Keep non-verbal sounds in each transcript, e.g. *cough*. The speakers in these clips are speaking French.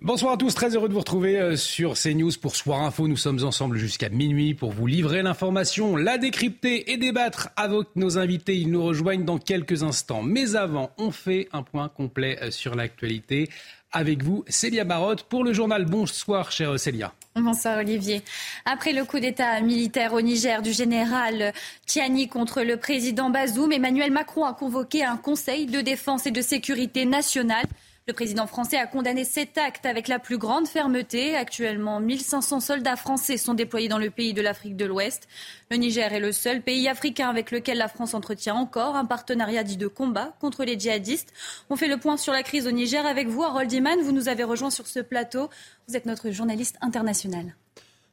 Bonsoir à tous, très heureux de vous retrouver euh, sur CNews pour Soir Info. Nous sommes ensemble jusqu'à minuit pour vous livrer l'information, la décrypter et débattre avec nos invités. Ils nous rejoignent dans quelques instants. Mais avant, on fait un point complet euh, sur l'actualité avec vous, Célia Barotte, pour le journal. Bonsoir, chère Célia. Bonsoir Olivier. Après le coup d'État militaire au Niger du général Tiani contre le président Bazoum, Emmanuel Macron a convoqué un conseil de défense et de sécurité nationale. Le président français a condamné cet acte avec la plus grande fermeté. Actuellement, 1500 soldats français sont déployés dans le pays de l'Afrique de l'Ouest. Le Niger est le seul pays africain avec lequel la France entretient encore un partenariat dit de combat contre les djihadistes. On fait le point sur la crise au Niger avec vous, Harold Iman. Vous nous avez rejoint sur ce plateau. Vous êtes notre journaliste international.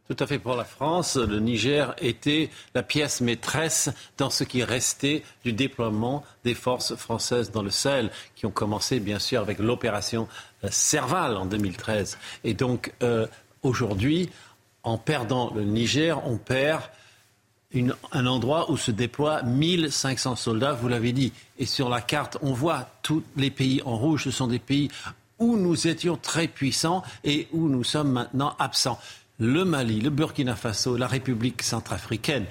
Tout à fait pour la France. Le Niger était la pièce maîtresse dans ce qui restait du déploiement des forces françaises dans le Sahel, qui ont commencé bien sûr avec l'opération euh, Serval en 2013. Et donc euh, aujourd'hui, en perdant le Niger, on perd un endroit où se déploient 1500 soldats, vous l'avez dit. Et sur la carte, on voit tous les pays en rouge. Ce sont des pays où nous étions très puissants et où nous sommes maintenant absents le Mali, le Burkina Faso, la République centrafricaine,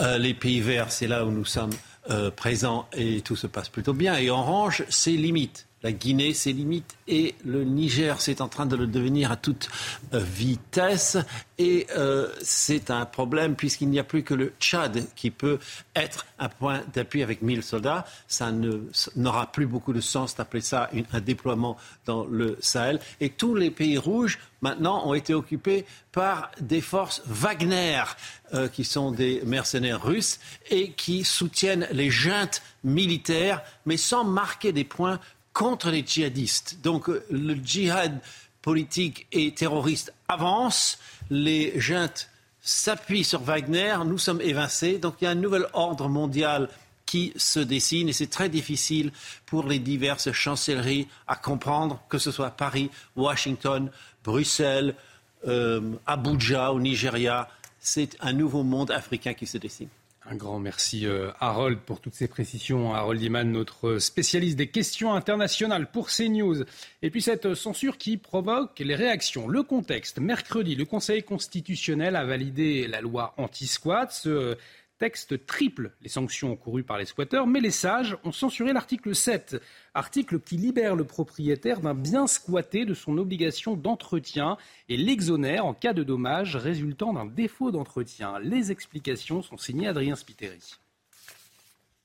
euh, les pays verts, c'est là où nous sommes euh, présents et tout se passe plutôt bien. Et orange, c'est limite. La Guinée, ses limites, et le Niger, c'est en train de le devenir à toute euh, vitesse. Et euh, c'est un problème puisqu'il n'y a plus que le Tchad qui peut être un point d'appui avec 1000 soldats. Ça n'aura plus beaucoup de sens d'appeler ça un déploiement dans le Sahel. Et tous les pays rouges, maintenant, ont été occupés par des forces Wagner, euh, qui sont des mercenaires russes et qui soutiennent les juntes militaires, mais sans marquer des points contre les djihadistes. Donc euh, le djihad politique et terroriste avance, les juntes s'appuient sur Wagner, nous sommes évincés. Donc il y a un nouvel ordre mondial qui se dessine et c'est très difficile pour les diverses chancelleries à comprendre, que ce soit Paris, Washington, Bruxelles, euh, Abuja au Nigeria. C'est un nouveau monde africain qui se dessine. Un grand merci euh, Harold pour toutes ces précisions. Harold Iman, notre spécialiste des questions internationales pour CNews. Et puis cette censure qui provoque les réactions. Le contexte. Mercredi, le Conseil constitutionnel a validé la loi anti-squat. Ce texte triple les sanctions encourues par les squatteurs, mais les sages ont censuré l'article 7, article qui libère le propriétaire d'un bien squatté de son obligation d'entretien et l'exonère en cas de dommage résultant d'un défaut d'entretien. Les explications sont signées Adrien Spiteri.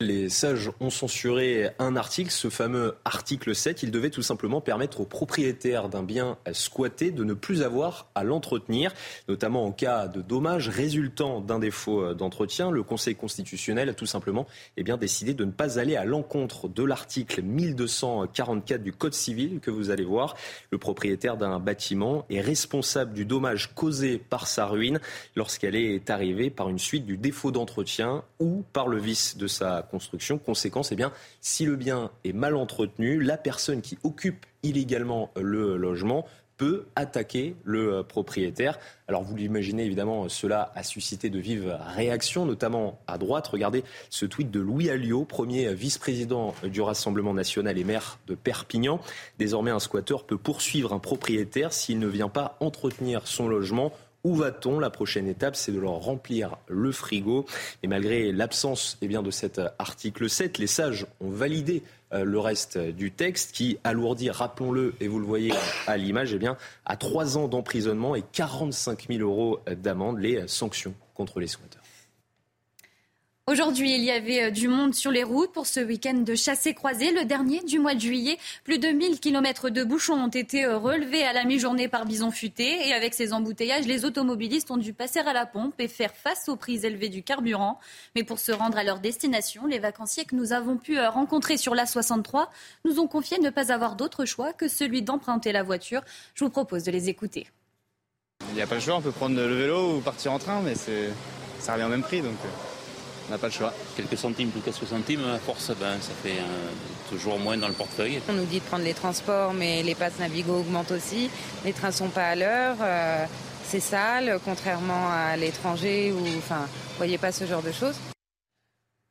Les sages ont censuré un article, ce fameux article 7. Il devait tout simplement permettre aux propriétaires d'un bien squatté de ne plus avoir à l'entretenir, notamment en cas de dommages résultant d'un défaut d'entretien. Le Conseil constitutionnel a tout simplement eh bien, décidé de ne pas aller à l'encontre de l'article 1244 du Code civil que vous allez voir. Le propriétaire d'un bâtiment est responsable du dommage causé par sa ruine lorsqu'elle est arrivée par une suite du défaut d'entretien ou par le vice de sa construction. Conséquence, eh bien, si le bien est mal entretenu, la personne qui occupe illégalement le logement peut attaquer le euh, propriétaire. Alors vous l'imaginez évidemment, cela a suscité de vives réactions, notamment à droite. Regardez ce tweet de Louis Alliot, premier vice-président du Rassemblement national et maire de Perpignan. Désormais, un squatteur peut poursuivre un propriétaire s'il ne vient pas entretenir son logement où va-t-on? La prochaine étape, c'est de leur remplir le frigo. Et malgré l'absence eh de cet article 7, les sages ont validé euh, le reste du texte qui alourdit, rappelons-le, et vous le voyez à l'image, eh bien, à trois ans d'emprisonnement et 45 000 euros d'amende les sanctions contre les squatteurs. Aujourd'hui, il y avait euh, du monde sur les routes pour ce week-end de chassé-croisé, le dernier du mois de juillet. Plus de 1000 km de bouchons ont été euh, relevés à la mi-journée par Bison Futé. Et avec ces embouteillages, les automobilistes ont dû passer à la pompe et faire face aux prix élevés du carburant. Mais pour se rendre à leur destination, les vacanciers que nous avons pu euh, rencontrer sur la 63 nous ont confié ne pas avoir d'autre choix que celui d'emprunter la voiture. Je vous propose de les écouter. Il n'y a pas le choix, on peut prendre le vélo ou partir en train, mais ça revient au même prix. Donc on n'a pas le choix. Quelques centimes plus quelques centimes, à force, ben, ça fait euh, toujours moins dans le portefeuille. On nous dit de prendre les transports, mais les passes Navigo augmentent aussi. Les trains ne sont pas à l'heure. Euh, c'est sale, contrairement à l'étranger où, enfin, vous voyez pas ce genre de choses.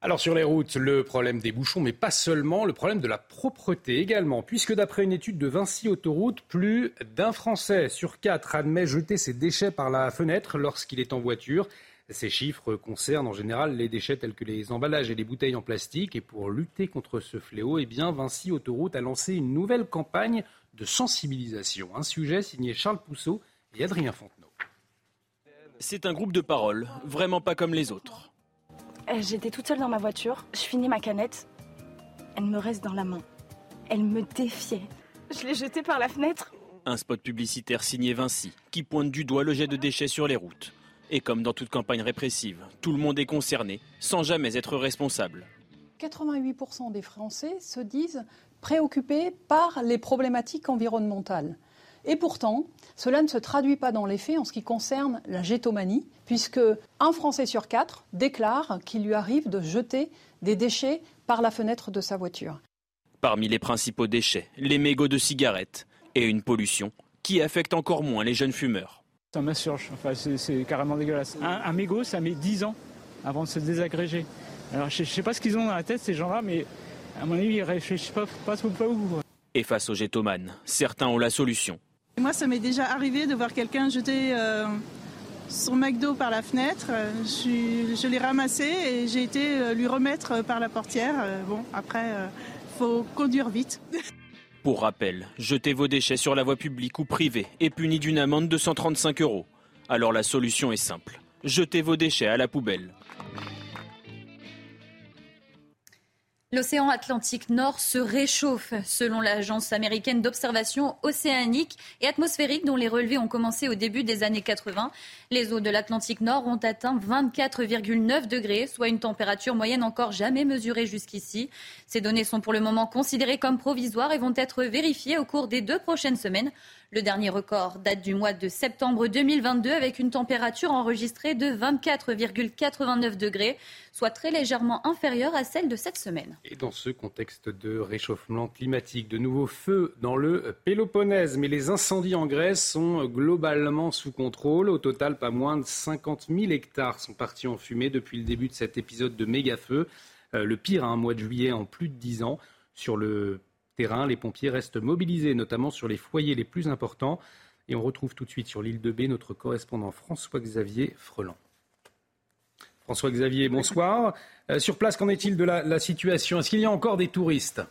Alors sur les routes, le problème des bouchons, mais pas seulement, le problème de la propreté également, puisque d'après une étude de Vinci Autoroute, plus d'un Français sur quatre admet jeter ses déchets par la fenêtre lorsqu'il est en voiture. Ces chiffres concernent en général les déchets tels que les emballages et les bouteilles en plastique. Et pour lutter contre ce fléau, eh bien, Vinci Autoroute a lancé une nouvelle campagne de sensibilisation. Un sujet signé Charles Pousseau et Adrien Fontenot. C'est un groupe de paroles, vraiment pas comme les autres. Eh, j'étais toute seule dans ma voiture, je finis ma canette, elle me reste dans la main. Elle me défiait. Je l'ai jetée par la fenêtre. Un spot publicitaire signé Vinci qui pointe du doigt le jet de déchets sur les routes. Et comme dans toute campagne répressive, tout le monde est concerné sans jamais être responsable. 88% des Français se disent préoccupés par les problématiques environnementales. Et pourtant, cela ne se traduit pas dans les faits en ce qui concerne la gétomanie, puisque un Français sur quatre déclare qu'il lui arrive de jeter des déchets par la fenêtre de sa voiture. Parmi les principaux déchets, les mégots de cigarettes et une pollution qui affecte encore moins les jeunes fumeurs. Ça m'insurge, enfin, c'est carrément dégueulasse. Un, mégot, ça met 10 ans avant de se désagréger. Alors je ne sais pas ce qu'ils ont dans la tête, ces gens-là, mais à mon avis, ils réfléchissent pas, pas, pas où. Et face aux gétomanes, certains ont la solution. Moi, ça m'est déjà arrivé de voir quelqu'un jeter euh, son McDo par la fenêtre. Je, je l'ai ramassé et j'ai été euh, lui remettre par la portière. Euh, bon, après, il faut conduire vite. *laughs* Pour rappel, jeter vos déchets sur la voie publique ou privée est puni d'une amende de 135 euros. Alors la solution est simple. Jetez vos déchets à la poubelle. L'océan Atlantique Nord se réchauffe, selon l'agence américaine d'observation océanique et atmosphérique dont les relevés ont commencé au début des années 80. Les eaux de l'Atlantique Nord ont atteint 24,9 degrés, soit une température moyenne encore jamais mesurée jusqu'ici. Ces données sont pour le moment considérées comme provisoires et vont être vérifiées au cours des deux prochaines semaines. Le dernier record date du mois de septembre 2022 avec une température enregistrée de 24,89 degrés, soit très légèrement inférieure à celle de cette semaine. Et dans ce contexte de réchauffement climatique, de nouveaux feux dans le Péloponnèse, mais les incendies en Grèce sont globalement sous contrôle. Au total, pas moins de 50 000 hectares sont partis en fumée depuis le début de cet épisode de méga-feu. Euh, le pire un mois de juillet en plus de 10 ans. Sur le les pompiers restent mobilisés, notamment sur les foyers les plus importants. Et on retrouve tout de suite sur l'île de B notre correspondant François-Xavier Freland. François-Xavier, bonsoir. Euh, sur place, qu'en est-il de la, situation? Est-ce qu'il y a encore des touristes?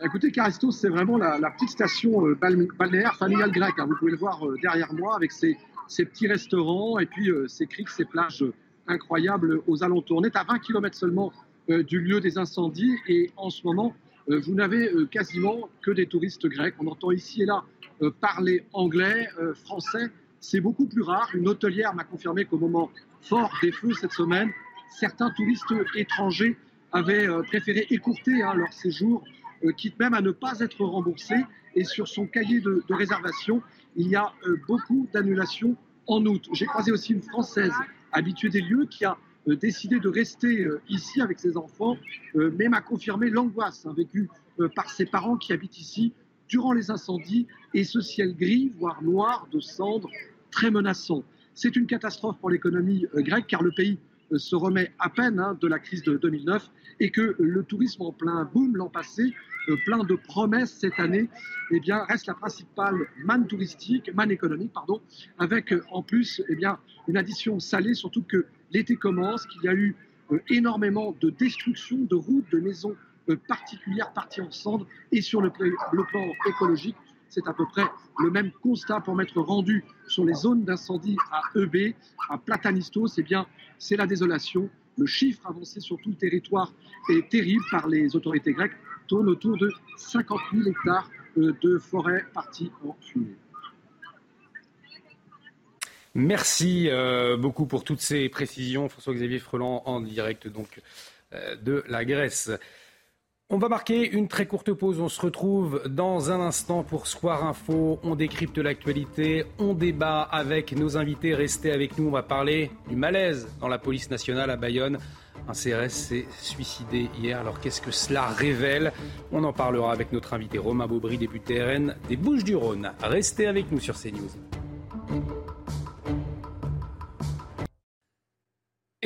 Écoutez, Caristos, c'est vraiment la, petite station euh, balnéaire familiale grecque. Hein. Vous pouvez le voir euh, derrière moi avec ses, petits restaurants et puis ses criques, ses plages incroyables aux alentours. On est à 20 km seulement du lieu des incendies et en ce moment, vous n'avez euh, quasiment que des touristes grecs. On entend ici et là euh, parler anglais, français. C'est beaucoup plus rare. Une hôtelière m'a confirmé qu'au moment fort des feux cette semaine, certains touristes étrangers avaient préféré écourter hein, leur séjour, quitte même à ne pas être remboursés. Et sur son cahier de, de réservation, il y a beaucoup d'annulations en août. J'ai croisé aussi une Française habituée des lieux qui a euh, décidé de rester euh, ici avec ses enfants, euh, mais m'a confirmé l'angoisse hein, vécue par ses parents qui habitent ici durant les incendies et ce ciel gris, voire noir, de cendres, très menaçant. C'est une catastrophe pour l'économie grecque car le pays se remet à peine hein, de la crise de 2009 et que le tourisme en plein boom l'an passé, plein de promesses cette année, eh bien, reste la principale manne touristique, manne économique, pardon, avec en plus eh bien, une addition salée, surtout que l'été commence, qu'il y a eu euh, énormément de destruction de routes, de maisons euh, particulières parties en cendres. Et sur le, plan écologique, c'est à peu près le même constat pour m'être rendu sur les zones d'incendie à EB, à Platanistos. Eh bien, c'est la désolation. le chiffre avancé sur tout le territoire est terrible par les autorités grecques, tourne autour de 50 000 hectares de forêt partis en fumée. Merci euh, beaucoup pour toutes ces précisions, François-Xavier Freland, en direct donc euh, de la Grèce. On va marquer une très courte pause. On se retrouve dans un instant pour Soir Info. On décrypte l'actualité, on débat avec nos invités. Restez avec nous. On va parler du malaise dans la police nationale à Bayonne. Un CRS s'est suicidé hier. Alors qu'est-ce que cela révèle? On en parlera avec notre invité Romain Baubry, député RN des Bouches-du-Rhône. Restez avec nous sur CNews.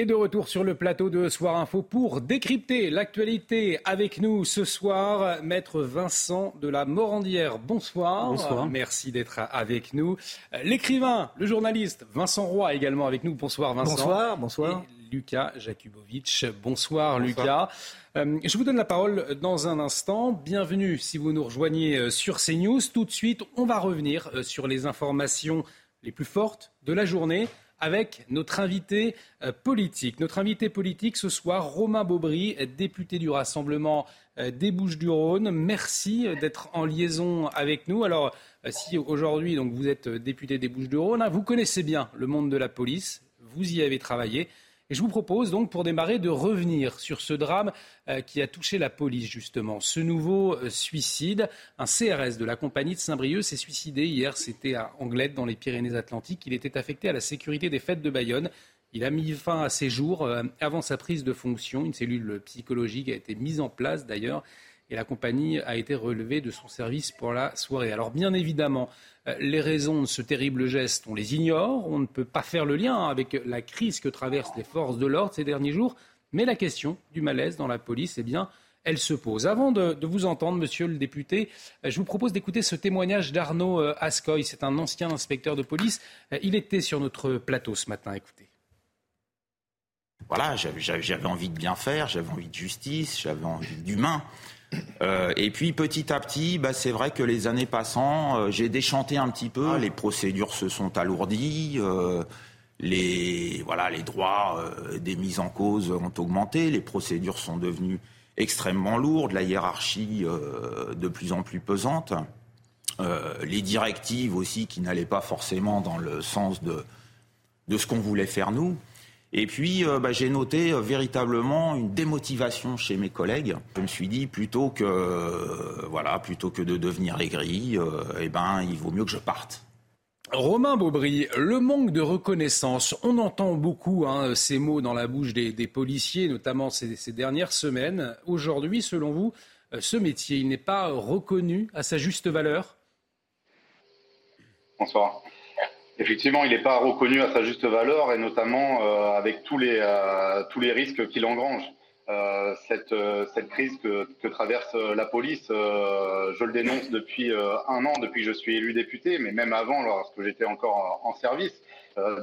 Et de retour sur le plateau de Soir Info pour décrypter l'actualité avec nous ce soir, maître Vincent de la Morandière. Bonsoir. Bonsoir. Merci d'être avec nous. L'écrivain, le journaliste Vincent Roy également avec nous. Bonsoir Vincent. Bonsoir, bonsoir. Et Lucas Jakubowicz. Bonsoir, Lucas. Euh, je vous donne la parole dans un instant. Bienvenue si vous nous rejoignez euh, sur CNews. Tout de suite, on va revenir euh, sur les informations les plus fortes de la journée avec notre invité euh, politique. Notre invité politique ce soir, Romain Baubry, député du Rassemblement euh, des Bouches-du-Rhône. Merci euh, d'être en liaison avec nous. Alors, si aujourd'hui vous êtes député des Bouches-du-Rhône, hein, vous connaissez bien le monde de la police, vous y avez travaillé. Et je vous propose donc, pour démarrer, de revenir sur ce drame euh, qui a touché la police, justement. Ce nouveau euh, suicide, un CRS de la compagnie de Saint-Brieuc s'est suicidé hier. C'était à Anglette, dans les Pyrénées-Atlantiques. Il était affecté à la sécurité des fêtes de Bayonne. Il a mis fin à ses jours euh, avant sa prise de fonction. Une cellule psychologique a été mise en place, d'ailleurs et la compagnie a été relevée de son service pour la soirée. Alors bien évidemment, les raisons de ce terrible geste, on les ignore, on ne peut pas faire le lien avec la crise que traversent les forces de l'ordre ces derniers jours, mais la question du malaise dans la police, eh bien, elle se pose. Avant de, vous entendre, monsieur le député, euh, je vous propose d'écouter ce témoignage d'Arnaud euh, Ascoy. C'est un ancien inspecteur de police. Il était sur notre plateau ce matin. Écoutez. Voilà, j'avais envie de bien faire, j'avais envie de justice, j'avais envie d'humain. Euh, et puis petit à petit, bah, c'est vrai que les années passant, euh, j'ai déchanté un petit peu. Les procédures se sont alourdies, euh, les voilà, les droits des mises en cause ont augmenté, les procédures sont devenues extrêmement lourdes, la hiérarchie de plus en plus pesante, les directives aussi qui n'allaient pas forcément dans le sens de de ce qu'on voulait faire nous. Et puis, euh, bah, j'ai noté euh, véritablement une démotivation chez mes collègues. Je me suis dit, plutôt que, euh, voilà, plutôt que de devenir aigri, eh ben, il vaut mieux que je parte. Romain Baubry, le manque de reconnaissance, on entend beaucoup hein, ces mots dans la bouche des, policiers, notamment ces, ces dernières semaines. Aujourd'hui, selon vous, ce métier, il n'est pas reconnu à sa juste valeur? Bonsoir. Effectivement, il n'est pas reconnu à sa juste valeur et notamment euh, avec tous les, euh, tous les risques qu'il engrange. Euh, cette, cette crise que, que traverse la police, je le dénonce depuis un an, depuis que je suis élu député, mais même avant, lorsque j'étais encore en, service.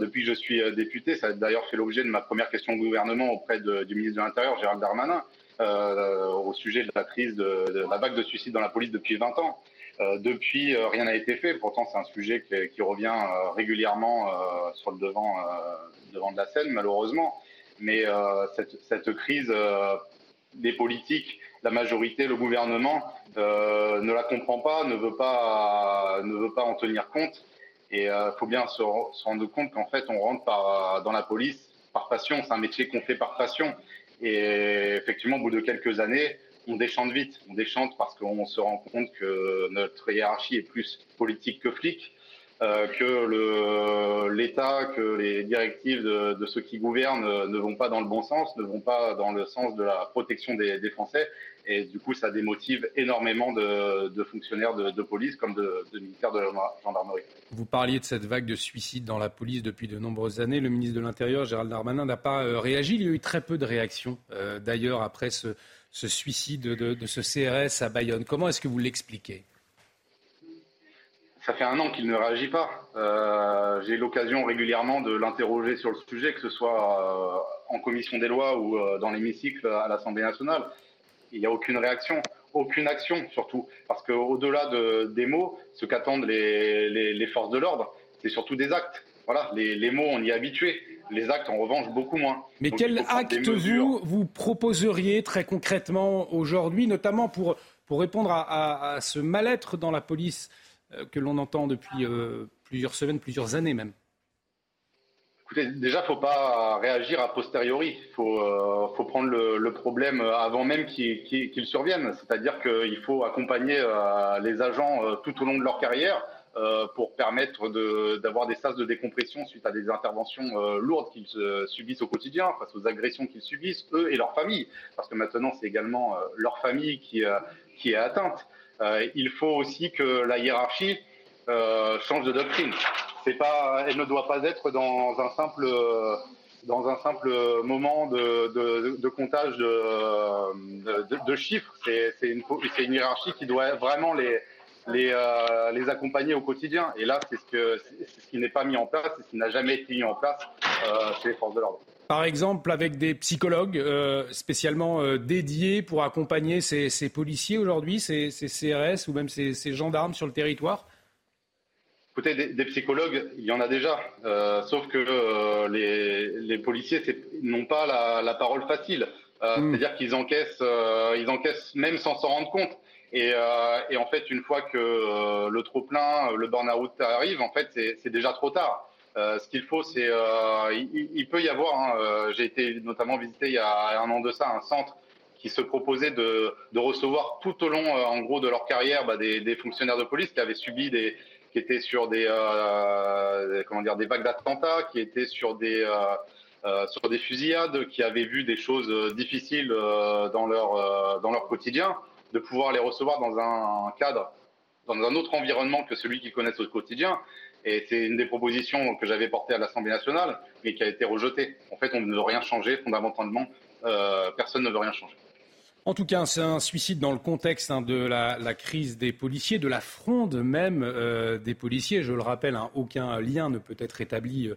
depuis que je suis député, ça a d'ailleurs fait l'objet de ma première question au gouvernement auprès du ministre de l'Intérieur, Gérald Darmanin, au sujet de la crise de, de la vague de suicides dans la police depuis 20 ans. Euh, depuis, euh, rien n'a été fait. Pourtant, c'est un sujet qui, revient euh, régulièrement sur le devant, devant de la scène, malheureusement. Mais cette, cette, crise des politiques, la majorité, le gouvernement ne la comprend pas, ne veut pas, ne veut pas en tenir compte. Et il faut bien se, se rendre compte qu'en fait, on rentre par, dans la police par passion. C'est un métier qu'on fait par passion. Et effectivement, au bout de quelques années, on déchante vite. On déchante parce qu'on se rend compte que notre hiérarchie est plus politique que flic, euh, que l'État, que les directives de, ceux qui gouvernent ne vont pas dans le bon sens, ne vont pas dans le sens de la protection des, Français. Et du coup, ça démotive énormément de, fonctionnaires de, police comme de, militaires de la gendarmerie. Vous parliez de cette vague de suicides dans la police depuis de nombreuses années. Le ministre de l'Intérieur, Gérald Darmanin, n'a pas euh, réagi. Il y a eu très peu de réactions, euh, d'ailleurs, après ce, ce suicide de, ce CRS à Bayonne. Comment est-ce que vous l'expliquez? Ça fait un an qu'il ne réagit pas. Euh, j'ai l'occasion régulièrement de l'interroger sur le sujet, que ce soit euh, en commission des lois ou euh, dans l'hémicycle à l'Assemblée nationale. Il n'y a aucune réaction, aucune action surtout, parce qu'au-delà de, des mots, ce qu'attendent les, forces de l'ordre, c'est surtout des actes. Voilà, les, mots, on y est habitué. Les actes, en revanche, beaucoup moins. Mais quel acte vous, vous proposeriez très concrètement aujourd'hui, notamment pour, pour répondre à, ce mal-être dans la police euh, que l'on entend depuis euh, plusieurs semaines, plusieurs années même? Écoutez, déjà, faut pas réagir a posteriori. Il faut, euh, faut, prendre le, problème avant même qu'il survienne. C'est-à-dire qu'il faut accompagner les agents tout au long de leur carrière pour permettre d'avoir des sas de décompression suite à des interventions euh, lourdes qu'ils subissent au quotidien, face aux agressions qu'ils subissent, eux et leur famille, parce que maintenant c'est également euh, leur famille qui, est atteinte. il faut aussi que la hiérarchie change de doctrine. Pas, elle ne doit pas être dans un simple dans un simple moment de, comptage de, chiffres. C'est une hiérarchie qui doit vraiment les, les, euh, les accompagner au quotidien. Et là, c'est ce, que, ce qui n'est pas mis en place, c'est ce qui n'a jamais été mis en place euh, chez les forces de l'ordre. Par exemple, avec des psychologues euh, spécialement euh, dédiés pour accompagner ces, ces policiers aujourd'hui, ces, ces, CRS ou même ces, ces, gendarmes sur le territoire? Écoutez, des, des, psychologues, il y en a déjà, euh, sauf que euh, les, les, policiers n'ont pas la, la, parole facile. Hmm. C'est-à-dire qu'ils encaissent, ils encaissent même sans s'en rendre compte. Et, euh, et, en fait, une fois que euh, le trop plein, le burn-out arrive, en fait, c'est déjà trop tard. Euh, ce qu'il faut, c'est, euh, il, il, peut y avoir. Hein, J'ai été notamment visité il y a un an de ça un centre qui se proposait de, de recevoir tout au long, en gros, de leur carrière, bah, des, des, fonctionnaires de police qui avaient subi des, qui étaient sur des, comment dire, des vagues d'attentats, qui étaient sur des sur des fusillades, qui avaient vu des choses difficiles dans leur dans leur quotidien de pouvoir les recevoir dans un cadre, dans un autre environnement que celui qu'ils connaissent au quotidien. Et c'est une des propositions que j'avais portées à l'Assemblée nationale, mais qui a été rejetée. En fait, on ne veut rien changer, fondamentalement, euh, personne ne veut rien changer. En tout cas, c'est un suicide dans le contexte hein, de la, crise des policiers, de la fronde même euh, des policiers. Je le rappelle, hein, aucun lien ne peut être établi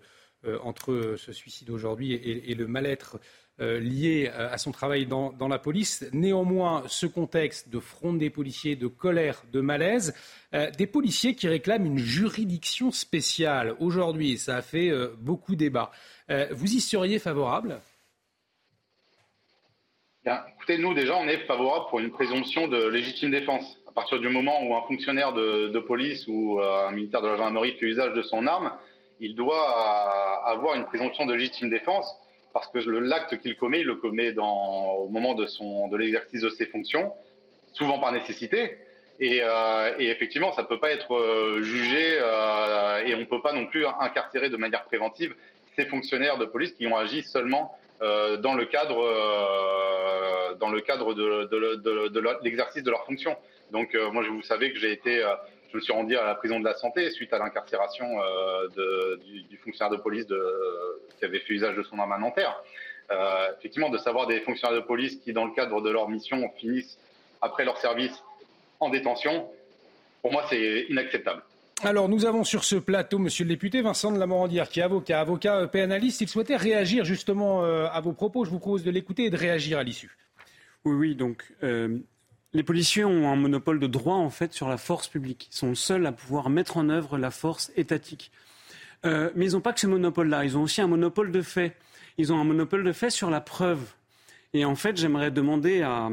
euh, entre ce suicide aujourd'hui et, et, le mal-être euh, lié euh, à son travail dans, la police. Néanmoins, ce contexte de fronde des policiers, de colère, de malaise, euh, des policiers qui réclament une juridiction spéciale. Aujourd'hui, ça a fait beaucoup débat. vous y seriez favorable? Écoutez, nous déjà, on est favorable pour une présomption de légitime défense. À partir du moment où un fonctionnaire de, police ou un militaire de la gendarmerie fait usage de son arme, il doit avoir une présomption de légitime défense parce que l'acte qu'il commet, il le commet dans, au moment de, son, de l'exercice de ses fonctions, souvent par nécessité. Et, euh, et effectivement, ça ne peut pas être euh, jugé euh, et on ne peut pas non plus incarcérer de manière préventive ces fonctionnaires de police qui ont agi seulement euh, dans le cadre, euh, dans le cadre de, de, de, de l'exercice de leur fonction. Donc moi, je vous savez que j'ai été je me suis rendu à la prison de la santé suite à l'incarcération euh, du, du, fonctionnaire de police de, qui avait fait usage de son arme à Euh, effectivement, de savoir des fonctionnaires de police qui, dans le cadre de leur mission, finissent après leur service en détention, pour moi, c'est inacceptable. Alors, nous avons sur ce plateau, monsieur le député, Vincent de la Morandière, qui est avocat, avocat euh, pénaliste. Il souhaitait réagir justement euh, à vos propos. Je vous propose de l'écouter et de réagir à l'issue. Oui, oui, donc euh, les policiers ont un monopole de droit en fait sur la force publique. Ils sont seuls à pouvoir mettre en œuvre la force étatique. Euh, mais ils n'ont pas que ce monopole-là. Ils ont aussi un monopole de fait. Ils ont un monopole de fait sur la preuve. Et en fait, j'aimerais demander à,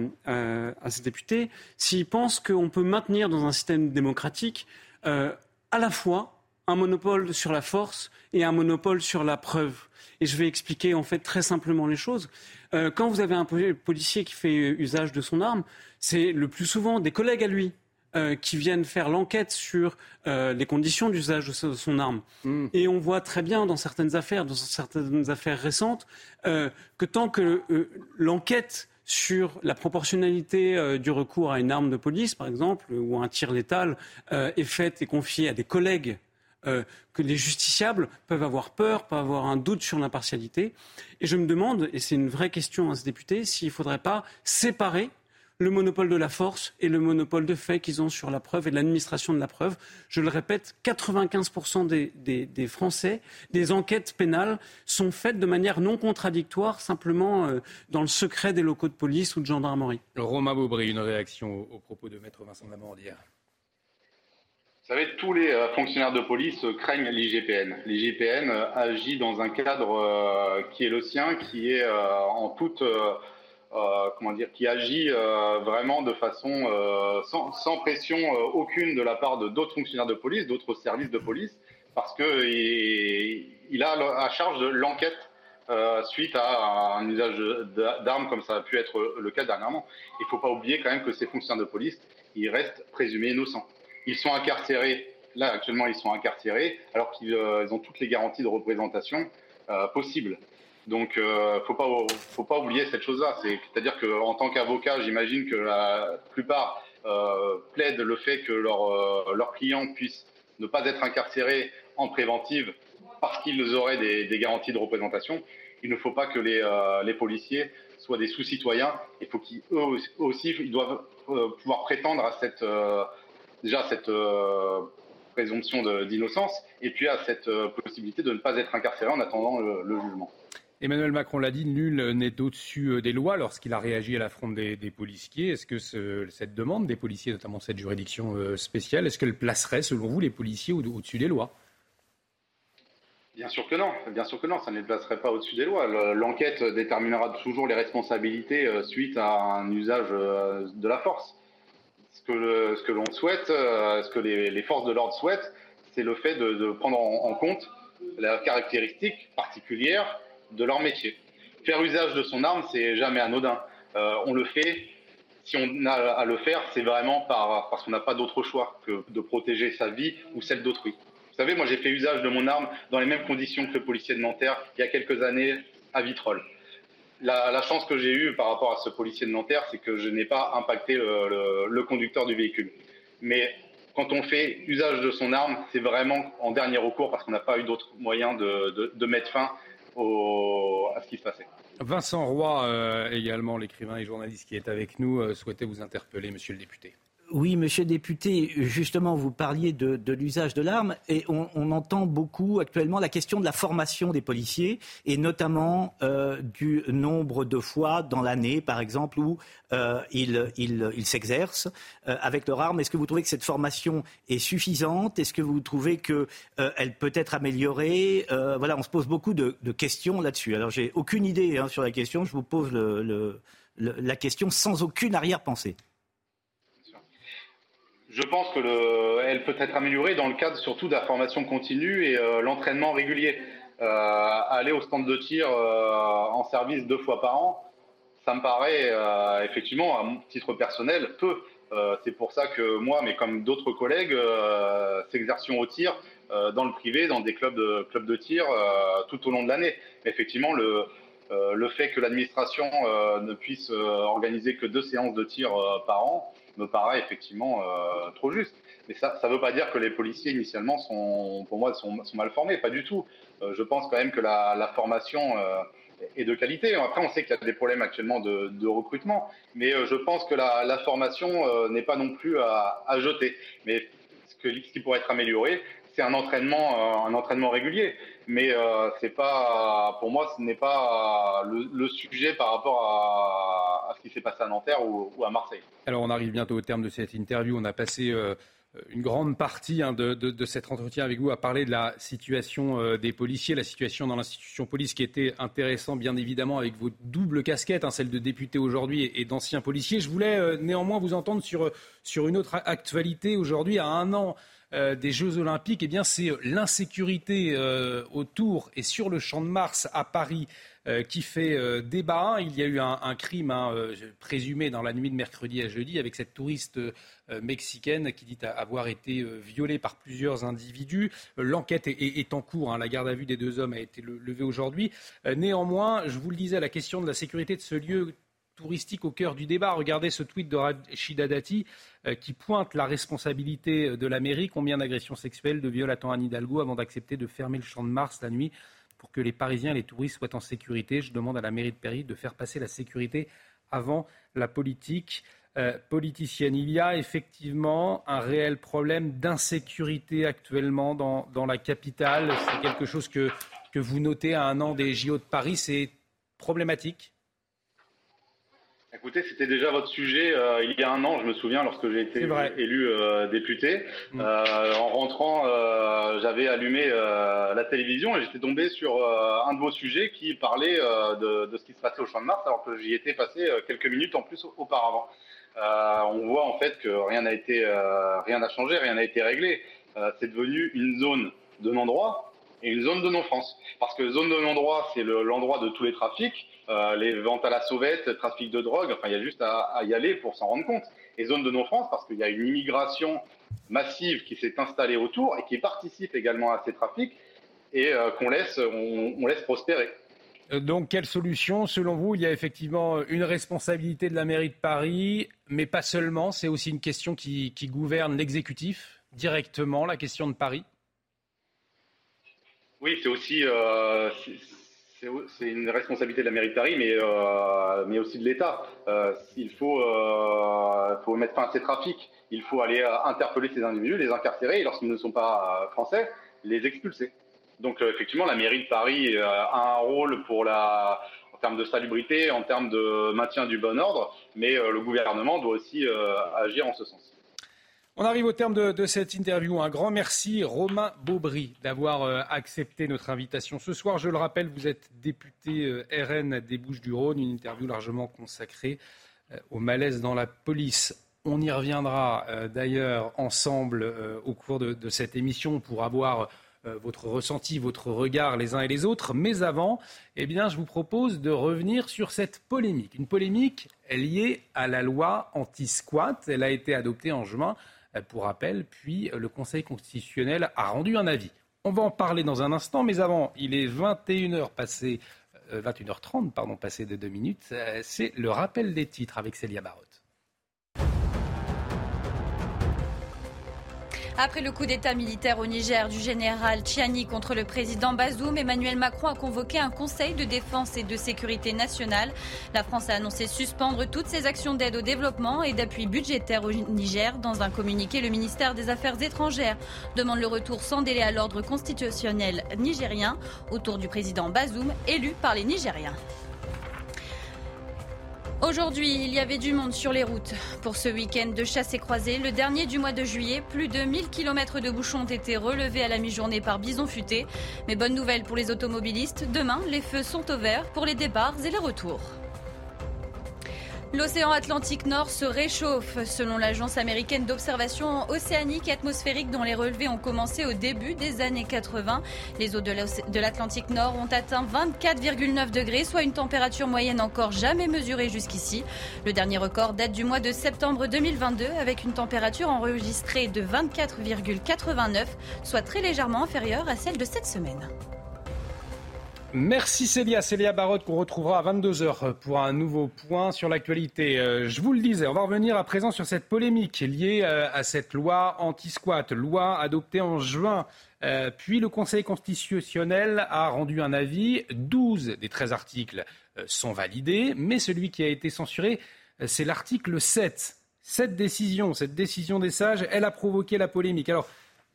ces députés s'ils pensent qu'on peut maintenir dans un système démocratique euh, à la fois un monopole sur la force et un monopole sur la preuve. Et je vais expliquer en fait très simplement les choses. Euh, quand vous avez un policier qui fait usage de son arme, c'est le plus souvent des collègues à lui euh, qui viennent faire l'enquête sur euh, les conditions d'usage de son arme. Mm. Et on voit très bien dans certaines affaires, dans certaines affaires récentes, que tant que l'enquête sur la proportionnalité du recours à une arme de police, par exemple, ou à un tir létal, est faite et confiée à des collègues euh, que les justiciables peuvent avoir peur, peuvent avoir un doute sur l'impartialité. Et je me demande, et c'est une vraie question à ce député, s'il ne faudrait pas séparer le monopole de la force et le monopole de fait qu'ils ont sur la preuve et l'administration de la preuve. Je le répète, 95% des, des, Français, des enquêtes pénales sont faites de manière non contradictoire, simplement euh, dans le secret des locaux de police ou de gendarmerie. Romain Beaubry, une réaction au, propos de Maître Vincent Lamandière. Vous savez, tous les euh, fonctionnaires de police craignent l'IGPN. L'IGPN euh, agit dans un cadre euh, qui est le sien, qui est en toute, comment dire, qui agit vraiment de façon sans, pression aucune de la part d'autres fonctionnaires de police, d'autres services de police, parce que il, a à charge de l'enquête suite à un usage d'armes comme ça a pu être le cas dernièrement. Il ne faut pas oublier quand même que ces fonctionnaires de police, ils restent présumés innocents. Ils sont incarcérés. Là, actuellement, ils sont incarcérés alors qu'ils euh, ont toutes les garanties de représentation euh, possibles. Donc, euh, faut pas, faut pas oublier cette chose-là. C'est-à-dire qu'en tant qu'avocat, j'imagine que la plupart euh, plaident le fait que leurs leur clients puissent ne pas être incarcérés en préventive parce qu'ils auraient des, des, garanties de représentation. Il ne faut pas que les, les policiers soient des sous-citoyens. Il faut qu'eux aussi, ils doivent pouvoir prétendre à cette déjà cette euh, présomption d'innocence et puis à cette euh, possibilité de ne pas être incarcéré en attendant le, jugement. Emmanuel Macron l'a dit, nul n'est au-dessus euh, des lois lorsqu'il a réagi à l'affront des, des, policiers. Est-ce que cette demande des policiers, notamment cette juridiction spéciale, est-ce qu'elle placerait, selon vous, les policiers au-dessus des lois? Bien sûr que non, bien sûr que non, ça ne les placerait pas au-dessus des lois. L'enquête déterminera toujours les responsabilités suite à un usage de la force ce que l'on souhaite, euh, ce que les, forces de l'ordre souhaitent, c'est le fait de, prendre en, compte la caractéristique particulière de leur métier. Faire usage de son arme, c'est jamais anodin. Euh, on le fait, si on a à le faire, c'est vraiment par, parce qu'on n'a pas d'autre choix que de protéger sa vie ou celle d'autrui. Vous savez, moi j'ai fait usage de mon arme dans les mêmes conditions que le policier de Nanterre il y a quelques années à Vitrolles la, chance que j'ai eue par rapport à ce policier de Nanterre, c'est que je n'ai pas impacté le, conducteur du véhicule. Mais quand on fait usage de son arme, c'est vraiment en dernier recours parce qu'on n'a pas eu d'autre moyen de, mettre fin à ce qui se passait. Vincent Roy, euh, également l'écrivain et journaliste qui est avec nous, euh, souhaitait vous interpeller, monsieur le député. Oui, monsieur le député, justement, vous parliez de, l'usage de l'arme et on, entend beaucoup actuellement la question de la formation des policiers et notamment euh, du nombre de fois dans l'année, par exemple, où euh, ils s'exercent euh, avec leur arme. Est-ce que vous trouvez que cette formation est suffisante? Est-ce que vous trouvez qu'elle peut être améliorée? Voilà, on se pose beaucoup de, questions là-dessus. Alors, j'ai aucune idée hein, sur la question. Je vous pose la question sans aucune arrière-pensée. Je pense que elle peut être améliorée dans le cadre surtout de la formation continue et euh, l'entraînement régulier. Euh, aller au stand de tir euh, en service deux fois par an, ça me paraît effectivement, à mon titre personnel, peu. c'est pour ça que moi, mais comme d'autres collègues, s'exercions au tir dans le privé, dans des clubs de, clubs de tir tout au long de l'année. Effectivement, le fait que l'administration ne puisse organiser que deux séances de tir par an, me paraît effectivement euh, trop juste. Mais ça ne veut pas dire que les policiers initialement sont, pour moi, sont, mal formés, pas du tout. Euh, je pense quand même que la, formation euh, est de qualité. Après, on sait qu'il y a des problèmes actuellement de, recrutement, mais je pense que la, formation n'est pas non plus à, jeter. Mais ce, que, ce qui pourrait être amélioré, c'est un entraînement, un entraînement régulier. Mais c'est pas, pour moi, ce n'est pas le, sujet par rapport à, ce qui s'est passé à Nanterre ou à Marseille. Alors on arrive bientôt au terme de cette interview. On a passé euh, une grande partie hein, de, cet entretien avec vous à parler de la situation euh, des policiers, la situation dans l'institution police qui était intéressant bien évidemment avec vos doubles casquettes, hein, celle de député aujourd'hui et, d'ancien policier. Je voulais euh, néanmoins vous entendre sur, sur une autre actualité aujourd'hui à un an. des Jeux Olympiques, eh bien c'est l'insécurité autour et sur le champ de Mars à Paris qui fait euh, débat. Il y a eu un, crime hein, euh, présumé dans la nuit de mercredi à jeudi avec cette touriste mexicaine qui dit avoir été violée par plusieurs individus. L'enquête est, en cours. Hein. La garde à vue des deux hommes a été levée aujourd'hui. Néanmoins, je vous le disais, la question de la sécurité de ce lieu touristique au cœur du débat. Regardez ce tweet de Rachida Dati qui pointe la responsabilité de la mairie. Combien d'agressions sexuelles, de viols Anne Hidalgo avant d'accepter de fermer le champ de Mars la nuit pour que les Parisiens et les touristes soient en sécurité. Je demande à la mairie de Paris de faire passer la sécurité avant la politique euh, politicienne. Il y a effectivement un réel problème d'insécurité actuellement dans, la capitale. C'est quelque chose que, que vous notez à un an des JO de Paris. C'est problématique Écoutez, c'était déjà votre sujet euh, il y a un an, je me souviens, lorsque j'ai été élu euh, député. Mm. Euh, en rentrant, j'avais allumé la télévision et j'étais tombé sur un de vos sujets qui parlait de, de, ce qui se passait au Champ de Mars, alors que j'y étais passé quelques minutes en plus auparavant. on voit en fait que rien n'a été, rien n'a changé, rien n'a été réglé. C'est devenu une zone de non-droit et une zone de non-France. Parce que zone de non-droit, c'est l'endroit de tous les trafics. Euh, les ventes à la sauvette, trafic de drogue, enfin il y a juste à, y aller pour s'en rendre compte. Et zone de non-France parce qu'il y a une immigration massive qui s'est installée autour et qui participe également à ces trafics et euh, qu'on laisse, on, laisse prospérer. Euh, donc, quelle solution? Selon vous, il y a effectivement une responsabilité de la mairie de Paris, mais pas seulement. C'est aussi une question qui, qui gouverne l'exécutif directement, la question de Paris? Oui, c'est aussi, c'est une responsabilité de la mairie de Paris, mais, euh, mais aussi de l'État. Euh, il faut, euh, faut mettre fin à ces trafics. Il faut aller interpeller ces individus, les incarcérer, et lorsqu'ils ne sont pas français, les expulser. Donc effectivement, la mairie de Paris a un rôle pour la, en termes de salubrité, en termes de maintien du bon ordre, mais le gouvernement doit aussi agir en ce sens. On arrive au terme de, cette interview. Un grand merci, Romain Baubry, d'avoir euh, accepté notre invitation ce soir. Je le rappelle, vous êtes député euh, RN des Bouches-du-Rhône, une interview largement consacrée euh, au malaise dans la police. On y reviendra d'ailleurs ensemble au cours de, cette émission pour avoir votre ressenti, votre regard les uns et les autres. Mais avant, eh bien, je vous propose de revenir sur cette polémique. Une polémique liée à la loi anti-squat. Elle a été adoptée en juin pour rappel, puis euh, le Conseil constitutionnel a rendu un avis. On va en parler dans un instant, mais avant, il est 21h passé, 21h30, euh, pardon, passé de deux minutes. C'est le rappel des titres avec Célia Barotte. Après le coup d'État militaire au Niger du général Tchiani contre le président Bazoum, Emmanuel Macron a convoqué un conseil de défense et de sécurité nationale. La France a annoncé suspendre toutes ses actions d'aide au développement et d'appui budgétaire au Niger. Dans un communiqué, le ministère des Affaires étrangères demande le retour sans délai à l'ordre constitutionnel nigérien autour du président Bazoum, élu par les Nigériens. Aujourd'hui, il y avait du monde sur les routes. Pour ce week-end de chasse et croisée, le dernier du mois de juillet, plus de 1000 km de bouchons ont été relevés à la mi-journée par Bison Futé. Mais bonne nouvelle pour les automobilistes, demain, les feux sont au vert pour les départs et les retours. L'océan Atlantique Nord se réchauffe, selon l'agence américaine d'observation océanique et atmosphérique dont les relevés ont commencé au début des années 80. Les eaux de l'Atlantique Nord ont atteint 24,9 degrés, soit une température moyenne encore jamais mesurée jusqu'ici. Le dernier record date du mois de septembre 2022 avec une température enregistrée de 24,89, soit très légèrement inférieure à celle de cette semaine. Merci Célia. Célia Barotte qu'on retrouvera à 22h pour un nouveau point sur l'actualité. Euh, je vous le disais, on va revenir à présent sur cette polémique liée euh, à cette loi anti-squat, loi adoptée en juin. Euh, puis le Conseil constitutionnel a rendu un avis. 12 des 13 articles sont validés, mais celui qui a été censuré, c'est l'article 7. Cette décision, cette décision des sages, elle a provoqué la polémique. Alors,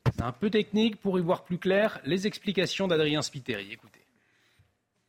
c'est un peu technique pour y voir plus clair. Les explications d'Adrien Spiteri. Écoutez.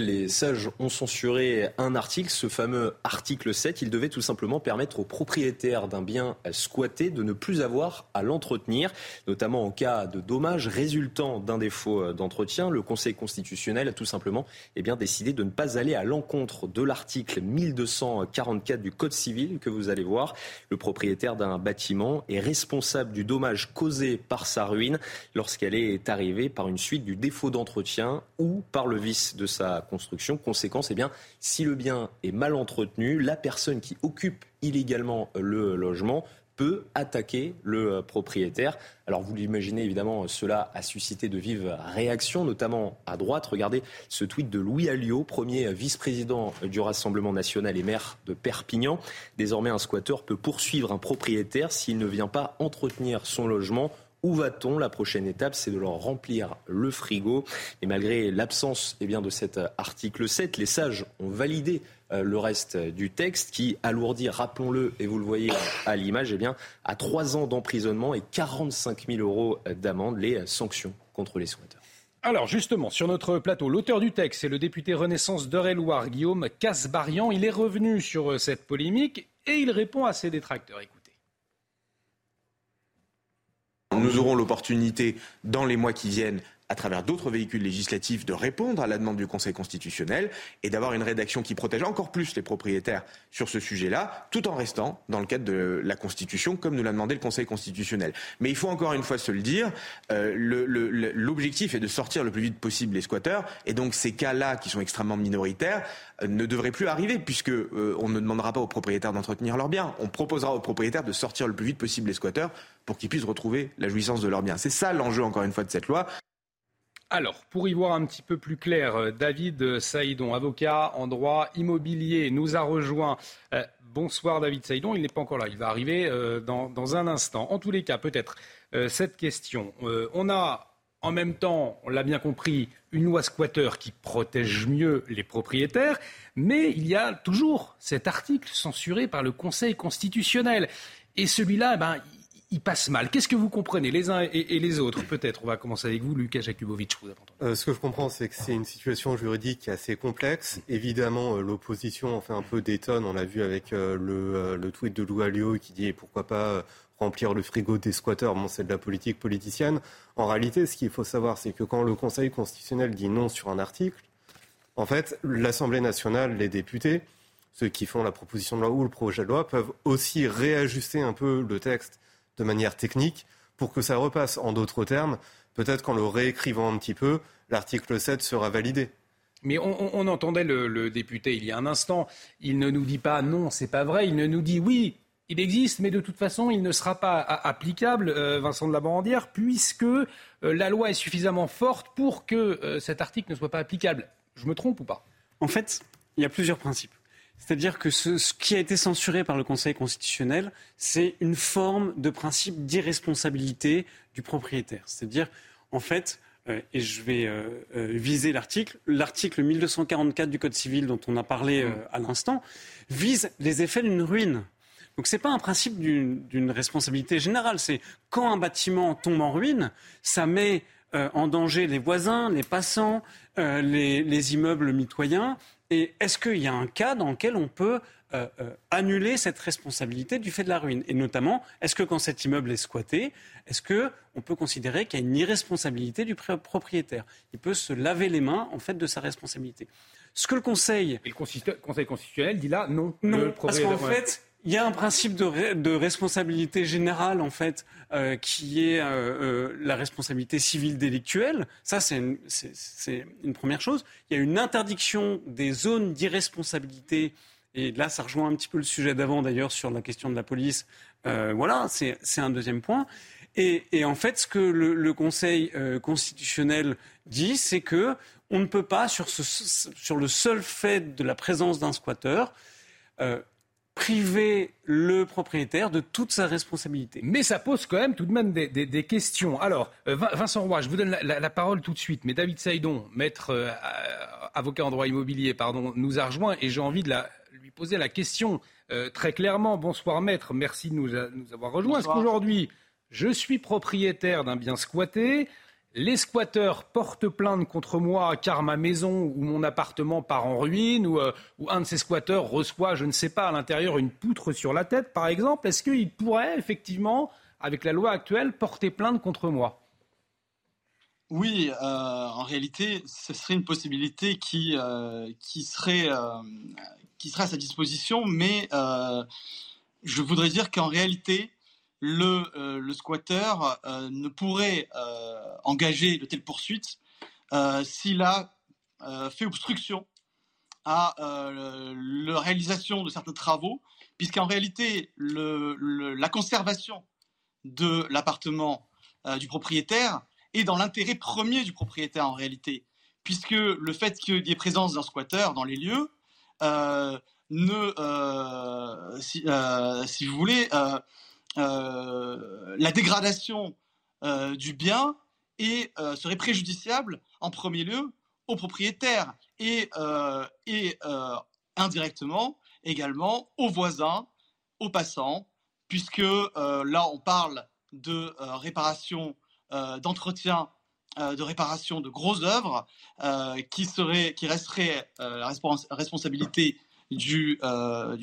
Les sages ont censuré un article, ce fameux article 7. Il devait tout simplement permettre aux propriétaires d'un bien squatté de ne plus avoir à l'entretenir, notamment en cas de dommages résultant d'un défaut d'entretien. Le Conseil constitutionnel a tout simplement eh bien, décidé de ne pas aller à l'encontre de l'article 1244 du Code civil que vous allez voir. Le propriétaire d'un bâtiment est responsable du dommage causé par sa ruine lorsqu'elle est arrivée par une suite du défaut d'entretien ou par le vice de sa construction. Conséquence, eh bien, si le bien est mal entretenu, la personne qui occupe illégalement le logement peut attaquer le propriétaire. Alors vous l'imaginez évidemment, cela a suscité de vives réactions, notamment à droite. Regardez ce tweet de Louis Alliot, premier vice-président du Rassemblement national et maire de Perpignan. Désormais, un squatteur peut poursuivre un propriétaire s'il ne vient pas entretenir son logement où va-t-on? La prochaine étape, c'est de leur remplir le frigo. Et malgré l'absence eh bien, de cet article 7, les sages ont validé euh, le reste du texte qui alourdit, rappelons-le, et vous le voyez à l'image, eh bien, à trois ans d'emprisonnement et 45 000 euros d'amende les sanctions contre les squatteurs. Alors justement, sur notre plateau, l'auteur du texte, c'est le député Renaissance d'Eure-et-Loire, Guillaume Casbarian. Il est revenu sur euh, cette polémique et il répond à ses détracteurs. Nous aurons l'opportunité, dans les mois qui viennent, à travers d'autres véhicules législatifs, de répondre à la demande du Conseil constitutionnel et d'avoir une rédaction qui protège encore plus les propriétaires sur ce sujet-là, tout en restant dans le cadre de la Constitution, comme nous l'a demandé le Conseil constitutionnel. Mais il faut encore une fois se le dire, euh, l'objectif est de sortir le plus vite possible les squatteurs, et donc ces cas-là, qui sont extrêmement minoritaires, euh, ne devraient plus arriver, puisque euh, on ne demandera pas aux propriétaires d'entretenir leurs biens, on proposera aux propriétaires de sortir le plus vite possible les squatteurs pour qu'ils puissent retrouver la jouissance de leurs biens. C'est ça l'enjeu, encore une fois, de cette loi. Alors, pour y voir un petit peu plus clair, euh, David Saïdon, avocat en droit immobilier, nous a rejoint. Euh, bonsoir David Saïdon, il n'est pas encore là, il va arriver euh, dans, un instant. En tous les cas, peut-être cette question. on a en même temps, on l'a bien compris, une loi squatter qui protège mieux les propriétaires, mais il y a toujours cet article censuré par le Conseil constitutionnel. Et celui-là, eh ben, il passe mal. Qu'est-ce que vous comprenez, les uns et, les autres Peut-être, on va commencer avec vous, Lucas Jakubovic. Euh, ce que je comprends, c'est que c'est une situation juridique assez complexe. Évidemment, euh, l'opposition en fait un peu d'étonne. On l'a vu avec euh, le, tweet de Lou Alliot qui dit pourquoi pas remplir le frigo des squatteurs? Bon, c'est de la politique politicienne. En réalité, ce qu'il faut savoir, c'est que quand le Conseil constitutionnel dit non sur un article, en fait, l'Assemblée nationale, les députés, ceux qui font la proposition de loi ou le projet de loi, peuvent aussi réajuster un peu le texte de manière technique pour que ça repasse. En d'autres termes, peut-être qu'en le réécrivant un petit peu, l'article 7 sera validé. Mais on, entendait le, député il y a un instant. Il ne nous dit pas non, c'est pas vrai. Il ne nous dit oui, il existe, mais de toute façon, il ne sera pas applicable, euh, Vincent de la Bandière, puisque euh, la loi est suffisamment forte pour que euh, cet article ne soit pas applicable. Je me trompe ou pas? En fait, il y a plusieurs principes. C'est-à-dire que ce, qui a été censuré par le Conseil constitutionnel, c'est une forme de principe d'irresponsabilité du propriétaire. C'est-à-dire, en fait, euh, et je vais euh, euh, viser l'article, l'article 1244 du Code civil dont on a parlé à l'instant, vise les effets d'une ruine. Donc ce n'est pas un principe d'une responsabilité générale. C'est quand un bâtiment tombe en ruine, ça met en danger les voisins, les passants, les, les immeubles mitoyens et est-ce qu'il y a un cas dans lequel on peut euh, euh, annuler cette responsabilité du fait de la ruine? Et notamment, est-ce que quand cet immeuble est squatté, est-ce qu'on peut considérer qu'il y a une irresponsabilité du propriétaire? Il peut se laver les mains en fait de sa responsabilité. Ce que le Conseil... Et le Conseil constitutionnel dit là non. Non, parce qu'en fait, il y a un principe de, responsabilité générale, en fait, euh, qui est euh, euh, la responsabilité civile délictuelle. Ça, c'est une, première chose. Il y a une interdiction des zones d'irresponsabilité. Et là, ça rejoint un petit peu le sujet d'avant, d'ailleurs, sur la question de la police. voilà, c'est un deuxième point. Et, en fait, ce que le, Conseil constitutionnel dit, c'est que on ne peut pas, sur, sur, le seul fait de la présence d'un squatteur, priver le propriétaire de toute sa responsabilité. Mais ça pose quand même tout de même des, questions. Alors, euh, Vincent Roy, je vous donne la, parole tout de suite, mais David Saïdon, maître euh, avocat en droit immobilier, pardon, nous a rejoint et j'ai envie de lui poser la question euh, très clairement. Bonsoir maître, merci de nous, nous avoir rejoints. Est-ce qu'aujourd'hui, je suis propriétaire d'un bien squatté les squatteurs portent plainte contre moi car ma maison ou mon appartement part en ruine ou, euh, un de ces squatteurs reçoit, je ne sais pas, à l'intérieur une poutre sur la tête, par exemple. Est-ce qu'il pourrait effectivement, avec la loi actuelle, porter plainte contre moi? Oui, euh, en réalité, ce serait une possibilité qui, euh, qui, serait, qui serait à sa disposition, mais je voudrais dire qu'en réalité, le, euh, squatter euh, ne pourrait euh, engager de telles poursuites s'il a fait obstruction à la réalisation de certains travaux, puisqu'en réalité, la conservation de l'appartement du propriétaire est dans l'intérêt premier du propriétaire en réalité, puisque le fait qu'il y ait présence d'un squatter dans les lieux ne, si, vous voulez, euh, la dégradation euh, du bien euh, serait préjudiciable en premier lieu aux propriétaires et, indirectement également aux voisins, aux passants, puisque là on parle de réparation, d'entretien de réparation de grosses œuvres qui, serait, qui resterait la responsabilité du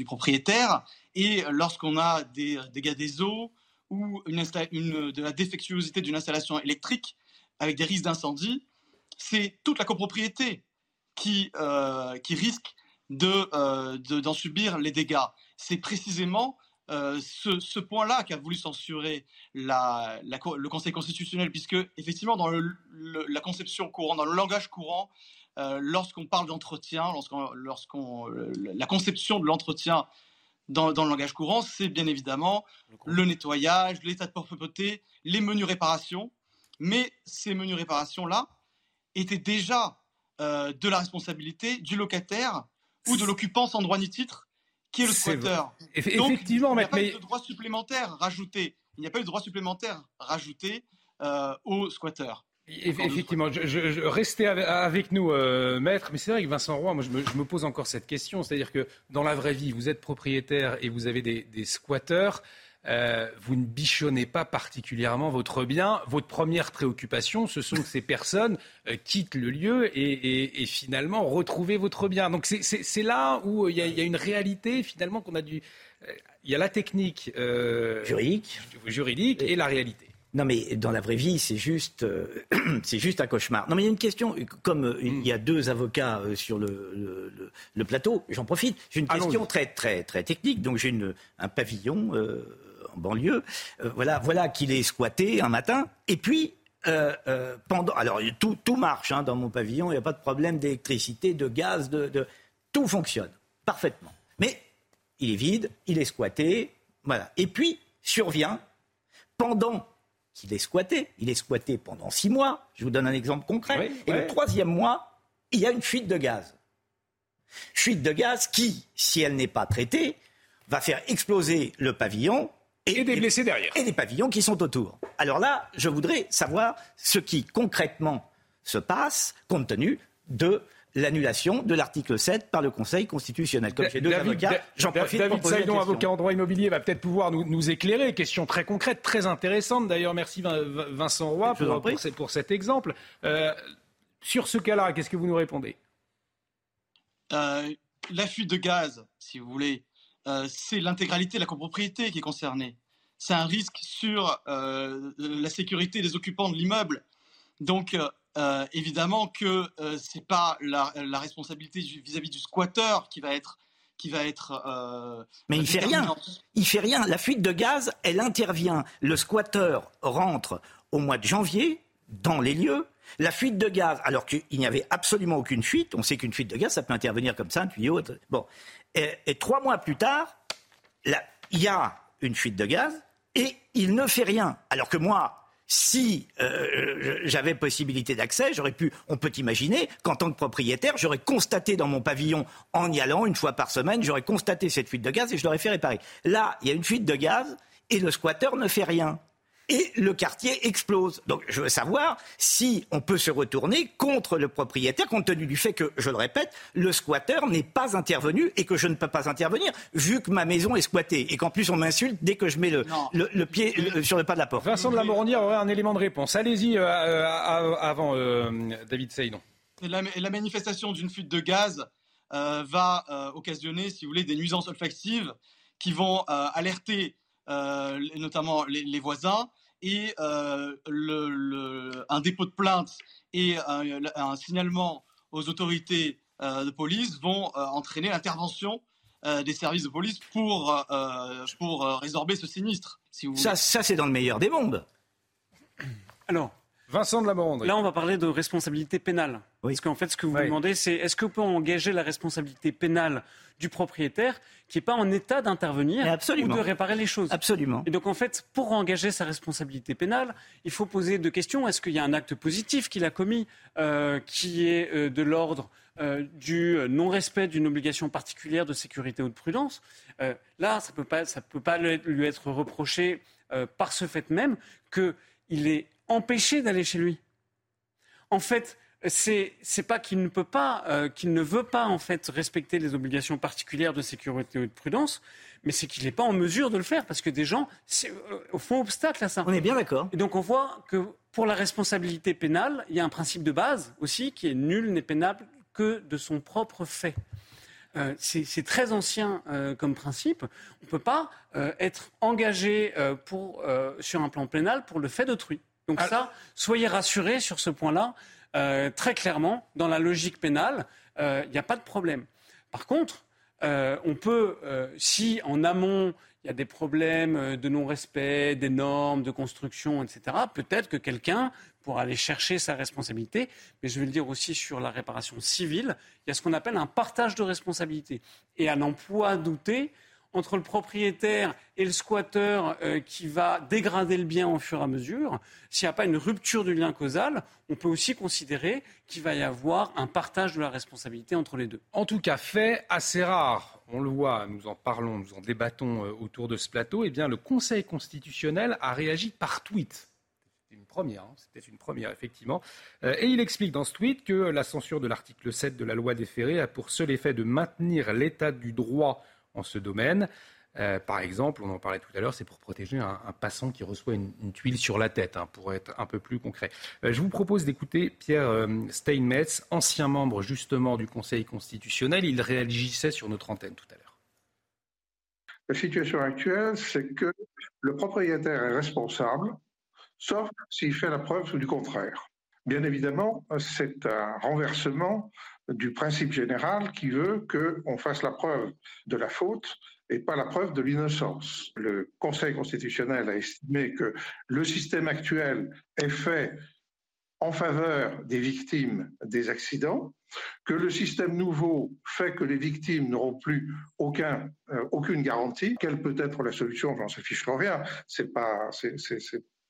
propriétaire. Et lorsqu'on a des dégâts des eaux ou une, de la défectuosité d'une installation électrique avec des risques d'incendie, c'est toute la copropriété qui, qui risque d'en de, d'en subir les dégâts. C'est précisément euh, ce, point-là qu'a voulu censurer le Conseil constitutionnel, puisque effectivement, dans la conception courante, dans le langage courant, euh, lorsqu'on parle d'entretien, lorsqu'on, la conception de l'entretien dans, le langage courant, c'est bien évidemment le nettoyage, l'état de propreté, les menus réparations. Mais ces menus réparations-là étaient déjà euh, de la responsabilité du locataire ou de l'occupant sans droit ni titre qui est le squatter. effectivement, il n'y a pas eu de droit supplémentaire rajouté. Il n'y a pas eu de droit supplémentaire rajouté euh, aux squatteurs. Effectivement, je, je, restez avec nous, euh, maître. Mais c'est vrai que Vincent Roy, moi, je me, pose encore cette question. C'est-à-dire que dans la vraie vie, vous êtes propriétaire et vous avez des, des squatteurs. Euh, vous ne bichonnez pas particulièrement votre bien. Votre première préoccupation, ce sont que ces personnes euh, quittent le lieu et, finalement retrouvent votre bien. Donc c'est là où il y, a une réalité finalement qu'on a dû. Euh, il y a la technique juridique, juridique et la réalité. Non, mais dans la vraie vie, c'est juste, *clears throat* c'est juste un cauchemar. Non, mais il y a une question. Comme il y a deux avocats sur le, le, plateau, j'en profite. J'ai une question très, très, très technique. Donc, j'ai un pavillon en banlieue, euh, voilà, voilà qu'il est squatté un matin, et puis euh, euh, pendant, alors tout, tout marche hein, dans mon pavillon, il n'y a pas de problème d'électricité, de gaz, de, tout fonctionne parfaitement. Mais il est vide, il est squatté, voilà. Et puis survient pendant qu'il est squatté, il est squatté pendant six mois. Je vous donne un exemple concret. et le troisième mois, il y a une fuite de gaz. Fuite de gaz qui, si elle n'est pas traitée, va faire exploser le pavillon et, des blessés derrière. Et des pavillons qui sont autour. Alors là, je voudrais savoir ce qui concrètement se passe compte tenu de l'annulation de l'article 7 par le Conseil constitutionnel. Comme j'ai deux avocats, j'en profite David pour poser avocat en droit immobilier, va peut-être pouvoir nous, éclairer. Question très concrète, très intéressante. D'ailleurs, merci Vincent Roy pour, pour, cet exemple. Euh, sur ce cas-là, qu'est-ce que vous nous répondez? Euh, La fuite de gaz, si vous voulez, euh, c'est l'intégralité de la copropriété qui est concernée. C'est un risque sur euh, la sécurité des occupants de l'immeuble. Donc, euh, évidemment que ce n'est pas la, responsabilité vis-à-vis du squatter qui va être qui va être. Mais il fait rien. Il fait rien. La fuite de gaz, elle intervient. Le squatter rentre au mois de janvier dans les lieux. La fuite de gaz, alors qu'il n'y avait absolument aucune fuite, on sait qu'une fuite de gaz, ça peut intervenir comme ça, un tuyau. Bon, et, trois mois plus tard, il y a une fuite de gaz et il ne fait rien. Alors que moi, si euh, j'avais possibilité d'accès, j'aurais pu, on peut imaginer qu'en tant que propriétaire, j'aurais constaté dans mon pavillon, en y allant une fois par semaine, j'aurais constaté cette fuite de gaz et je l'aurais fait réparer. Là, il y a une fuite de gaz et le squatteur ne fait rien et le quartier explose. Donc je veux savoir si on peut se retourner contre le propriétaire, compte tenu du fait que, je le répète, le squatteur n'est pas intervenu et que je ne peux pas intervenir vu que ma maison est squattée et qu'en plus on m'insulte dès que je mets le, le, pied sur le pas de la porte. Vincent de la Moronnière aurait un élément de réponse. Allez-y euh, euh, avant euh, David Seydon. La, la, manifestation d'une fuite de gaz va occasionner, si vous voulez, des nuisances olfactives qui vont alerter notamment les, voisins et euh, le, un dépôt de plainte et un, signalement aux autorités euh, de police vont euh, entraîner l'intervention des services de police pour, pour résorber ce sinistre. Si vous ça, ça c'est dans le meilleur des mondes. Alors, Vincent de la Là, on va parler de responsabilité pénale. Parce qu'en fait, ce que vous demandez, c'est est-ce qu'on peut engager la responsabilité pénale du propriétaire qui n'est pas en état d'intervenir ou de réparer les choses Absolument. Et donc, en fait, pour engager sa responsabilité pénale, il faut poser deux questions. Est-ce qu'il y a un acte positif qu'il a commis euh, qui est euh, de l'ordre euh, du non-respect d'une obligation particulière de sécurité ou de prudence? Là, ça ne peut pas, ça peut pas lui être reproché par ce fait même qu'il est empêcher d'aller chez lui. En fait, c'est n'est pas qu'il ne peut pas, euh, qu'il ne veut pas en fait respecter les obligations particulières de sécurité ou de prudence, mais c'est qu'il n'est pas en mesure de le faire parce que des gens euh, font obstacle à ça. On est bien d'accord. Et donc on voit que pour la responsabilité pénale, il y a un principe de base aussi qui est nul n'est pénable que de son propre fait. Euh, c'est très ancien euh, comme principe. On ne peut pas euh, être engagé pour, sur un plan pénal pour le fait d'autrui. Donc ça, soyez rassurés sur ce point-là. très clairement, dans la logique pénale, il n'y a pas de problème. Par contre, on peut, si en amont il y a des problèmes de non-respect, des normes, de construction, etc., peut-être que quelqu'un pour aller chercher sa responsabilité. Mais je vais le dire aussi sur la réparation civile, il y a ce qu'on appelle un partage de responsabilité. Et un emploi douté entre le propriétaire et le squatteur euh, qui va dégrader le bien au fur et à mesure, s'il n'y a pas une rupture du lien causal, on peut aussi considérer qu'il va y avoir un partage de la responsabilité entre les deux. En tout cas, fait assez rare, on le voit, nous en parlons, nous en débattons euh, autour de ce plateau, eh bien, le Conseil constitutionnel a réagi par tweet première, hein. c'était une première effectivement. Euh, et il explique dans ce tweet que la censure de l'article 7 de la loi ferrés a pour seul effet de maintenir l'état du droit en ce domaine. Euh, par exemple, on en parlait tout à l'heure, c'est pour protéger un, passant qui reçoit une, tuile sur la tête, hein, pour être un peu plus concret. Euh, je vous propose d'écouter Pierre Steinmetz, ancien membre justement du Conseil constitutionnel. Il réagissait sur notre antenne tout à l'heure. La situation actuelle, c'est que le propriétaire est responsable sauf s'il fait la preuve du contraire. Bien évidemment, c'est un renversement du principe général qui veut qu'on fasse la preuve de la faute et pas la preuve de l'innocence. Le Conseil constitutionnel a estimé que le système actuel est fait en faveur des victimes des accidents, que le système nouveau fait que les victimes n'auront plus euh, aucune garantie. Quelle peut être la solution? J'en sais fiche rien. C'est pas,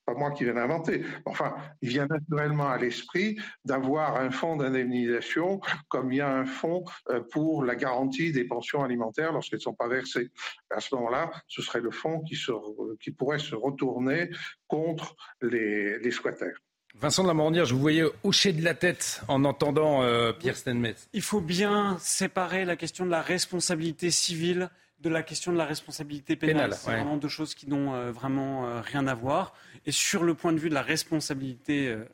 pas moi qui viens d'inventer. Enfin, il vient naturellement à l'esprit d'avoir un fonds d'indemnisation comme il y a un fonds euh, pour la garantie des pensions alimentaires lorsqu'elles ne sont pas versées. À ce moment-là, ce serait le fonds qui, qui pourrait se retourner contre les, les squatters. Vincent de la Morandière, je vous voyais hocher de la tête en entendant euh, Pierre Stenmetz. Il faut bien séparer la question de la responsabilité civile de la question de la responsabilité pénale. c'est vraiment deux choses qui n'ont euh, vraiment euh, rien à voir. Et sur le point de vue de la responsabilité euh,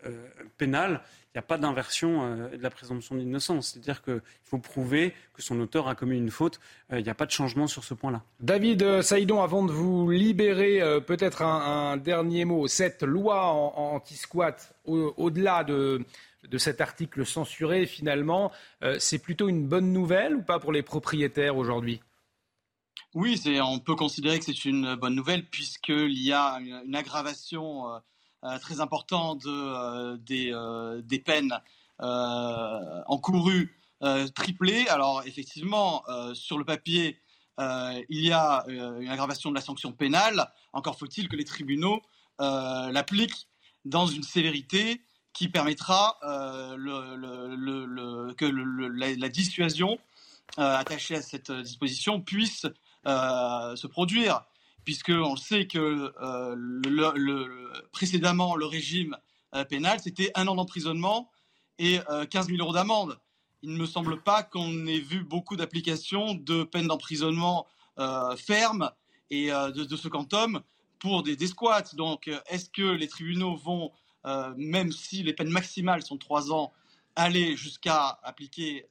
pénale, il n'y a pas d'inversion de la présomption d'innocence. C'est-à-dire qu'il faut prouver que son auteur a commis une faute. Il n'y a pas de changement sur ce point-là. David Saïdon, avant de vous libérer, peut-être un, dernier mot. Cette loi anti-squat, au-delà de, de cet article censuré, finalement, c'est plutôt une bonne nouvelle ou pas pour les propriétaires aujourd'hui? Oui, on peut considérer que c'est une bonne nouvelle puisqu'il y a une, aggravation euh, euh, très importante euh, des, peines encourues triplées. Alors effectivement, sur le papier, il y a une aggravation de la sanction pénale. Encore faut-il que les tribunaux l'appliquent dans une sévérité qui permettra que la, dissuasion attachée à cette disposition puisse se produire, puisqu'on sait que euh, précédemment, le régime euh, pénal, c'était un an d'emprisonnement et 15 000 euros d'amende. Il ne me semble pas qu'on ait vu beaucoup d'applications de peines d'emprisonnement fermes et de, ce quantum pour des, squats. Donc, est-ce que les tribunaux vont, même si les peines maximales sont 3 ans, aller jusqu'à appliquer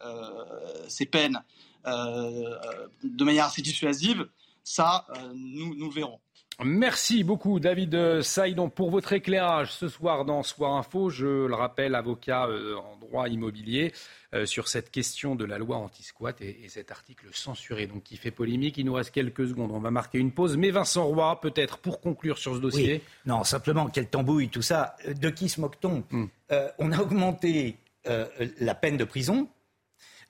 ces peines euh, de manière assez dissuasive, ça, euh, nous, nous verrons. Merci beaucoup David Saïdon pour votre éclairage ce soir dans Soir Info. Je le rappelle, avocat euh, en droit immobilier sur cette question de la loi anti-squat et, cet article censuré donc qui fait polémique. Il nous reste quelques secondes, on va marquer une pause. Mais Vincent Roy, peut-être pour conclure sur ce dossier. Non, simplement, quel tambouille tout ça. De qui se moque-t-on? Hmm. On a augmenté la peine de prison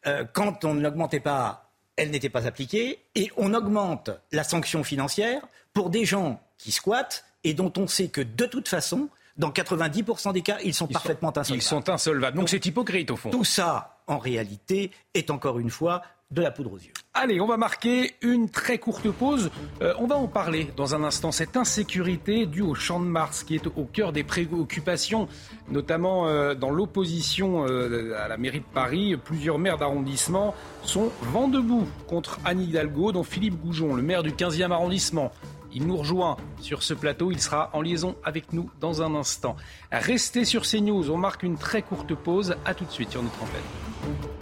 euh, quand on ne l'augmentait pas, elle n'était pas appliquée, et on augmente la sanction financière pour des gens qui squattent et dont on sait que de toute façon, dans 90% des cas, ils sont parfaitement insolvables. Ils sont insolvables. Donc c'est hypocrite au fond. Tout ça, en réalité, est encore une fois de la poudre aux yeux. Allez, on va marquer une très courte pause. Euh, on va en parler dans un instant. Cette insécurité due au champ de Mars qui est au cœur des préoccupations, notamment euh, dans l'opposition euh, à la mairie de Paris. Plusieurs maires d'arrondissement sont vent debout contre Anne Hidalgo, dont Philippe Goujon, le maire du 15e arrondissement, Il nous rejoint sur ce plateau. Il sera en liaison avec nous dans un instant. Restez sur CNews. On marque une très courte pause. A tout de suite sur notre antenne.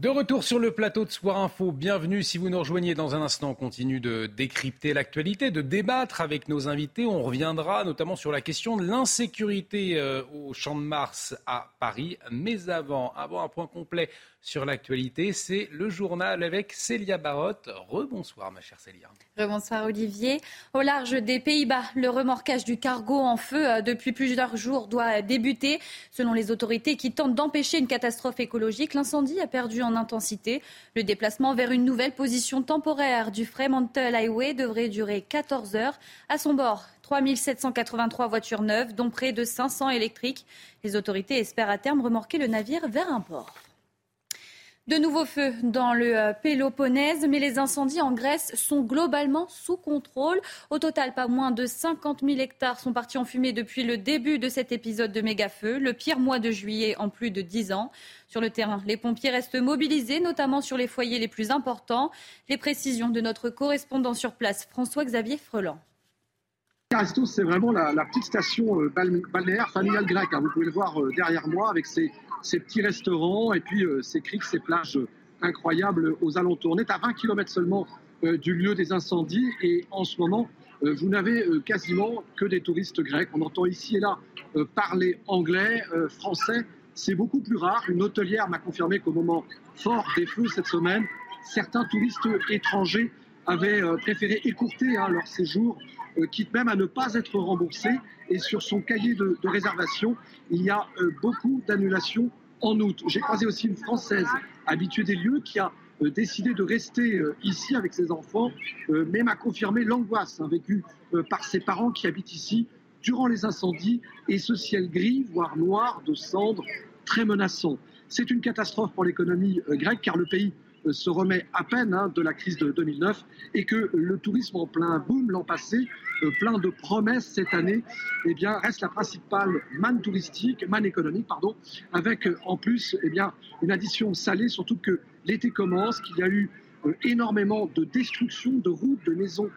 De retour sur le plateau de Soir Info, bienvenue si vous nous rejoignez dans un instant. On continue de décrypter l'actualité, de débattre avec nos invités. On reviendra notamment sur la question de l'insécurité euh, au Champ de Mars à Paris. Mais avant, avant un point complet sur l'actualité. C'est le journal avec Célia Barotte. Rebonsoir, ma chère Célia. Rebonsoir, Olivier. Au large des Pays-Bas, le remorquage du cargo en feu euh, depuis plusieurs jours doit débuter. Selon les autorités qui tentent d'empêcher une catastrophe écologique, l'incendie a perdu en intensité. Le déplacement vers une nouvelle position temporaire du Fremantle Highway devrait durer 14 heures. À son bord, 3783 voitures neuves, dont près de 500 électriques. Les autorités espèrent à terme remorquer le navire vers un port. De nouveaux feux dans le euh, Péloponnèse, mais les incendies en Grèce sont globalement sous contrôle. Au total, pas moins de 50 000 hectares sont partis en fumée depuis le début de cet épisode de méga-feu, le pire mois de juillet en plus de 10 ans. Sur le terrain, les pompiers restent mobilisés, notamment sur les foyers les plus importants. Les précisions de notre correspondant sur place, François-Xavier Freland. C'est vraiment la, petite station euh, balnéaire familiale grecque. Hein. Vous pouvez le voir euh, derrière moi avec ses petits restaurants et puis euh, ces criques, ces plages incroyables aux alentours. On est à 20 km seulement du lieu des incendies et en ce moment, vous n'avez quasiment que des touristes grecs. On entend ici et là parler anglais, français. C'est beaucoup plus rare. Une hôtelière m'a confirmé qu'au moment fort des feux cette semaine, certains touristes étrangers avaient préféré écourter hein, leur séjour, quitte même à ne pas être remboursés et sur son cahier de, réservation, il y a euh, beaucoup d'annulations en août. J'ai croisé aussi une Française habituée des lieux qui a euh, décidé de rester euh, ici avec ses enfants, mais m'a confirmé l'angoisse vécue par ses parents qui habitent ici durant les incendies et ce ciel gris, voire noir, de cendres, très menaçant. C'est une catastrophe pour l'économie grecque car le pays se remet à peine hein, de la crise de 2009 et que le tourisme en plein boom l'an passé, euh, plein de promesses cette année, eh bien, reste la principale manne touristique, manne économique, pardon, avec euh, en plus eh bien, une addition salée, surtout que l'été commence, qu'il y a eu euh, énormément de destruction de routes, de maisons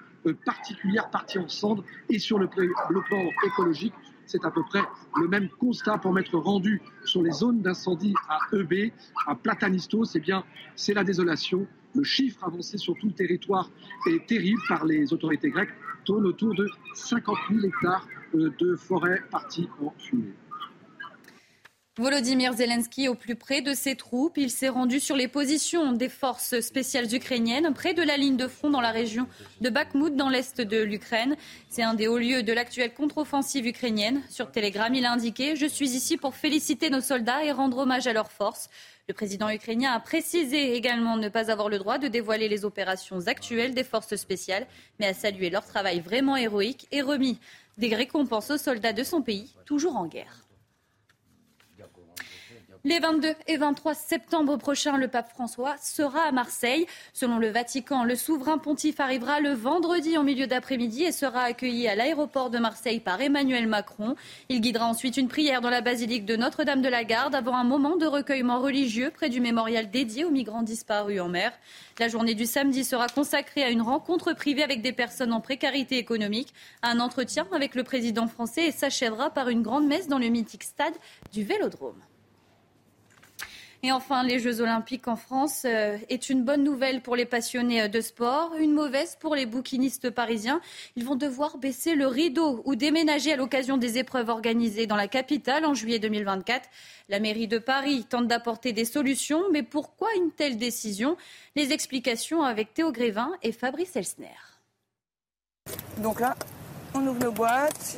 particulières parties en cendres et sur le plan écologique, c'est à peu près le même constat pour m'être rendu sur les zones d'incendie à EB, à Platanistos. Eh bien, c'est la désolation. Le chiffre avancé sur tout le territoire est terrible par les autorités grecques, tourne autour de 50 000 hectares euh, de forêt partis en fumée. Volodymyr Zelensky au plus près de ses troupes. Il s'est rendu sur les positions des forces spéciales ukrainiennes près de la ligne de front dans la région de Bakhmut dans l'est de l'Ukraine. C'est un des hauts lieux de l'actuelle contre-offensive ukrainienne. Sur Telegram, il a indiqué Je suis ici pour féliciter nos soldats et rendre hommage à leurs forces. Le président ukrainien a précisé également ne pas avoir le droit de dévoiler les opérations actuelles des forces spéciales, mais a salué leur travail vraiment héroïque et remis des récompenses aux soldats de son pays, toujours en guerre. Les 22 et 23 septembre prochains, le pape François sera à Marseille. Selon le Vatican, le souverain pontife arrivera le vendredi en milieu d'après-midi et sera accueilli à l'aéroport de Marseille par Emmanuel Macron. Il guidera ensuite une prière dans la basilique de Notre-Dame de la Garde avant un moment de recueillement religieux près du mémorial dédié aux migrants disparus en mer. La journée du samedi sera consacrée à une rencontre privée avec des personnes en précarité économique, un entretien avec le président français et s'achèvera par une grande messe dans le mythique stade du Vélodrome. Et enfin, les Jeux Olympiques en France euh, est une bonne nouvelle pour les passionnés euh, de sport, une mauvaise pour les bouquinistes parisiens. Ils vont devoir baisser le rideau ou déménager à l'occasion des épreuves organisées dans la capitale en juillet 2024. La mairie de Paris tente d'apporter des solutions, mais pourquoi une telle décision? Les explications avec Théo Grévin et Fabrice Elsner. Donc là, on ouvre nos boîtes.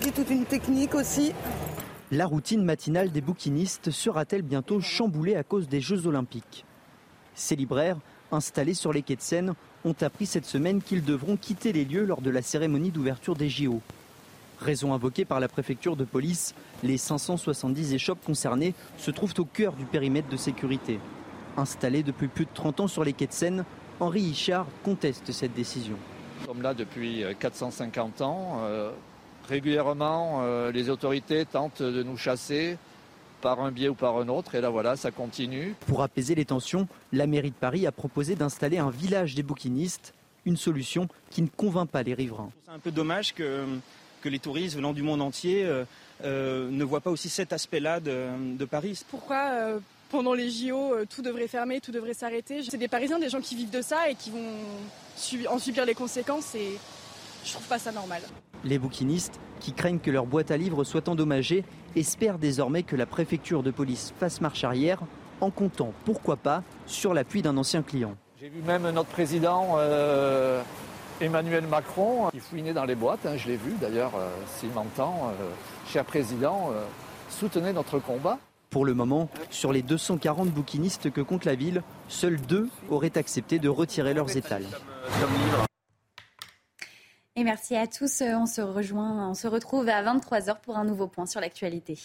Il y a toute une technique aussi. La routine matinale des bouquinistes sera-t-elle bientôt chamboulée à cause des Jeux Olympiques? Ces libraires, installés sur les quais de Seine, ont appris cette semaine qu'ils devront quitter les lieux lors de la cérémonie d'ouverture des JO. Raison invoquée par la préfecture de police, les 570 échoppes concernées se trouvent au cœur du périmètre de sécurité. Installé depuis plus de 30 ans sur les quais de Seine, Henri Hichard conteste cette décision. Nous là depuis 450 ans. Euh, Régulièrement, euh, les autorités tentent de nous chasser par un biais ou par un autre. Et là, voilà, ça continue. Pour apaiser les tensions, la mairie de Paris a proposé d'installer un village des bouquinistes, une solution qui ne convainc pas les riverains. C'est un peu dommage que, que les touristes venant du monde entier euh, euh, ne voient pas aussi cet aspect-là de, Paris. Pourquoi euh, pendant les JO, tout devrait fermer, tout devrait s'arrêter? C'est des Parisiens, des gens qui vivent de ça et qui vont en subir les conséquences et je trouve pas ça normal. Les bouquinistes, qui craignent que leur boîte à livres soit endommagée, espèrent désormais que la préfecture de police fasse marche arrière en comptant, pourquoi pas, sur l'appui d'un ancien client. J'ai vu même notre président euh, Emmanuel Macron qui fouinait dans les boîtes, hein, je l'ai vu d'ailleurs, euh, s'il m'entend, euh, cher président, soutenez notre combat. Pour le moment, sur les 240 bouquinistes que compte la ville, seuls deux auraient accepté de retirer leurs étals. Et merci à tous. On se rejoint, on se retrouve à 23h pour un nouveau point sur l'actualité.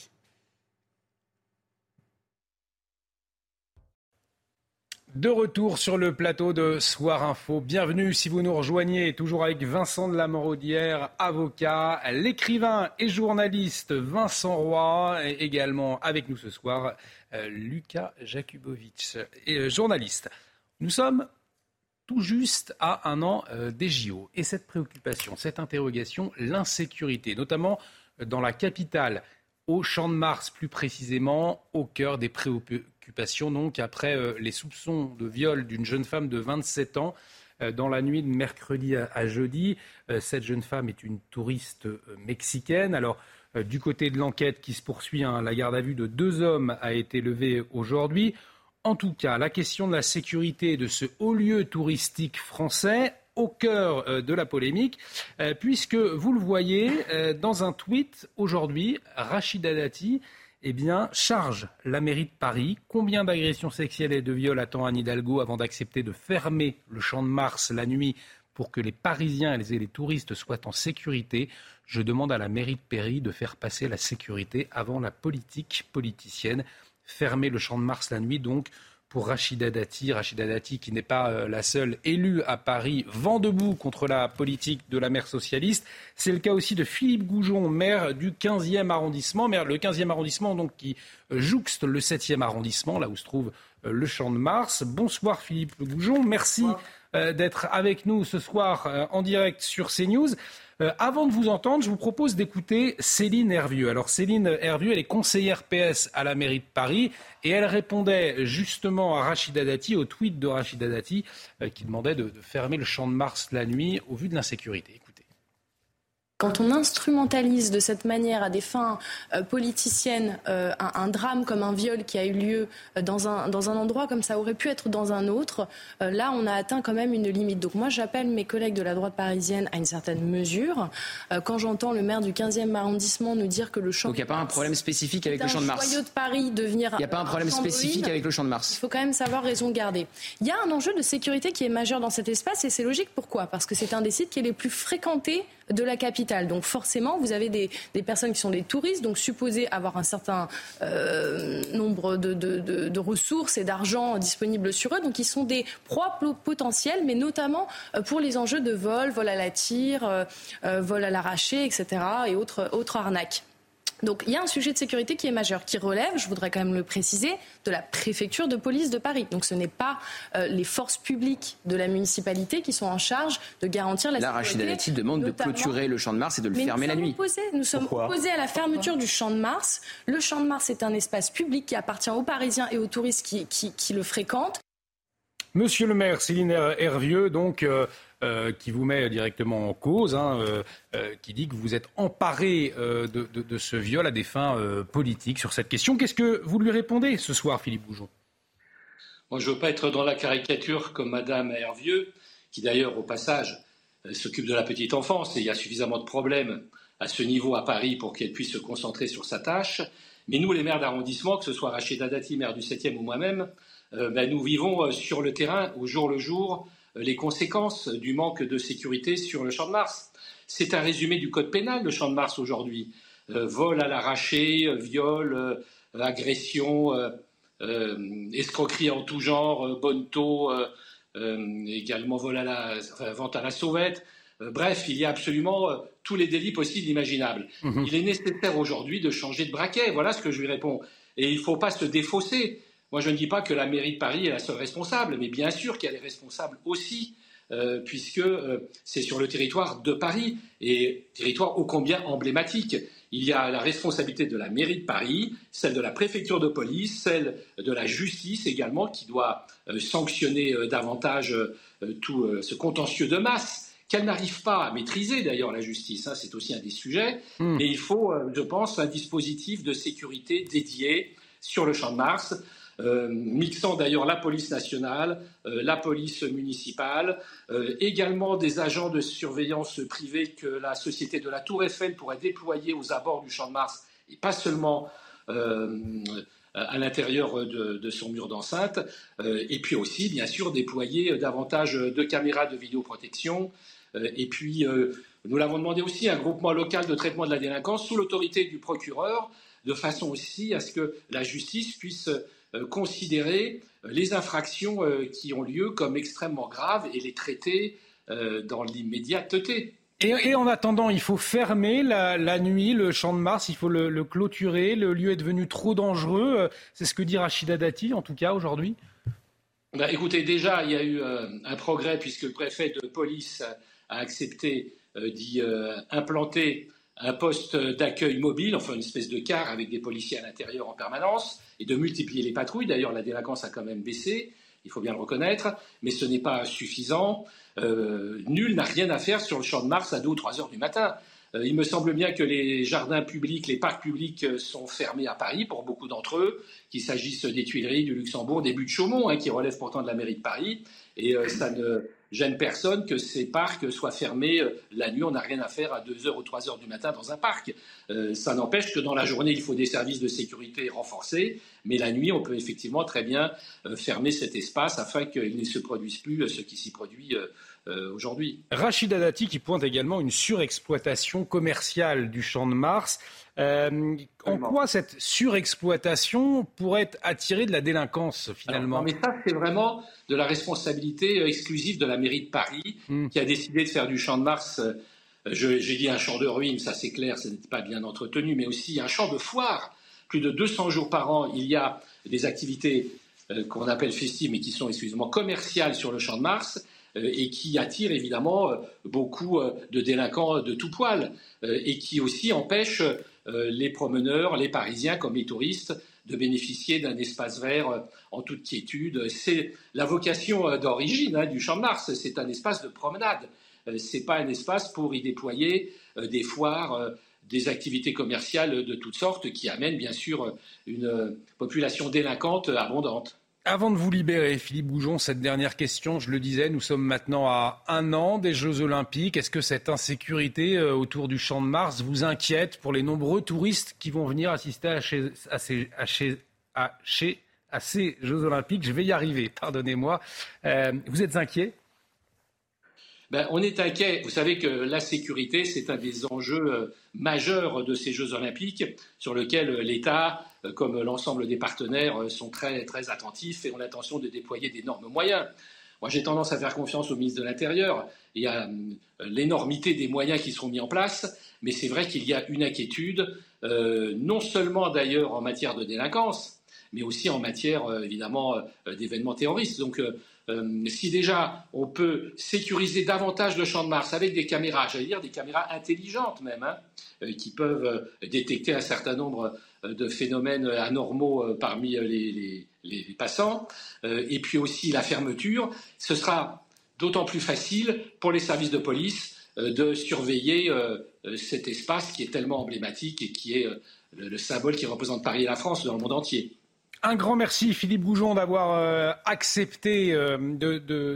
De retour sur le plateau de Soir Info. Bienvenue si vous nous rejoignez, toujours avec Vincent de la Moraudière, avocat, l'écrivain et journaliste Vincent Roy, et également avec nous ce soir euh, Lucas Jakubowicz, euh, journaliste. Nous sommes tout juste à un an euh, des JO. Et cette préoccupation, cette interrogation, l'insécurité, notamment dans la capitale, au Champ de Mars plus précisément, au cœur des préoccupations donc après euh, les soupçons de viol d'une jeune femme de 27 ans euh, dans la nuit de mercredi à, jeudi. Euh, cette jeune femme est une touriste mexicaine. Alors, du côté de l'enquête qui se poursuit, hein, la garde à vue de deux hommes a été levée aujourd'hui. En tout cas, la question de la sécurité de ce haut lieu touristique français au cœur de la polémique, puisque vous le voyez dans un tweet aujourd'hui, Rachida Dati eh bien, charge la mairie de Paris. Combien d'agressions sexuelles et de viols attend Anne Hidalgo avant d'accepter de fermer le champ de Mars la nuit pour que les Parisiens et les touristes soient en sécurité? Je demande à la mairie de Paris de faire passer la sécurité avant la politique politicienne. Fermer le champ de Mars la nuit, donc, pour Rachida Dati. Rachida Dati, qui n'est pas euh, la seule élue à Paris, vent debout contre la politique de la maire socialiste. C'est le cas aussi de Philippe Goujon, maire du 15e arrondissement, maire le 15e arrondissement donc qui euh, jouxte le 7e arrondissement, là où se trouve euh, le Champ de Mars. Bonsoir Philippe Goujon, merci d'être avec nous ce soir en direct sur CNews. Euh, avant de vous entendre, je vous propose d'écouter Céline Hervieux. Alors Céline Hervieux, elle est conseillère PS à la mairie de Paris et elle répondait justement à Rachida Dati, au tweet de Rachida Dati, euh, qui demandait de, de fermer le champ de Mars la nuit au vu de l'insécurité. Quand on instrumentalise de cette manière à des fins euh, politiciennes euh, un, drame comme un viol qui a eu lieu euh, dans un, dans un endroit comme ça aurait pu être dans un autre, là on a atteint quand même une limite. Donc moi j'appelle mes collègues de la droite parisienne à une certaine mesure. quand j'entends le maire du 15e arrondissement nous dire que le champ... Donc il n'y a pas un problème spécifique avec le champ de Mars de Paris devenir... Il n'y a pas un problème spécifique avec le champ de Mars Il faut quand même savoir raison garder. Il y a un enjeu de sécurité qui est majeur dans cet espace et c'est logique. Pourquoi? Parce que c'est un des sites qui est les plus fréquentés de la capitale. Donc forcément, vous avez des, personnes qui sont des touristes, donc supposés avoir un certain euh, nombre de, ressources et d'argent disponibles sur eux. Donc ils sont des proies potentielles, mais notamment euh, pour les enjeux de vol, vol à la tire, euh, vol à l'arraché, etc. et autres, autres arnaques. Donc il y a un sujet de sécurité qui est majeur, qui relève, je voudrais quand même le préciser, de la préfecture de police de Paris. Donc ce n'est pas euh, les forces publiques de la municipalité qui sont en charge de garantir la sécurité. La Rachida Dati demande de clôturer le champ de Mars et de le fermer la nuit. nous sommes opposés à la fermeture du champ de Mars. Le champ de Mars est un espace public qui appartient aux Parisiens et aux touristes qui, le fréquentent. Monsieur le maire, Céline Hervieux, donc... Euh, euh, qui vous met directement en cause, hein, euh, euh, qui dit que vous êtes emparé de, ce viol à des fins politiques sur cette question. Qu'est-ce que vous lui répondez ce soir, Philippe Bougeon Moi, je ne veux pas être dans la caricature comme Madame Hervieux, qui d'ailleurs, au passage, s'occupe de la petite enfance, et il y a suffisamment de problèmes à ce niveau à Paris pour qu'elle puisse se concentrer sur sa tâche. Mais nous, les maires d'arrondissement, que ce soit Rachida Dati, maire du 7e ou moi-même, ben, nous vivons sur le terrain, au jour le jour, les conséquences du manque de sécurité sur le champ de Mars. C'est un résumé du code pénal, le champ de Mars aujourd'hui. Euh, vol à l'arraché, euh, viol, agression, escroquerie en tout genre, bonne taux, également vol à la, vente à la sauvette. bref, il y a absolument tous les délits possibles, imaginables. Mhm. Il est nécessaire aujourd'hui de changer de braquet. Voilà ce que je lui réponds. Et il ne faut pas se défausser. Moi, je ne dis pas que la mairie de Paris est la seule responsable, mais bien sûr qu'elle est responsable aussi, euh, puisque euh, c'est sur le territoire de Paris, et territoire ô combien emblématique. Il y a la responsabilité de la mairie de Paris, celle de la préfecture de police, celle de la justice également, qui doit euh, sanctionner davantage tout ce contentieux de masse qu'elle n'arrive pas à maîtriser d'ailleurs la justice, hein, c'est aussi un des sujets, hmm. mais il faut, je pense, un dispositif de sécurité dédié sur le champ de Mars. Euh, mixant d'ailleurs la police nationale, euh, la police municipale, euh, également des agents de surveillance privés que la société de la Tour Eiffel pourrait déployer aux abords du Champ de Mars, et pas seulement à l'intérieur de, son mur d'enceinte, et puis aussi, bien sûr, déployer davantage de caméras de vidéoprotection, et puis, nous l'avons demandé aussi, un groupement local de traitement de la délinquance sous l'autorité du procureur, de façon aussi à ce que la justice puisse considérer euh, les infractions euh, qui ont lieu comme extrêmement graves et les traiter dans l'immédiateté. Et, en attendant, il faut fermer la, nuit le champ de Mars, il faut le, clôturer. Le lieu est devenu trop dangereux. C'est ce que dit Rachida Dati, en tout cas, aujourd'hui bah, Écoutez, déjà, il y a eu un progrès puisque le préfet de police a accepté d'y implanter un poste d'accueil mobile, enfin une espèce de car avec des policiers à l'intérieur en permanence, et de multiplier les patrouilles. D'ailleurs, la délinquance a quand même baissé, il faut bien le reconnaître, mais ce n'est pas suffisant. Euh, nul n'a rien à faire sur le champ de Mars à 2 ou 3 heures du matin. Euh, il me semble bien que les jardins publics, les parcs publics euh, sont fermés à Paris pour beaucoup d'entre eux, qu'il s'agisse des Tuileries, du Luxembourg, des buts de Chaumont, hein, qui relèvent pourtant de la mairie de Paris. Et ça ne gêne personne que ces parcs soient fermés euh, la nuit. On n'a rien à faire à 2h ou 3h du matin dans un parc. Euh, ça n'empêche que dans la journée, il faut des services de sécurité renforcés, mais la nuit, on peut effectivement très bien euh, fermer cet espace afin qu'il ne se produise plus ce qui s'y produit aujourd'hui. Rachid Dati qui pointe également une surexploitation commerciale du champ de Mars. En quoi cette surexploitation pourrait attirer de la délinquance finalement Mais ça, c'est vraiment de la responsabilité exclusive de la mairie de Paris, hmm. qui a décidé de faire du champ de Mars, euh, j'ai dit un champ de ruines, ça c'est clair, ce n'est pas bien entretenu, mais aussi un champ de foire. Plus de 200 jours par an, il y a des activités euh, qu'on appelle festives, mais qui sont exclusivement commerciales sur le champ de Mars euh, et qui attirent évidemment beaucoup de délinquants de tout poil et qui aussi empêchent les promeneurs, les Parisiens comme les touristes de bénéficier d'un espace vert euh, en toute quiétude. C'est la vocation euh, d'origine hein, du Champ de Mars, c'est un espace de promenade. Euh, Ce n'est pas un espace pour y déployer des foires, des activités commerciales de toutes sortes qui amènent bien sûr une population délinquante abondante. Avant de vous libérer, Philippe Boujon, cette dernière question, je le disais, nous sommes maintenant à un an des Jeux Olympiques. Est-ce que cette insécurité autour du Champ de Mars vous inquiète pour les nombreux touristes qui vont venir assister à ces, Jeux Olympiques? Je vais y arriver, pardonnez-moi. Euh, vous êtes inquiet ben, on est inquiet. Vous savez que la sécurité, c'est un des enjeux euh, majeurs de ces Jeux olympiques sur lequel euh, l'État, euh, comme l'ensemble des partenaires, sont très, très attentifs et ont l'intention de déployer d'énormes moyens. Moi, j'ai tendance à faire confiance au ministre de l'Intérieur. Y a l'énormité des moyens qui seront mis en place, mais c'est vrai qu'il y a une inquiétude, non seulement d'ailleurs en matière de délinquance, mais aussi en matière évidemment d'événements terroristes. Donc euh, si déjà on peut sécuriser davantage le champ de Mars avec des caméras, j'allais dire des caméras intelligentes même, hein, euh, qui peuvent euh, détecter un certain nombre de phénomènes anormaux parmi les, passants, et puis aussi la fermeture, ce sera d'autant plus facile pour les services de police de surveiller cet espace qui est tellement emblématique et qui est le symbole qui représente Paris et la France dans le monde entier. Un grand merci Philippe Goujon d'avoir euh, accepté euh,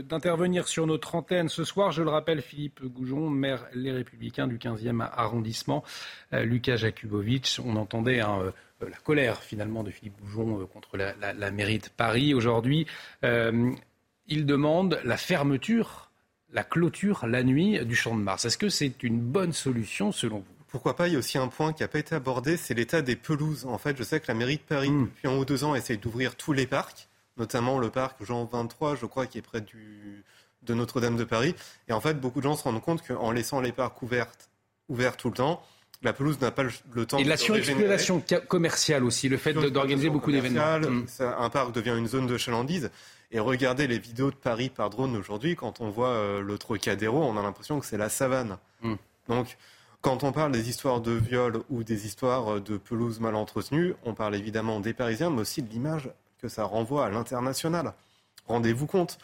d'intervenir sur notre antenne ce soir. Je le rappelle, Philippe Goujon, maire Les Républicains du 15e arrondissement, euh, Lucas Jakubowicz. On entendait hein, la colère finalement de Philippe Goujon contre la, la, mairie de Paris aujourd'hui. il demande la fermeture, la clôture la nuit du Champ de Mars. Est-ce que c'est une bonne solution selon vous? Pourquoi pas, il y a aussi un point qui n'a pas été abordé, c'est l'état des pelouses. En fait, je sais que la mairie de Paris, hmm. depuis en haut deux ans, essaye d'ouvrir tous les parcs, notamment le parc Jean 23, je crois, qui est près du, de Notre-Dame de Paris. Et en fait, beaucoup de gens se rendent compte qu'en laissant les parcs ouverts, ouverts tout le temps, La pelouse n'a pas le, temps et de la surexploitation commerciale aussi, le fait d'organiser beaucoup d'événements. Mm. Un parc devient une zone de chalandise. Et regardez les vidéos de Paris par drone aujourd'hui, quand on voit euh, le Trocadéro, on a l'impression que c'est la savane. Mm. Donc, quand on parle des histoires de viol ou des histoires de pelouse mal entretenues, on parle évidemment des Parisiens, mais aussi de l'image que ça renvoie à l'international. Rendez-vous compte,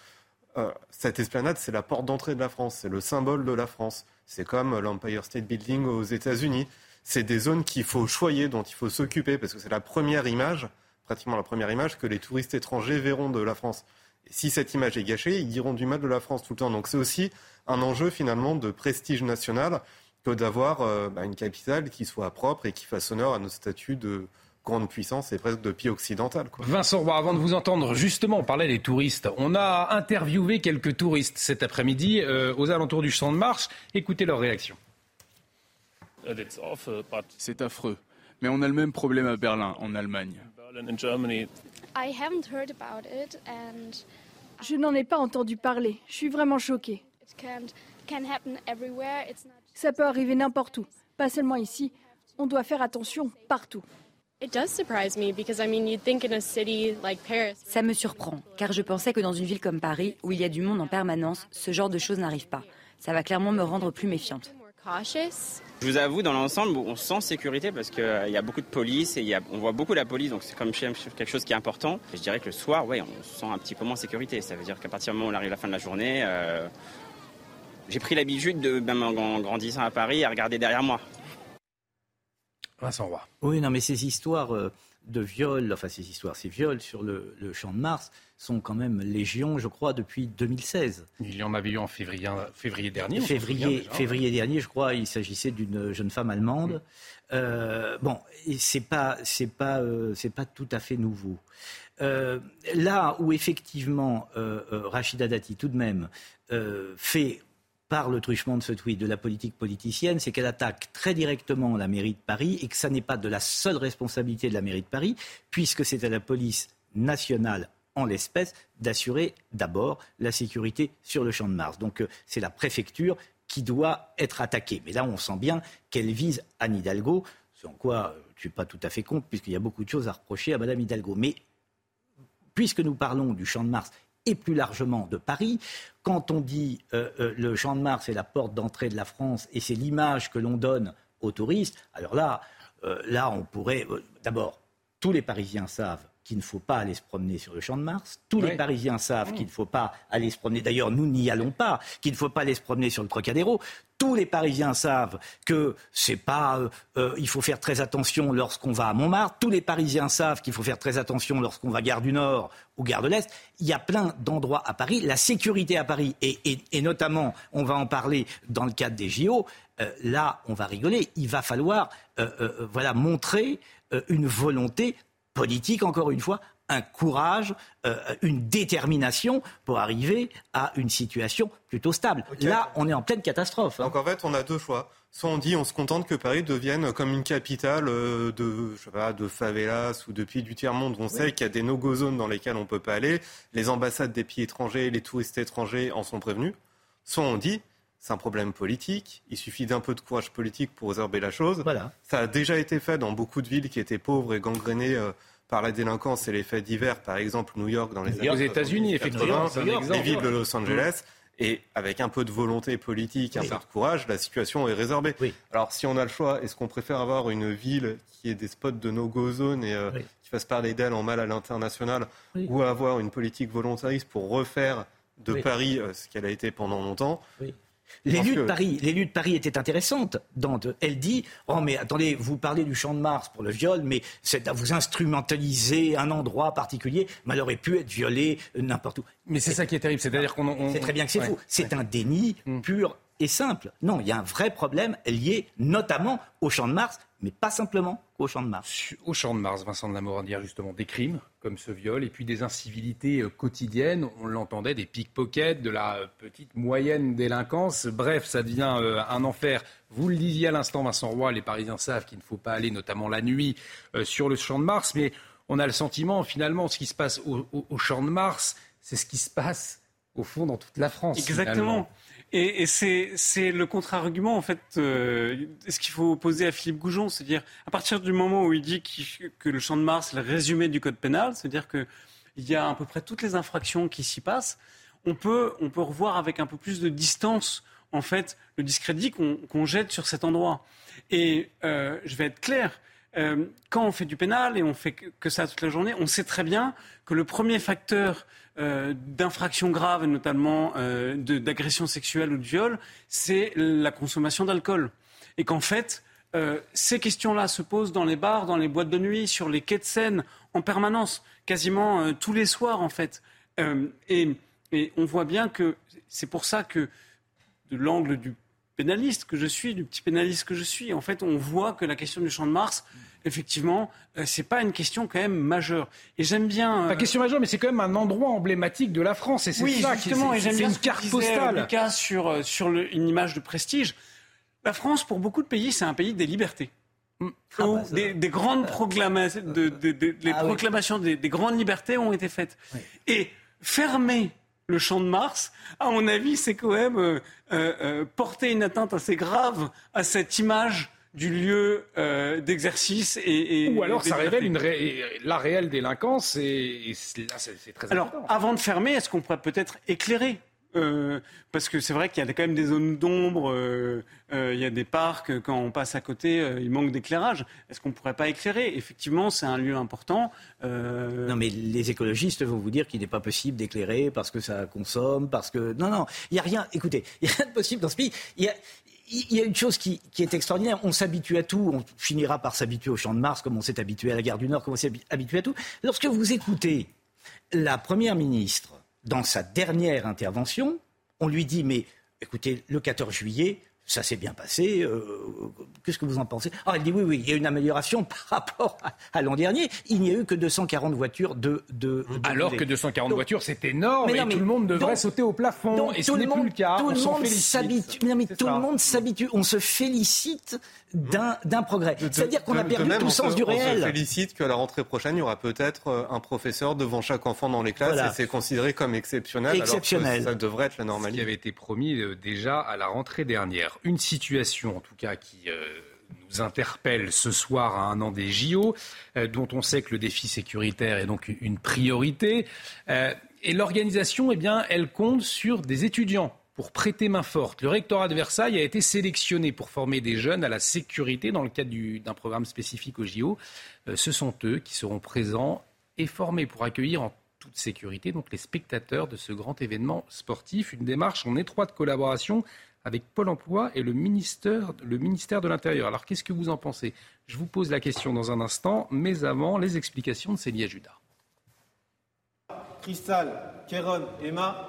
euh, cette esplanade, c'est la porte d'entrée de la France, c'est le symbole de la France. C'est comme l'Empire State Building aux États-Unis. C'est des zones qu'il faut choyer, dont il faut s'occuper, parce que c'est la première image, pratiquement la première image que les touristes étrangers verront de la France. Et si cette image est gâchée, ils diront du mal de la France tout le temps. Donc c'est aussi un enjeu finalement de prestige national que d'avoir euh, bah, une capitale qui soit propre et qui fasse honneur à notre statut de, grande puissance et presque de pied occidental. Vincent Roy, avant de vous entendre, justement, on parlait des touristes. On a interviewé quelques touristes cet après-midi euh, aux alentours du Champ de Mars. Écoutez leur réaction. C'est affreux. Mais on a le même problème à Berlin, en Allemagne. Je n'en ai pas entendu parler. Je suis vraiment choquée. Ça peut arriver n'importe où, pas seulement ici. On doit faire attention partout. Ça me surprend, car je pensais que dans une ville comme Paris, où il y a du monde en permanence, ce genre de choses n'arrive pas. Ça va clairement me rendre plus méfiante. Je vous avoue, dans l'ensemble, on sent sécurité parce qu'il euh, y a beaucoup de police et on voit beaucoup la police, donc c'est comme quelque chose qui est important. je dirais que le soir, ouais, on se sent un petit peu moins en sécurité. Ça veut dire qu'à partir du moment où on arrive à la fin de la journée, euh, j'ai pris l'habitude, de, même en grandissant à Paris, à regarder derrière moi. Vincent Roy. Oui, non, mais ces histoires euh, de viol, enfin ces histoires, ces viols sur le, champ de Mars sont quand même légion, je crois, depuis 2016. Il y en avait eu en février, février dernier. Février, février dernier, je crois, il s'agissait d'une jeune femme allemande. Euh, bon, c'est pas, c'est pas, euh, c'est pas tout à fait nouveau. là où effectivement Rachida Dati tout de même fait par le truchement de ce tweet de la politique politicienne, c'est qu'elle attaque très directement la mairie de Paris et que ça n'est pas de la seule responsabilité de la mairie de Paris, puisque c'est à la police nationale en l'espèce d'assurer d'abord la sécurité sur le champ de Mars. Donc euh, c'est la préfecture qui doit être attaquée. Mais là, on sent bien qu'elle vise Anne Hidalgo, ce en quoi euh, je ne suis pas tout à fait contre, puisqu'il y a beaucoup de choses à reprocher à Madame Hidalgo. Mais puisque nous parlons du champ de Mars et plus largement de Paris. Quand on dit euh, euh, le Champ de Mars est la porte d'entrée de la France et c'est l'image que l'on donne aux touristes, alors là, euh, là on pourrait. D'abord, tous les Parisiens savent qu'il ne faut pas aller se promener sur le champ de Mars. Tous les Parisiens savent qu'il ne faut pas aller se promener. D'ailleurs, nous n'y allons pas. Qu'il ne faut pas aller se promener sur le Trocadéro. Tous les Parisiens savent que c'est pas. Euh, euh, il faut faire très attention lorsqu'on va à Montmartre. Tous les Parisiens savent qu'il faut faire très attention lorsqu'on va gare du Nord ou gare de l'Est. Il y a plein d'endroits à Paris. La sécurité à Paris et, et, notamment, on va en parler dans le cadre des JO. Euh, là, on va rigoler. Il va falloir, voilà, montrer une volonté politique, encore une fois, un courage, euh, une détermination pour arriver à une situation plutôt stable. Là, on est en pleine catastrophe. Hein. Donc en fait, on a deux choix. Soit on dit on se contente que Paris devienne comme une capitale euh, de, je sais pas, de favelas ou de pays du tiers-monde. On sait qu'il y a des no-go zones dans lesquelles on ne peut pas aller. Les ambassades des pays étrangers, les touristes étrangers en sont prévenus. Soit on dit c'est un problème politique. Il suffit d'un peu de courage politique pour résorber la chose. Voilà. Ça a déjà été fait dans beaucoup de villes qui étaient pauvres et gangrénées euh, par la délinquance et les faits divers, par exemple New York dans les années Aux États-Unis, effectivement, les villes de Los Angeles. Et avec un peu de volonté politique, un peu de courage, la situation est résorbée. Alors, si on a le choix, est-ce qu'on préfère avoir une ville qui ait des spots de no-go zone et euh, qui fasse parler d'elle en mal à l'international, ou avoir une politique volontariste pour refaire de Paris euh, ce qu'elle a été pendant longtemps? L'élu de, Paris, de Paris était intéressante. Elle dit Oh, mais attendez, vous parlez du champ de Mars pour le viol, mais c'est à vous instrumentaliser un endroit particulier, mais elle aurait pu être violée n'importe où. Mais c'est ça qui est terrible, c'est-à-dire qu'on. C'est très bien que c'est faux. C'est un déni mm. pur et simple. Non, il y a un vrai problème lié notamment au champ de Mars, mais pas simplement au champ de Mars. Au champ de Mars, Vincent de la Morandière, justement, des crimes comme ce viol, et puis des incivilités euh, quotidiennes, on l'entendait, des pickpockets, de la euh, petite moyenne délinquance. Bref, ça devient euh, un enfer. Vous le disiez à l'instant, Vincent Roy, les Parisiens savent qu'il ne faut pas aller, notamment la nuit, sur le champ de Mars, mais on a le sentiment, finalement, ce qui se passe au, champ de Mars, c'est ce qui se passe, au fond, dans toute la France. Exactement. Et, c'est le contre-argument, en fait, euh, ce qu'il faut opposer à Philippe Goujon? C'est-à-dire, à partir du moment où il dit que le champ de Mars est le résumé du code pénal, c'est-à-dire qu'il y a à peu près toutes les infractions qui s'y passent, on peut, on peut revoir avec un peu plus de distance, en fait, le discrédit qu'on jette sur cet endroit. Et euh, je vais être clair, euh, quand on fait du pénal et on fait que ça toute la journée, on sait très bien que le premier facteur euh, graves, notamment euh, d'agression sexuelle ou de viol, c'est la consommation d'alcool. Et qu'en fait, euh, ces questions-là se posent dans les bars, dans les boîtes de nuit, sur les quais de Seine, en permanence, quasiment tous les soirs, en fait. Et, et, on voit bien que c'est pour ça que, de l'angle du pénaliste que je suis, du petit pénaliste que je suis, en fait, on voit que la question du champ de Mars effectivement, euh, c'est pas une question quand même majeure. Et j'aime bien. Pas question majeure, mais c'est quand même un endroit emblématique de la France. Et c'est oui, ça justement, et j'aime bien une carte postale. cas sur, euh, sur une image de prestige. La France, pour beaucoup de pays, c'est un pays des libertés. Mm. Ah bah des, grandes proclamations, de, les ah proclamations des, grandes libertés ont été faites. Et fermer le champ de Mars, à mon avis, c'est quand même euh, porter une atteinte assez grave à cette image du lieu euh, d'exercice et, ou alors ça révèle une la réelle délinquance et, là c'est très alors avant de fermer est-ce qu'on pourrait peut-être éclairer euh, parce que c'est vrai qu'il y a quand même des zones d'ombre, euh, il y a des parcs, quand on passe à côté, il manque d'éclairage. Est-ce qu'on ne pourrait pas éclairer? Effectivement, c'est un lieu important. Non, mais les écologistes vont vous dire qu'il n'est pas possible d'éclairer parce que ça consomme, parce que... Non, non, il n'y a rien, écoutez, *laughs* il n'y a rien de possible dans ce pays. Il y a, une chose qui, est extraordinaire. On s'habitue à tout. On finira par s'habituer au champ de Mars, comme on s'est habitué à la guerre du Nord, comme on s'est habitué à tout. Lorsque vous écoutez la première ministre dans sa dernière intervention, on lui dit mais écoutez, le 14 juillet, ça s'est bien passé. Euh, qu'est-ce que vous en pensez? Ah, elle dit oui, oui, il y a une amélioration *laughs* par rapport à, l'an dernier. Il n'y a eu que 240 voitures de. de, Alors que 240 voitures, c'est énorme et tout le monde devrait sauter au plafond. et ce n'est plus le cas. Tout le monde s'habitue. mais tout le monde s'habitue. On se félicite d'un progrès. C'est-à-dire qu'on a perdu tout sens du réel. On se félicite qu'à la rentrée prochaine, il y aura peut-être euh, un professeur devant chaque enfant dans les classes et c'est considéré comme exceptionnel. Exceptionnel. ça devrait être la normalité. Ce qui avait été promis euh, déjà à la rentrée dernière. Une situation, en tout cas, qui euh, nous interpelle ce soir à un an des JO, dont on sait que le défi sécuritaire est donc une priorité. et l'organisation, eh bien, elle compte sur des étudiants pour prêter main forte. Le rectorat de Versailles a été sélectionné pour former des jeunes à la sécurité dans le cadre d'un programme spécifique au JO. Euh, ce sont eux qui seront présents et formés pour accueillir en toute sécurité donc les spectateurs de ce grand événement sportif. Une démarche en étroite collaboration avec Pôle Emploi et le ministère, le ministère de l'Intérieur. Alors qu'est-ce que vous en pensez? Je vous pose la question dans un instant, mais avant les explications de Célia Judas. Cristal, Kéron, Emma,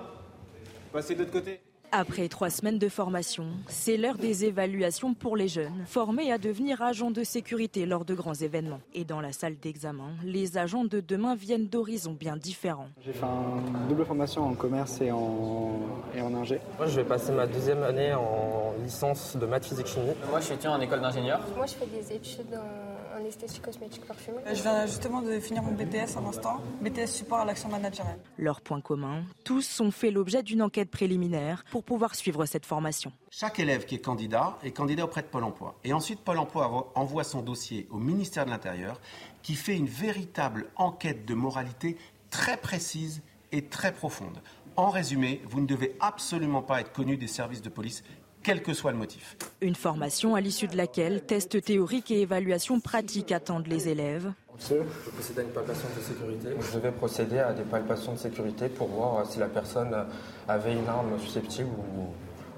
passez de l'autre côté. Après trois semaines de formation, c'est l'heure des évaluations pour les jeunes, formés à devenir agents de sécurité lors de grands événements. Et dans la salle d'examen, les agents de demain viennent d'horizons bien différents. J'ai fait une double formation en commerce et en, et en ingé. Moi, je vais passer ma deuxième année en licence de maths, physique, chimie. Moi, je suis étudiant en école d'ingénieur. Moi, je fais des études en esthétique cosmétique parfumée. Je viens justement de finir mon BTS en instant, BTS support à l'action managériale. Leur point commun, tous ont fait l'objet d'une enquête préliminaire pour pouvoir suivre cette formation. Chaque élève qui est candidat est candidat auprès de Pôle Emploi. Et ensuite, Pôle Emploi envoie son dossier au ministère de l'Intérieur qui fait une véritable enquête de moralité très précise et très profonde. En résumé, vous ne devez absolument pas être connu des services de police quel que soit le motif. Une formation à l'issue de laquelle tests théoriques et évaluations pratiques attendent les élèves. Je procéder à une palpation de sécurité. Je vais procéder à des palpations de sécurité pour voir si la personne avait une arme susceptible ou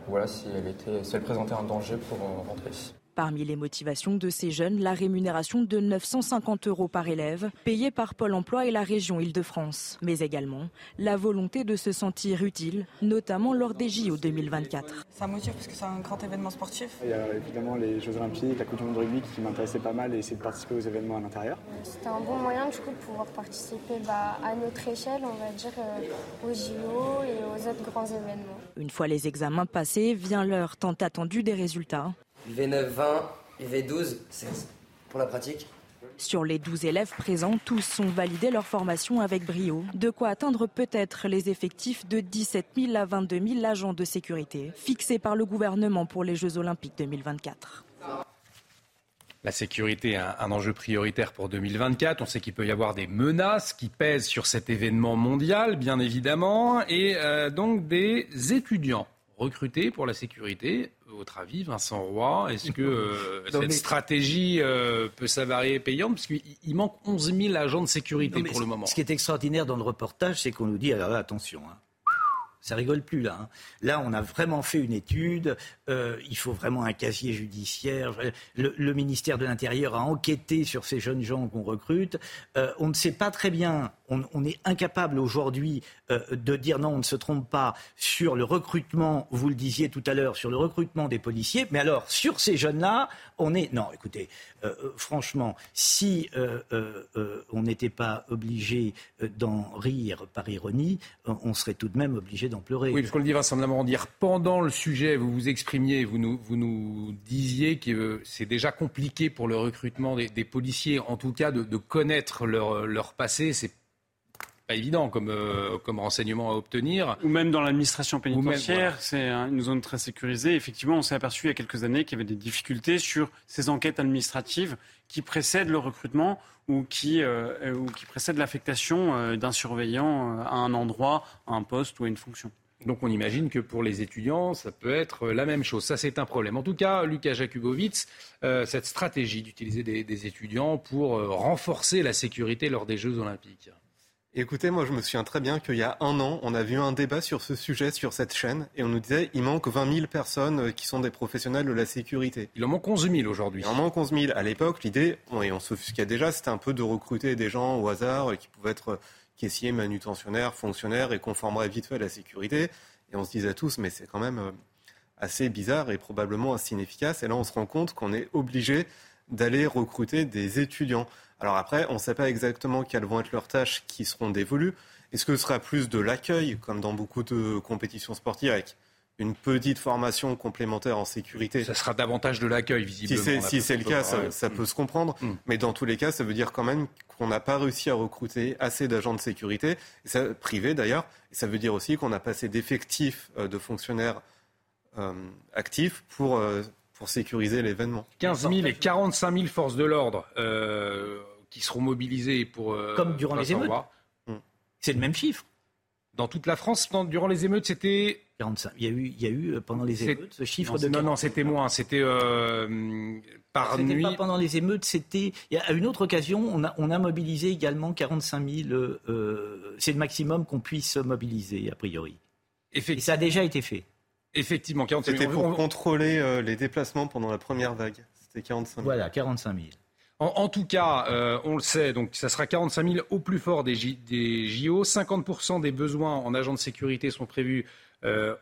voilà, si elle, était, si elle présentait un danger pour euh, rentrer ici. Parmi les motivations de ces jeunes, la rémunération de 950 euros par élève, payée par Pôle emploi et la région Île-de-France. Mais également la volonté de se sentir utile, notamment lors des JO 2024. Ça motive parce que c'est un grand événement sportif. Il y a évidemment les Jeux Olympiques, la Coupe du Monde de rugby qui m'intéressait pas mal et essayer de participer aux événements à l'intérieur. C'était un bon moyen du coup de pouvoir participer bah, à notre échelle, on va dire, euh, aux JO et aux autres grands événements. Une fois les examens passés, vient l'heure tant attendue des résultats. V9, 20, V12, 16. Pour la pratique Sur les 12 élèves présents, tous sont validés leur formation avec brio. De quoi atteindre peut-être les effectifs de 17 000 à 22 000 agents de sécurité fixés par le gouvernement pour les Jeux Olympiques 2024. La sécurité est un, enjeu prioritaire pour 2024. On sait qu'il peut y avoir des menaces qui pèsent sur cet événement mondial, bien évidemment, et euh, donc des étudiants recrutés pour la sécurité. Votre avis, Vincent Roy, est-ce que *laughs* euh, cette stratégie euh, peut s'avérer payante? Parce qu'il manque 11 000 agents de sécurité pour le moment. Ce qui est extraordinaire dans le reportage, c'est qu'on nous dit, alors là, attention, hein, ça rigole plus là. Hein. Là, on a vraiment fait une étude. Euh, il faut vraiment un casier judiciaire. Le, ministère de l'Intérieur a enquêté sur ces jeunes gens qu'on recrute. Euh, on ne sait pas très bien. On, est incapable aujourd'hui euh, de dire non, on ne se trompe pas sur le recrutement. Vous le disiez tout à l'heure sur le recrutement des policiers. Mais alors sur ces jeunes-là, on est non. Écoutez, franchement, si on n'était pas obligé d'en rire par ironie, on serait tout de même obligé pleurer. Oui, parce qu'on le dit Vincent dire pendant le sujet, vous vous exprimiez, vous nous, vous nous disiez que c'est déjà compliqué pour le recrutement des, policiers, en tout cas de, connaître leur, leur passé. C'est pas évident comme, euh, comme renseignement à obtenir. Ou même dans l'administration pénitentiaire, c'est une zone très sécurisée. Effectivement, on s'est aperçu il y a quelques années qu'il y avait des difficultés sur ces enquêtes administratives qui précèdent le recrutement ou qui, euh, ou qui précèdent l'affectation euh, d'un surveillant à un endroit, à un poste ou à une fonction. Donc on imagine que pour les étudiants, ça peut être la même chose. Ça, c'est un problème. En tout cas, Lucas Jakubowicz, cette stratégie d'utiliser des, des, étudiants pour renforcer la sécurité lors des Jeux olympiques. Écoutez, moi je me souviens très bien qu'il y a un an, on a vu un débat sur ce sujet sur cette chaîne et on nous disait il manque 20 000 personnes euh, qui sont des professionnels de la sécurité. Il en manque 11 000 aujourd'hui. Il en manque 11 000. À l'époque, l'idée, et on s'offusquait déjà, c'était un peu de recruter des gens au hasard euh, qui pouvaient être euh, caissiers, manutentionnaires, fonctionnaires et conformeraient vite fait à la sécurité. Et on se disait tous, mais c'est quand même assez bizarre et probablement assez inefficace. Et là, on se rend compte qu'on est obligé d'aller recruter des étudiants. Alors après, on ne sait pas exactement quelles vont être leurs tâches qui seront dévolues. Est-ce que ce sera plus de l'accueil, comme dans beaucoup de compétitions sportives, avec une petite formation complémentaire en sécurité? Ça sera davantage de l'accueil, visiblement. Si c'est le cas, ça, peut se comprendre. Mm. Mais dans tous les cas, ça veut dire quand même qu'on n'a pas réussi à recruter assez d'agents de sécurité, privés d'ailleurs. Et ça veut dire aussi qu'on n'a pas assez d'effectifs euh, de fonctionnaires euh, actifs pour euh, pour sécuriser l'événement. 15 000 et 45 000 forces de l'ordre euh, qui seront mobilisées pour. Euh, Comme durant les émeutes. Hmm. C'est le même chiffre. Dans toute la France, durant les émeutes, c'était. 45. Il y a eu, il y a eu euh, pendant les émeutes ce chiffre de. Non, non, c'était moins. C'était par nuit. Pas pendant les émeutes, c'était. À une autre occasion, on a, on a mobilisé également 45 000. c'est le maximum qu'on puisse mobiliser, a priori. Et ça a déjà été fait. Effectivement, 45 000. C'était pour contrôler euh, les déplacements pendant la première vague. C'était 45 000. Voilà, 45 000. En, tout cas, euh, on le sait, donc ça sera 45 000 au plus fort des, des JO. 50% des besoins en agents de sécurité sont prévus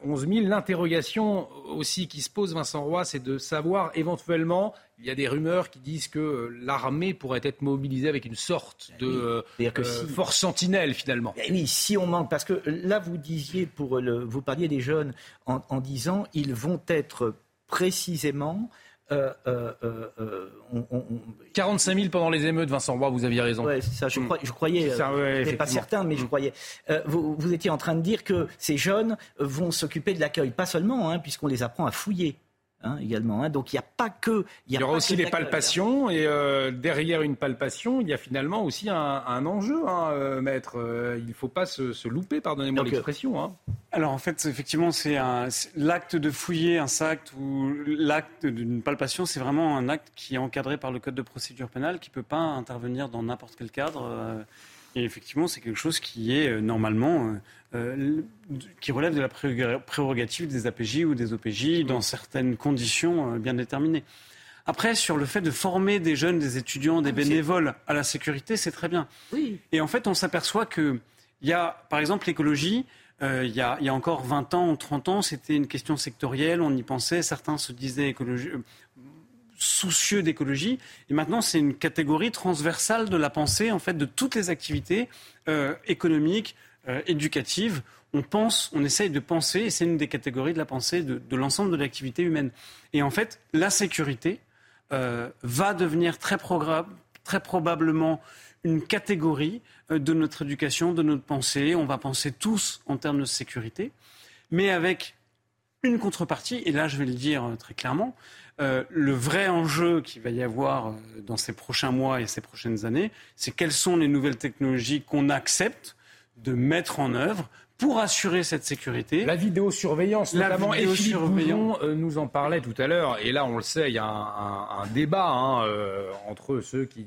11 euh, 000. L'interrogation aussi qui se pose, Vincent Roy, c'est de savoir éventuellement, il y a des rumeurs qui disent que euh, l'armée pourrait être mobilisée avec une sorte de euh, force sentinelle finalement. Eh oui, si on manque, parce que là vous disiez, pour le, vous parliez des jeunes en, en disant, ils vont être précisément 45 euh, 000 euh, euh, pendant les émeutes, Vincent Roy, vous aviez raison. Ouais, ça, je, crois, je croyais, je n'étais pas certain, mais je mm. croyais. vous, vous, étiez en train de dire que ces jeunes vont s'occuper de l'accueil, pas seulement, hein, puisqu'on les apprend à fouiller. Hein, également. Hein. Donc il n'y a pas que. Il y, aura aussi les palpations et euh, derrière une palpation, il y a finalement aussi un, enjeu, hein, euh, maître. Euh, il ne faut pas se, louper, pardonnez-moi l'expression. Alors en fait, effectivement, c'est l'acte de fouiller un sac ou l'acte d'une palpation, c'est vraiment un acte qui est encadré par le code de procédure pénale, qui ne peut pas intervenir dans n'importe quel cadre. Et effectivement, c'est quelque chose qui est normalement euh, qui relève de la prérogative des APJ ou des OPJ dans certaines conditions euh, bien déterminées. Après, sur le fait de former des jeunes, des étudiants, des ah, bénévoles à la sécurité, c'est très bien. Oui. Et en fait, on s'aperçoit qu'il y a, par exemple, l'écologie. Euh, il, y a, il, y a, encore 20 ans ou 30 ans, c'était une question sectorielle, on y pensait, certains se disaient écologie, soucieux d'écologie. Et maintenant, c'est une catégorie transversale de la pensée, en fait, de toutes les activités économiques, euh, éducative, on pense, on essaye de penser, et c'est une des catégories de la pensée de, l'ensemble de l'activité humaine. Et en fait, la sécurité euh, va devenir très, probablement une catégorie euh, de notre éducation, de notre pensée. On va penser tous en termes de sécurité, mais avec une contrepartie, et là je vais le dire très clairement, le vrai enjeu qu'il va y avoir dans ces prochains mois et ces prochaines années, c'est quelles sont les nouvelles technologies qu'on accepte de mettre en œuvre pour assurer cette sécurité. La vidéosurveillance, notamment, et Philippe nous en parlait tout à l'heure, et là on le sait, il y a un, débat hein, entre ceux qui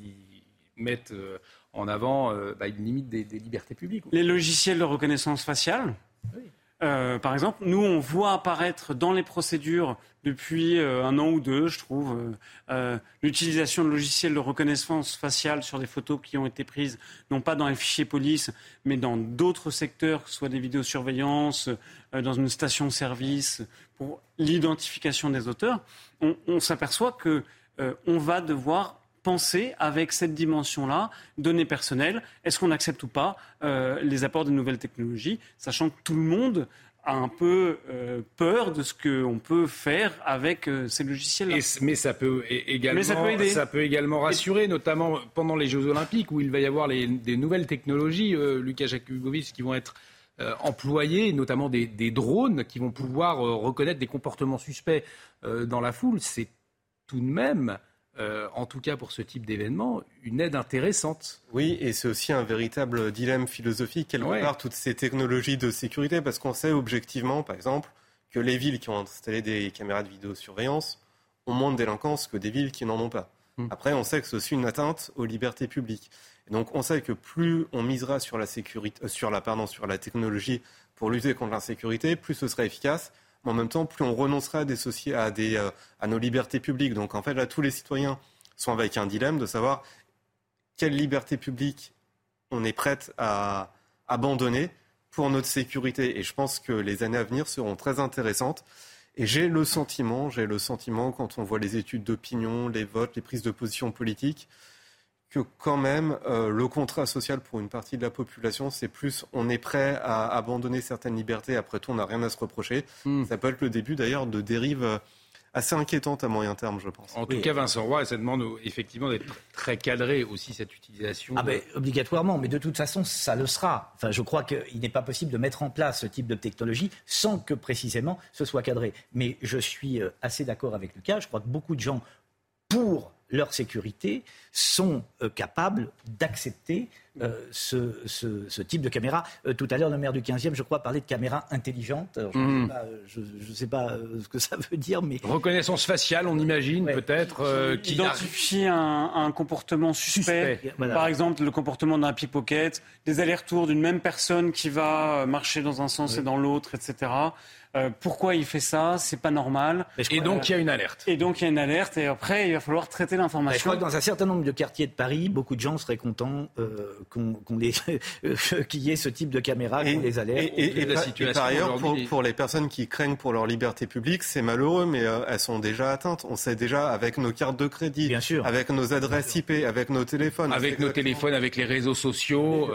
mettent euh, en avant euh, bah, une limite des, libertés publiques. Les logiciels de reconnaissance faciale euh, par exemple, nous, on voit apparaître dans les procédures depuis un an ou deux, je trouve, l'utilisation de logiciels de reconnaissance faciale sur des photos qui ont été prises, non pas dans les fichiers police, mais dans d'autres secteurs, que ce soit des vidéosurveillances, dans une station-service, pour l'identification des auteurs. On, on s'aperçoit que on va devoir penser avec cette dimension-là, données personnelles, est-ce qu'on accepte ou pas euh, les apports de nouvelles technologies, sachant que tout le monde a un peu euh, peur de ce qu'on peut faire avec euh, ces logiciels-là. Mais ça peut également, ça peut, également rassurer, notamment pendant les Jeux Olympiques où il va y avoir des nouvelles technologies, Lucas Jakubowicz, qui vont être employés, notamment des, des, drones qui vont pouvoir reconnaître des comportements suspects dans la foule. C'est tout de même euh, en tout cas pour ce type d'événement, une aide intéressante. Oui, et c'est aussi un véritable dilemme philosophique, quelque part, toutes ces technologies de sécurité, parce qu'on sait objectivement, par exemple, que les villes qui ont installé des caméras de vidéosurveillance ont moins de délinquance que des villes qui n'en ont pas. Hmm. Après, on sait que c'est aussi une atteinte aux libertés publiques. Et donc, on sait que plus on misera sur la, sécurité, euh, sur la, pardon, sur la technologie pour lutter contre l'insécurité, plus ce sera efficace en même temps, plus on renoncera à, à, des, euh, à nos libertés publiques. Donc en fait, là, tous les citoyens sont avec un dilemme de savoir quelle liberté publique on est prête à abandonner pour notre sécurité. Et je pense que les années à venir seront très intéressantes. Et j'ai le sentiment, j'ai le sentiment, quand on voit les études d'opinion, les votes, les prises de position politiques, que quand même euh, le contrat social pour une partie de la population, c'est plus on est prêt à abandonner certaines libertés, après tout on n'a rien à se reprocher. Hmm. Ça peut être le début d'ailleurs de dérives euh, assez inquiétantes à moyen terme, je pense. En tout cas, Vincent Roy, ça demande effectivement d'être très cadré aussi cette utilisation. Ah ben, obligatoirement, mais de toute façon, ça le sera. Enfin, je crois qu'il n'est pas possible de mettre en place ce type de technologie sans que précisément ce soit cadré. Mais je suis euh, assez d'accord avec Lucas. Je crois que beaucoup de gens, pour leur sécurité, sont euh, capables d'accepter euh, ce, type de caméra. Euh, tout à l'heure, le maire du 15e, je crois, parlait de caméras intelligentes. je ne mmh. sais, pas ce que ça veut dire, mais... Reconnaissance faciale, on imagine, peut-être. qui identifie un, un, comportement suspect. Par exemple, le comportement d'un pickpocket, des allers-retours d'une même personne qui va marcher dans un sens et dans l'autre, etc. Euh, pourquoi il fait ça? C'est pas normal. Et donc il y a une alerte. Et donc il y a une alerte et après il va falloir traiter l'information. Je crois que dans un certain nombre de quartiers de Paris, beaucoup de gens seraient contents euh, qu'on *laughs* qu'il y ait ce type de caméra, qu'on les alerte. Et, par ailleurs, pour, les personnes qui craignent pour leur liberté publique, c'est malheureux, mais euh, elles sont déjà atteintes. On sait déjà avec nos cartes de crédit, Bien sûr. avec nos adresses IP, avec nos téléphones. Avec nos téléphones, avec les réseaux sociaux.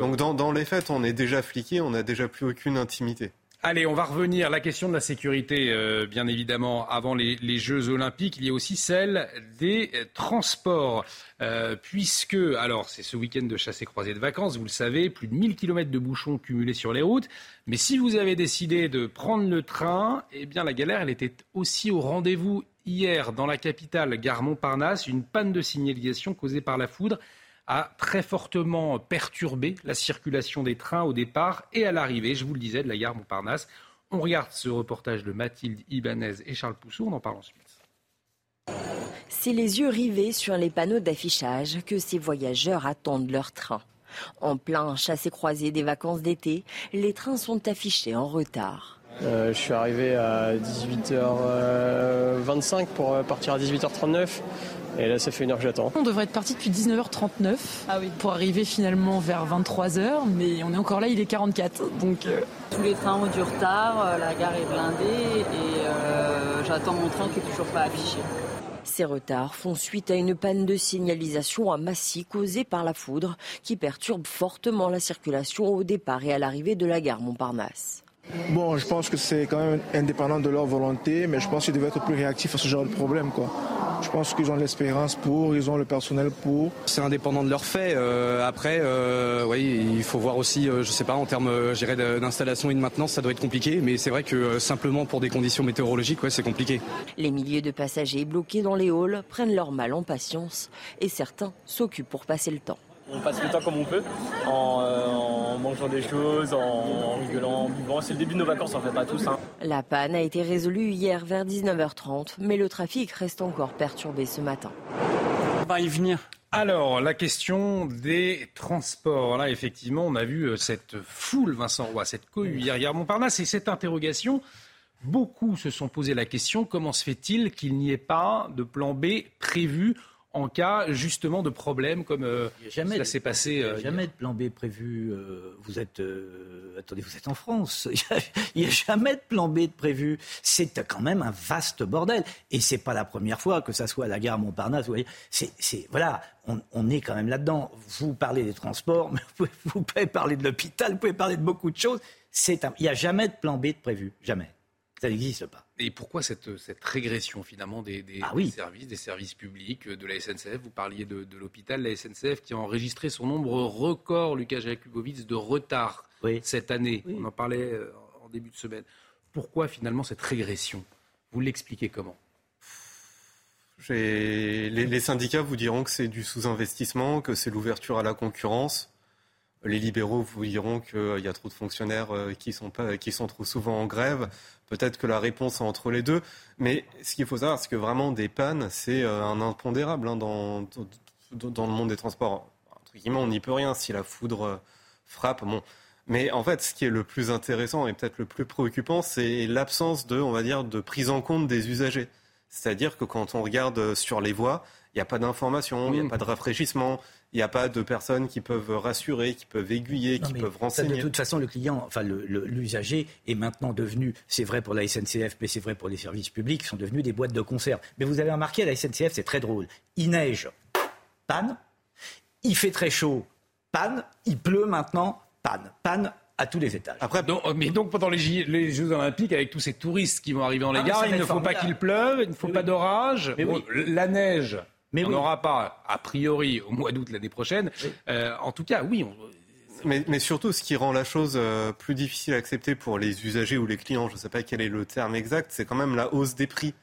Donc dans, dans les faits, on est déjà fliqué, on n'a déjà plus aucune intimité. Allez, on va revenir. La question de la sécurité, euh, bien évidemment, avant les, Jeux Olympiques, il y a aussi celle des euh, transports. Euh, puisque, alors, c'est ce week-end de chasse et croisée de vacances, vous le savez, plus de 1000 km de bouchons cumulés sur les routes. Mais si vous avez décidé de prendre le train, eh bien, la galère, elle était aussi au rendez-vous hier dans la capitale, gare Montparnasse. Une panne de signalisation causée par la foudre a très fortement perturbé la circulation des trains au départ et à l'arrivée, je vous le disais, de la gare Montparnasse. On regarde ce reportage de Mathilde Ibanez et Charles Pousseau, on en parle ensuite. C'est les yeux rivés sur les panneaux d'affichage que ces voyageurs attendent leur train. En plein chassé-croisé des vacances d'été, les trains sont affichés en retard. Euh, je suis arrivé à 18h25 pour partir à 18h39. Et là, ça fait une heure que j'attends. On devrait être parti depuis 19h39 ah oui. pour arriver finalement vers 23h, mais on est encore là, il est 44. Donc, euh. Tous les trains ont du retard, euh, la gare est blindée et euh, j'attends mon train qui n'est toujours pas affiché. Ces retards font suite à une panne de signalisation à Massy causée par la foudre qui perturbe fortement la circulation au départ et à l'arrivée de la gare Montparnasse. Bon, je pense que c'est quand même indépendant de leur volonté, mais je pense qu'ils devaient être plus réactifs à ce genre de problème. Quoi. Je pense qu'ils ont l'espérance pour, ils ont le personnel pour. C'est indépendant de leurs faits. Euh, après, euh, oui, il faut voir aussi, euh, je sais pas, en termes d'installation et de maintenance, ça doit être compliqué. Mais c'est vrai que simplement pour des conditions météorologiques, ouais, c'est compliqué. Les milliers de passagers bloqués dans les halls prennent leur mal en patience et certains s'occupent pour passer le temps. On passe le temps comme on peut, en, mangeant des choses, en, rigolant, en buvant. C'est le début de nos vacances en fait, à tous. Hein. La panne a été résolue hier vers 19h30, mais le trafic reste encore perturbé ce matin. On va y venir. Alors, la question des transports. Là, effectivement, on a vu euh, cette foule, Vincent Roy, cette cohue hier, Montparnasse, et cette interrogation. Beaucoup se sont posé la question comment se fait-il qu'il n'y ait pas de plan B prévu en cas justement de problèmes comme euh, ça s'est passé. Il n'y a jamais de plan B prévu. Euh, vous êtes, euh, attendez, vous êtes en France. *laughs* Il n'y a, jamais de plan B de prévu. C'est quand même un vaste bordel. Et c'est pas la première fois que ça soit à la gare Montparnasse. Vous voyez, c'est, voilà, on, est quand même là-dedans. Vous parlez des transports, *laughs* mais vous pouvez, parler de l'hôpital, vous pouvez parler de beaucoup de choses. il n'y a jamais de plan B de prévu, jamais. Ça n'existe pas. Et pourquoi cette, cette régression finalement des, des, ah services, des services publics, de la SNCF Vous parliez de, l'hôpital, la SNCF qui a enregistré son nombre record, Lucas Jakubowicz, de retard cette année. On en parlait euh, en début de semaine. Pourquoi finalement cette régression? Vous l'expliquez comment? Les, les, syndicats vous diront que c'est du sous-investissement, que c'est l'ouverture à la concurrence. Les libéraux vous diront qu'il y a trop de fonctionnaires euh, qui sont, pas, qui sont trop souvent en grève. Peut-être que la réponse est entre les deux. Mais ce qu'il faut savoir, c'est que vraiment des pannes, c'est euh, un impondérable hein, dans, dans, le monde des transports. Entre guillemets, on n'y peut rien si la foudre euh, frappe. Bon. Mais en fait, ce qui est le plus intéressant et peut-être le plus préoccupant, c'est l'absence de, on va dire, de prise en compte des usagers. C'est-à-dire que quand on regarde sur les voies, il n'y a pas d'information, il n'y a mmh. pas de rafraîchissement, il n'y a pas de personnes qui peuvent rassurer, qui peuvent aiguiller, qui peuvent renseigner. de toute façon, le client, enfin l'usager est maintenant devenu, c'est vrai pour la SNCF, mais c'est vrai pour les services publics, sont devenus des boîtes de conserve. Mais vous avez remarqué à la SNCF, c'est très drôle. Il neige, panne. Il fait très chaud, panne. Il pleut maintenant, panne. Panne à tous les étages. Après, mais donc pendant les, Jeux Olympiques, avec tous ces touristes qui vont arriver dans les ah, gares, il ne faut pas qu'il pleuve, il ne faut pas d'orage. La neige, mais on n'aura pas, a priori, au mois d'août l'année prochaine. Euh, en tout cas, oui. Mais, surtout, ce qui rend la chose euh, plus difficile à accepter pour les usagers ou les clients, je ne sais pas quel est le terme exact, c'est quand même la hausse des prix.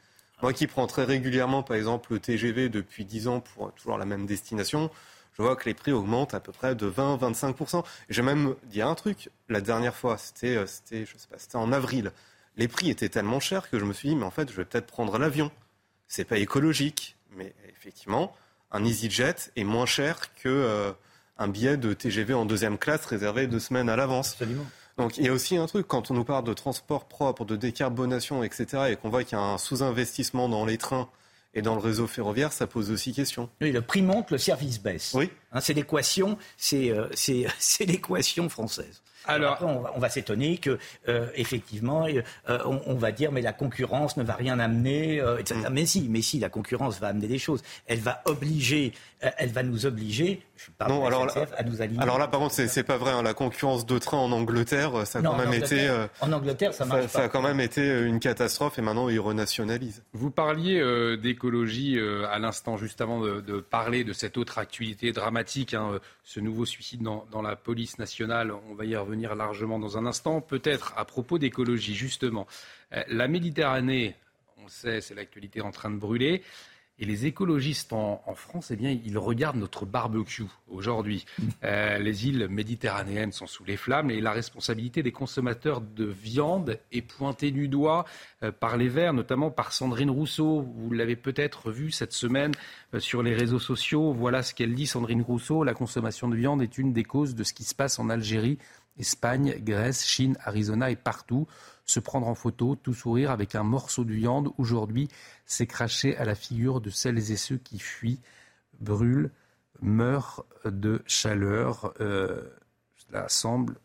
Moi qui prends très régulièrement, par exemple, le TGV depuis 10 ans pour toujours la même destination, je vois que les prix augmentent à peu près de 20-25%. J'ai même dit un truc, la dernière fois, c'était, euh, c'était, je sais pas, c'était en avril. Les prix étaient tellement chers que je me suis dit, mais en fait, je vais peut-être prendre l'avion. C'est pas écologique, mais effectivement, un EasyJet est moins cher que euh, un billet de TGV en deuxième classe réservé deux semaines à l'avance. Donc il y a aussi un truc, quand on nous parle de transport propre, de décarbonation, etc., et qu'on voit qu'il y a un sous-investissement dans les trains et dans le réseau ferroviaire, ça pose aussi question. Oui, le prix monte, le service baisse. Oui. Hein, c'est l'équation, euh, *laughs* c'est l'équation française. Alors, après, on va, s'étonner que, euh, effectivement, euh, on, va dire, mais la concurrence ne va rien amener, etc. Mm. Mais si, mais si, la concurrence va amener des choses. Elle va obliger, elle va nous obliger non, alors, là, alors là, par contre, c'est pas vrai. Hein. La concurrence de train en Angleterre, ça a quand même été. Euh, en Angleterre, ça marche Ça a quand même été euh, une catastrophe et maintenant ils renationalisent. Vous parliez euh, d'écologie à l'instant, juste avant de, parler de cette autre actualité dramatique, hein, ce nouveau suicide dans, dans, la police nationale. On va y revenir largement dans un instant. Peut-être à propos d'écologie, justement. la Méditerranée, on le sait, c'est l'actualité en train de brûler. Et les écologistes en, France, eh bien, ils regardent notre barbecue aujourd'hui. *laughs* Euh, les îles méditerranéennes sont sous les flammes et la responsabilité des consommateurs de viande est pointée du doigt euh, par les Verts, notamment par Sandrine Rousseau. Vous l'avez peut-être vu cette semaine euh, sur les réseaux sociaux. Voilà ce qu'elle dit, Sandrine Rousseau. La consommation de viande est une des causes de ce qui se passe en Algérie, Espagne, Grèce, Chine, Arizona et partout se prendre en photo, tout sourire avec un morceau de viande. Aujourd'hui, c'est cracher à la figure de celles et ceux qui fuient, brûlent, meurent de chaleur. Euh, cela semble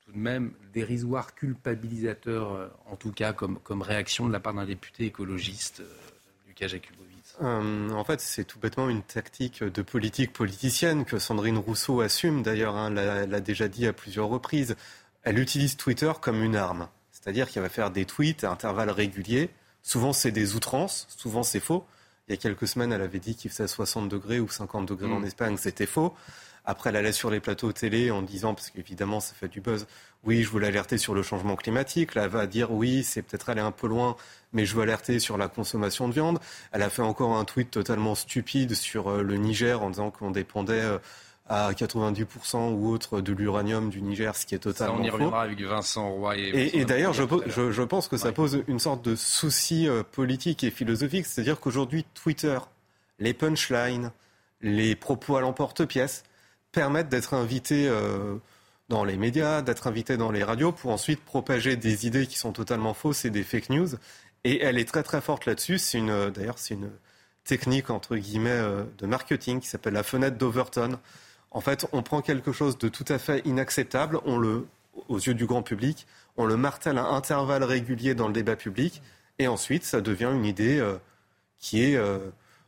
tout de même dérisoire, culpabilisateur, euh, en tout cas comme, réaction de la part d'un député écologiste, euh, Lucas Jakubowicz. en fait, c'est tout bêtement une tactique de politique politicienne que Sandrine Rousseau assume. D'ailleurs, hein, l'a déjà dit à plusieurs reprises elle utilise Twitter comme une arme. C'est-à-dire qu'elle va faire des tweets à intervalles réguliers. Souvent, c'est des outrances, souvent, c'est faux. Il y a quelques semaines, elle avait dit qu'il faisait 60 degrés ou 50 degrés en Mm. Espagne, c'était faux. Après, elle allait sur les plateaux télé en disant, parce qu'évidemment, ça fait du buzz, oui, je voulais alerter sur le changement climatique. Là, elle va dire, oui, c'est peut-être aller un peu loin, mais je veux alerter sur la consommation de viande. Elle a fait encore un tweet totalement stupide sur euh, le Niger en disant qu'on dépendait euh, à 90% ou autre de l'uranium du Niger, ce qui est Ça, totalement on y faux. reviendra avec Vincent Roy et. Et, et d'ailleurs, je pense que ça pose une sorte de souci euh, politique et philosophique. C'est-à-dire qu'aujourd'hui, Twitter, les punchlines, les propos à l'emporte-pièce permettent d'être invités euh, dans les médias, d'être invités dans les radios pour ensuite propager des idées qui sont totalement fausses et des fake news. Et elle est très très forte là-dessus. Euh, d'ailleurs, c'est une technique entre guillemets euh, de marketing qui s'appelle la fenêtre d'Overton. En fait, on prend quelque chose de tout à fait inacceptable, on le, aux yeux du grand public, on le martèle à intervalles réguliers dans le débat public, et ensuite, ça devient une idée qui est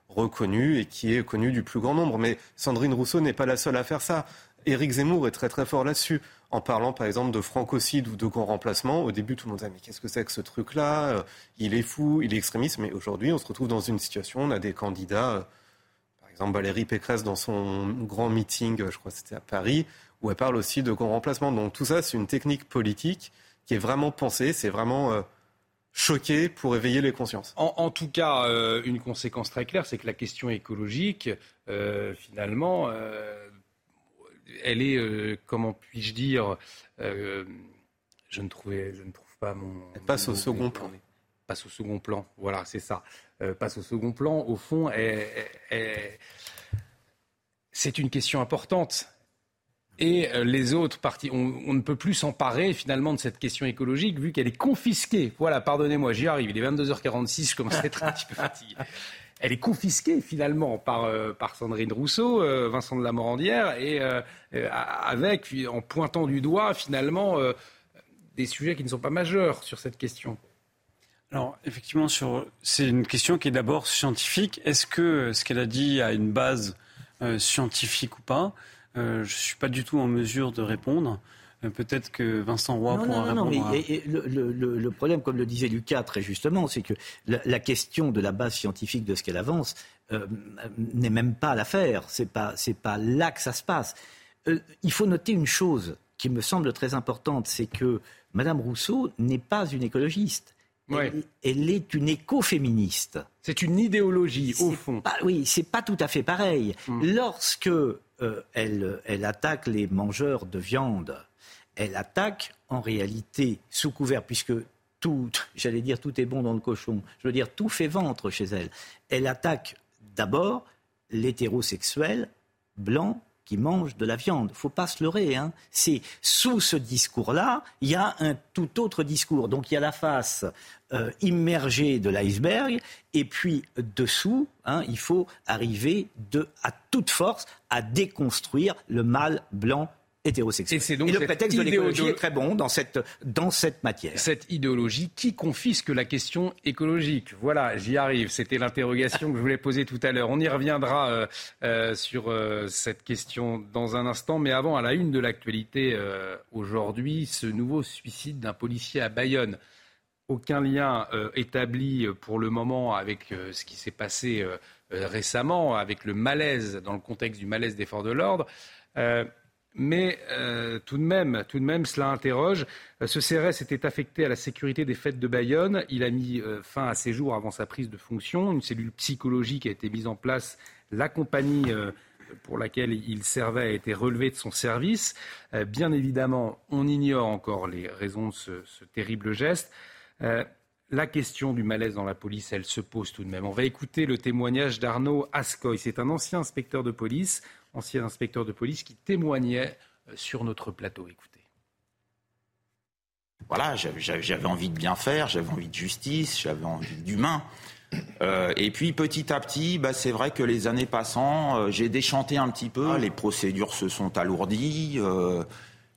reconnue et qui est connue du plus grand nombre. Mais Sandrine Rousseau n'est pas la seule à faire ça. Éric Zemmour est très très fort là-dessus. En parlant par exemple de francocide ou de grand remplacement, au début tout le monde disait mais qu'est-ce que c'est que ce truc-là? Euh, Il est fou, il est extrémiste. Mais aujourd'hui, on se retrouve dans une situation, on a des candidats, euh, par exemple Valérie Pécresse dans son grand meeting, euh, je crois que c'était à Paris, où elle parle aussi de grand remplacement. Donc tout ça, c'est une technique politique qui est vraiment pensée, c'est vraiment choqué pour éveiller les consciences. En, en tout cas, euh, une conséquence très claire, c'est que la question écologique, euh, finalement, euh, elle est, comment puis-je dire, je, ne trouvais, je ne trouve pas mon. Elle passe mon au second plan. Passe au second plan, voilà, c'est ça. Passe au second plan, au fond, c'est une question importante. Et euh, les autres parties, on, ne peut plus s'emparer finalement de cette question écologique vu qu'elle est confisquée. Voilà, pardonnez-moi, j'y arrive. Il est 22h46, je commence à être un petit peu fatigué. Elle est confisquée finalement par, euh, Sandrine Rousseau, euh, Vincent de la Morandière, et avec, en pointant du doigt finalement des sujets qui ne sont pas majeurs sur cette question. Alors, effectivement, c'est une question qui est d'abord scientifique. Est-ce que ce qu'elle a dit a une base scientifique ou pas? Je ne suis pas du tout en mesure de répondre. Euh, Peut-être que Vincent Roy Non, pourra non, non, non, répondre. mais à- et- et le, le- le- le problème, comme le disait Lucas très justement, c'est que la, la question de la base scientifique de ce qu'elle avance euh, n'est même pas l'affaire. C'est pas, c'est pas là que ça se passe. Euh, il faut noter une chose qui me semble très importante, c'est que Madame Rousseau n'est pas une écologiste. Elle, elle est une écoféministe. C'est une idéologie, au fond. Pas, oui, c'est pas tout à fait pareil. Lorsque euh, elle, elle attaque les mangeurs de viande, elle attaque en réalité sous couvert, puisque tout, *laughs* j'allais dire tout est bon dans le cochon, je veux dire tout fait ventre chez elle. Elle attaque d'abord l'hétérosexuel blanc qui mange de la viande. faut pas se leurrer. Hein. C'est sous ce discours-là, il y a un tout autre discours. Donc il y a la face euh, immergée de l'iceberg, et puis dessous, hein, il faut arriver de, à toute force à déconstruire le mâle blanc hétérosexuel. Et c'est donc le cette prétexte de l'écologie est très bon dans cette, dans cette matière. Cette idéologie qui confisque la question écologique. Voilà, j'y arrive. C'était l'interrogation que je voulais poser tout à l'heure. On y reviendra euh, euh, sur euh, cette question dans un instant. Mais avant, à la une de l'actualité aujourd'hui, ce nouveau suicide d'un policier à Bayonne. Aucun lien établi pour le moment avec ce qui s'est passé récemment, avec le malaise, dans le contexte du malaise des forces de l'ordre. Mais euh, tout de même, tout de même, cela interroge. Euh, ce CRS était affecté à la sécurité des fêtes de Bayonne. Il a mis euh, fin à ses jours avant sa prise de fonction. Une cellule psychologique a été mise en place. La compagnie euh, pour laquelle il servait a été relevée de son service. Euh, bien évidemment, on ignore encore les raisons de ce, ce terrible geste. La question du malaise dans la police, elle se pose tout de même. On va écouter le témoignage d'Arnaud Ascoy. C'est un ancien inspecteur de police, ancien inspecteur de police qui témoignait euh, sur notre plateau. Écoutez. Voilà, j'avais- envie de bien faire, j'avais envie de justice, j'avais envie d'humain. Euh, et puis petit à petit, bah, c'est vrai que les années passant, euh, j'ai déchanté un petit peu. Les procédures se sont alourdies, euh,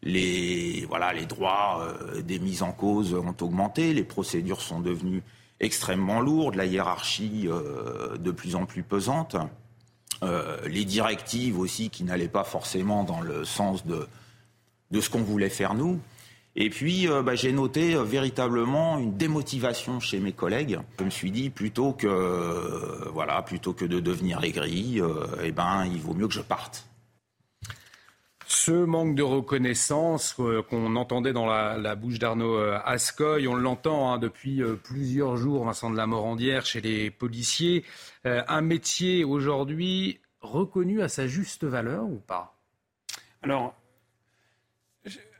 les voilà, les droits euh, des mises en cause ont augmenté, les procédures sont devenues extrêmement lourdes, la hiérarchie euh, de plus en plus pesante, Euh, les directives aussi qui n'allaient pas forcément dans le sens de ce qu'on voulait faire nous. Et puis, bah, j'ai noté véritablement une démotivation chez mes collègues. Je me suis dit, plutôt que, voilà, plutôt que de devenir aigri, eh ben, il vaut mieux que je parte. Ce manque de reconnaissance qu'on entendait dans la, bouche d'Arnaud Ascoy, on l'entend hein, depuis plusieurs jours, Vincent de la Morandière, chez les policiers. un métier aujourd'hui reconnu à sa juste valeur ou pas? Alors,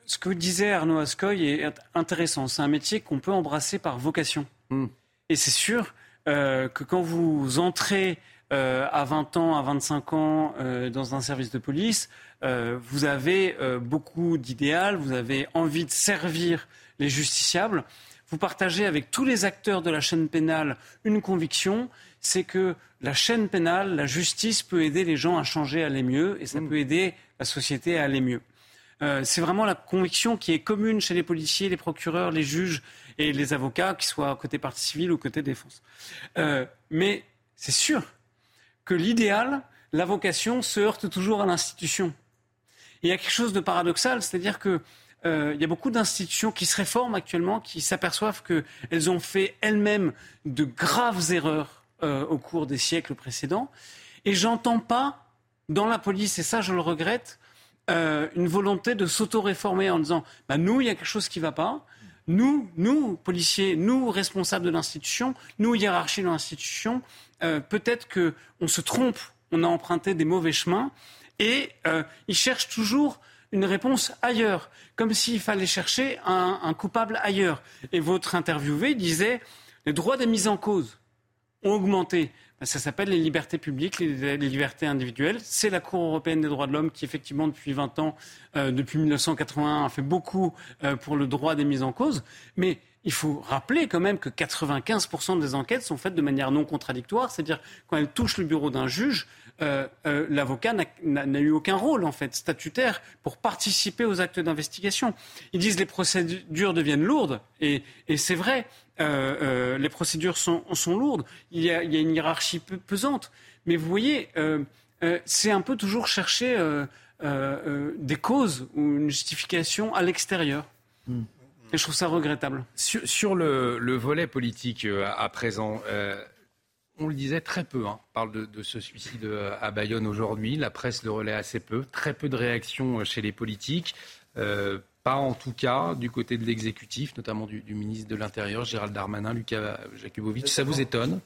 ce que disait Arnaud Ascoy est intéressant. C'est un métier qu'on peut embrasser par vocation. Hmm. Et c'est sûr euh, que quand vous entrez euh, à 20 ans, à 25 ans euh, dans un service de police, vous avez beaucoup d'idéal, vous avez envie de servir les justiciables. Vous partagez avec tous les acteurs de la chaîne pénale une conviction, c'est que la chaîne pénale, la justice peut aider les gens à changer, à aller mieux, et ça hmm. peut aider la société à aller mieux. Euh, c'est vraiment la conviction qui est commune chez les policiers, les procureurs, les juges et les avocats, qu'ils soient côté partie civile ou côté défense. Euh, mais c'est sûr que l'idéal, la vocation, se heurte toujours à l'institution. Il y a quelque chose de paradoxal, c'est-à-dire qu'il euh, y a beaucoup d'institutions qui se réforment actuellement, qui s'aperçoivent qu'elles ont fait elles-mêmes de graves erreurs au cours des siècles précédents. Et j'entends pas dans la police, et ça je le regrette, euh, une volonté de s'auto-réformer en disant bah, nous, il y a quelque chose qui ne va pas. Nous, nous, policiers, nous, responsables de l'institution, nous, hiérarchie de l'institution, euh, peut-être qu'on se trompe, on a emprunté des mauvais chemins et euh, ils cherchent toujours une réponse ailleurs, comme s'il fallait chercher un, un, coupable ailleurs. Et votre interviewé disait les droits des mises en cause ont augmenté. Ben, ça s'appelle les libertés publiques, les, libertés individuelles. C'est la Cour européenne des droits de l'homme qui, effectivement, depuis 20 ans, euh, depuis 1981, a fait beaucoup euh, pour le droit des mises en cause. Mais il faut rappeler quand même que 95% des enquêtes sont faites de manière non contradictoire, c'est-à-dire quand elles touchent le bureau d'un juge, euh, euh, l'avocat n'a eu aucun rôle en fait statutaire pour participer aux actes d'investigation. Ils disent les procédures deviennent lourdes et, c'est vrai, euh, les procédures sont, lourdes. Il y, a, une hiérarchie pesante, mais vous voyez, c'est un peu toujours chercher des causes ou une justification à l'extérieur. Hmm. Et je trouve ça regrettable. Sur, le, volet politique à présent, on le disait très peu. Hein. On parle de, ce suicide euh, à Bayonne aujourd'hui. La presse le relaie assez peu. Très peu de réactions euh, chez les politiques. Euh, pas en tout cas du côté de l'exécutif, notamment du, ministre de l'Intérieur, Gérald Darmanin, Lucas Jakubowicz. Ça vous étonne?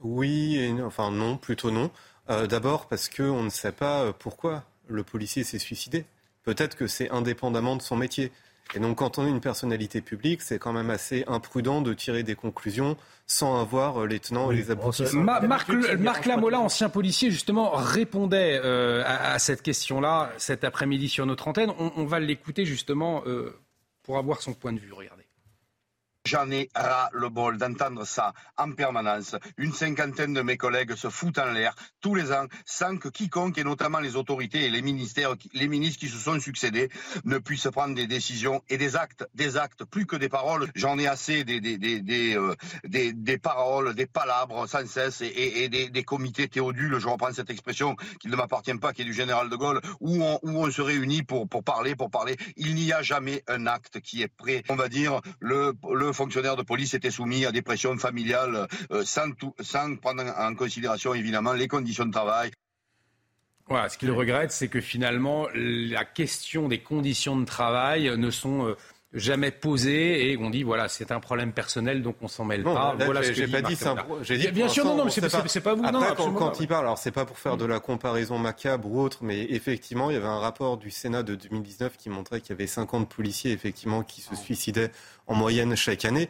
Oui, et enfin non, plutôt non. D'abord parce qu'on ne sait pas pourquoi le policier s'est suicidé. Peut-être que c'est indépendamment de son métier. Et donc, quand on est une personnalité publique, c'est quand même assez imprudent de tirer des conclusions sans avoir euh, les tenants et les aboutissants. Marc, Marc Lamola, ancien policier, justement, répondait euh, à, cette question-là cet après-midi sur notre antenne. On, va l'écouter justement euh, pour avoir son point de vue. Regardez. J'en ai ras le bol d'entendre ça en permanence. Une cinquantaine de mes collègues se foutent en l'air tous les ans sans que quiconque, et notamment les autorités et les ministères, les ministres qui se sont succédés, ne puissent prendre des décisions et des actes, des actes plus que des paroles. J'en ai assez des, des, des, des, euh, des, paroles, des palabres sans cesse et, et des, comités théodules, je reprends cette expression qui ne m'appartient pas, qui est du général de Gaulle, où on, où on se réunit pour, pour parler, pour parler. Il n'y a jamais un acte qui est prêt, on va dire, le, le fonctionnaires de police étaient soumis à des pressions familiales euh, sans, sans prendre en considération évidemment les conditions de travail. Voilà, ce qu'il regrette, c'est que finalement, la question des conditions de travail ne sont euh, jamais posé et on dit voilà c'est un problème personnel donc on s'en mêle pas. voilà j'ai pas dit ça. J'ai dit bien sûr non non mais c'est pas, vous. Après quand, il parle alors c'est pas pour faire de la comparaison macabre ou autre mais effectivement il y avait un rapport du Sénat de 2019 qui montrait qu'il y avait 50 policiers effectivement qui se suicidaient en moyenne chaque année.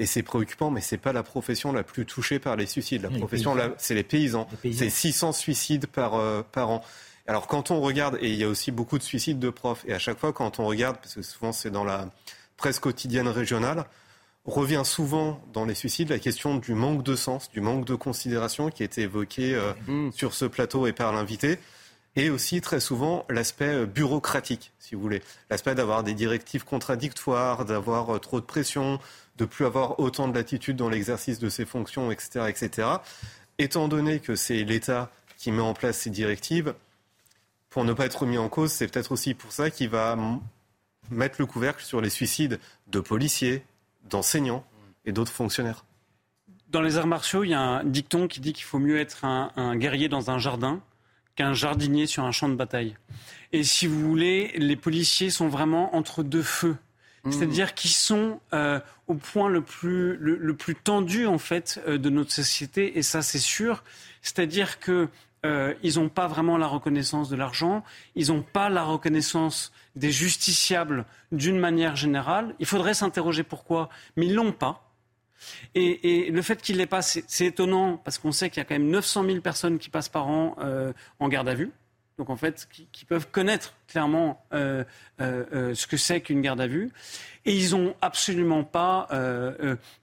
Et c'est préoccupant, mais c'est pas la profession la plus touchée par les suicides. La profession, c'est les paysans. C'est 600 suicides par, euh, par an. Alors quand on regarde, et il y a aussi beaucoup de suicides de profs, et à chaque fois quand on regarde, parce que souvent c'est dans la presse quotidienne régionale, revient souvent dans les suicides la question du manque de sens, du manque de considération qui a été évoqué euh, mmh. sur ce plateau et par l'invité. Et aussi très souvent l'aspect euh, bureaucratique, si vous voulez. L'aspect d'avoir des directives contradictoires, d'avoir euh, trop de pression, de plus avoir autant de latitude dans l'exercice de ses fonctions, etc., etc. Étant donné que c'est l'État qui met en place ces directives, pour ne pas être mis en cause, c'est peut-être aussi pour ça qu'il va mettre le couvercle sur les suicides de policiers, d'enseignants et d'autres fonctionnaires. Dans les arts martiaux, il y a un dicton qui dit qu'il faut mieux être un, guerrier dans un jardin qu'un jardinier sur un champ de bataille. Et si vous voulez, les policiers sont vraiment entre deux feux. Mmh. C'est-à-dire qu'ils sont euh, au point le plus, le, plus tendu en fait euh, de notre société, et ça c'est sûr. C'est-à-dire que euh, ils n'ont pas vraiment la reconnaissance de l'argent, ils n'ont pas la reconnaissance des justiciables d'une manière générale. Il faudrait s'interroger pourquoi, mais ils l'ont pas. Et, le fait qu'il l'ait pas, c'est étonnant parce qu'on sait qu'il y a quand même 900 000 personnes qui passent par an euh, en garde à vue. Donc en fait, qui, peuvent connaître clairement euh, ce que c'est qu'une garde à vue. Et ils n'ont absolument pas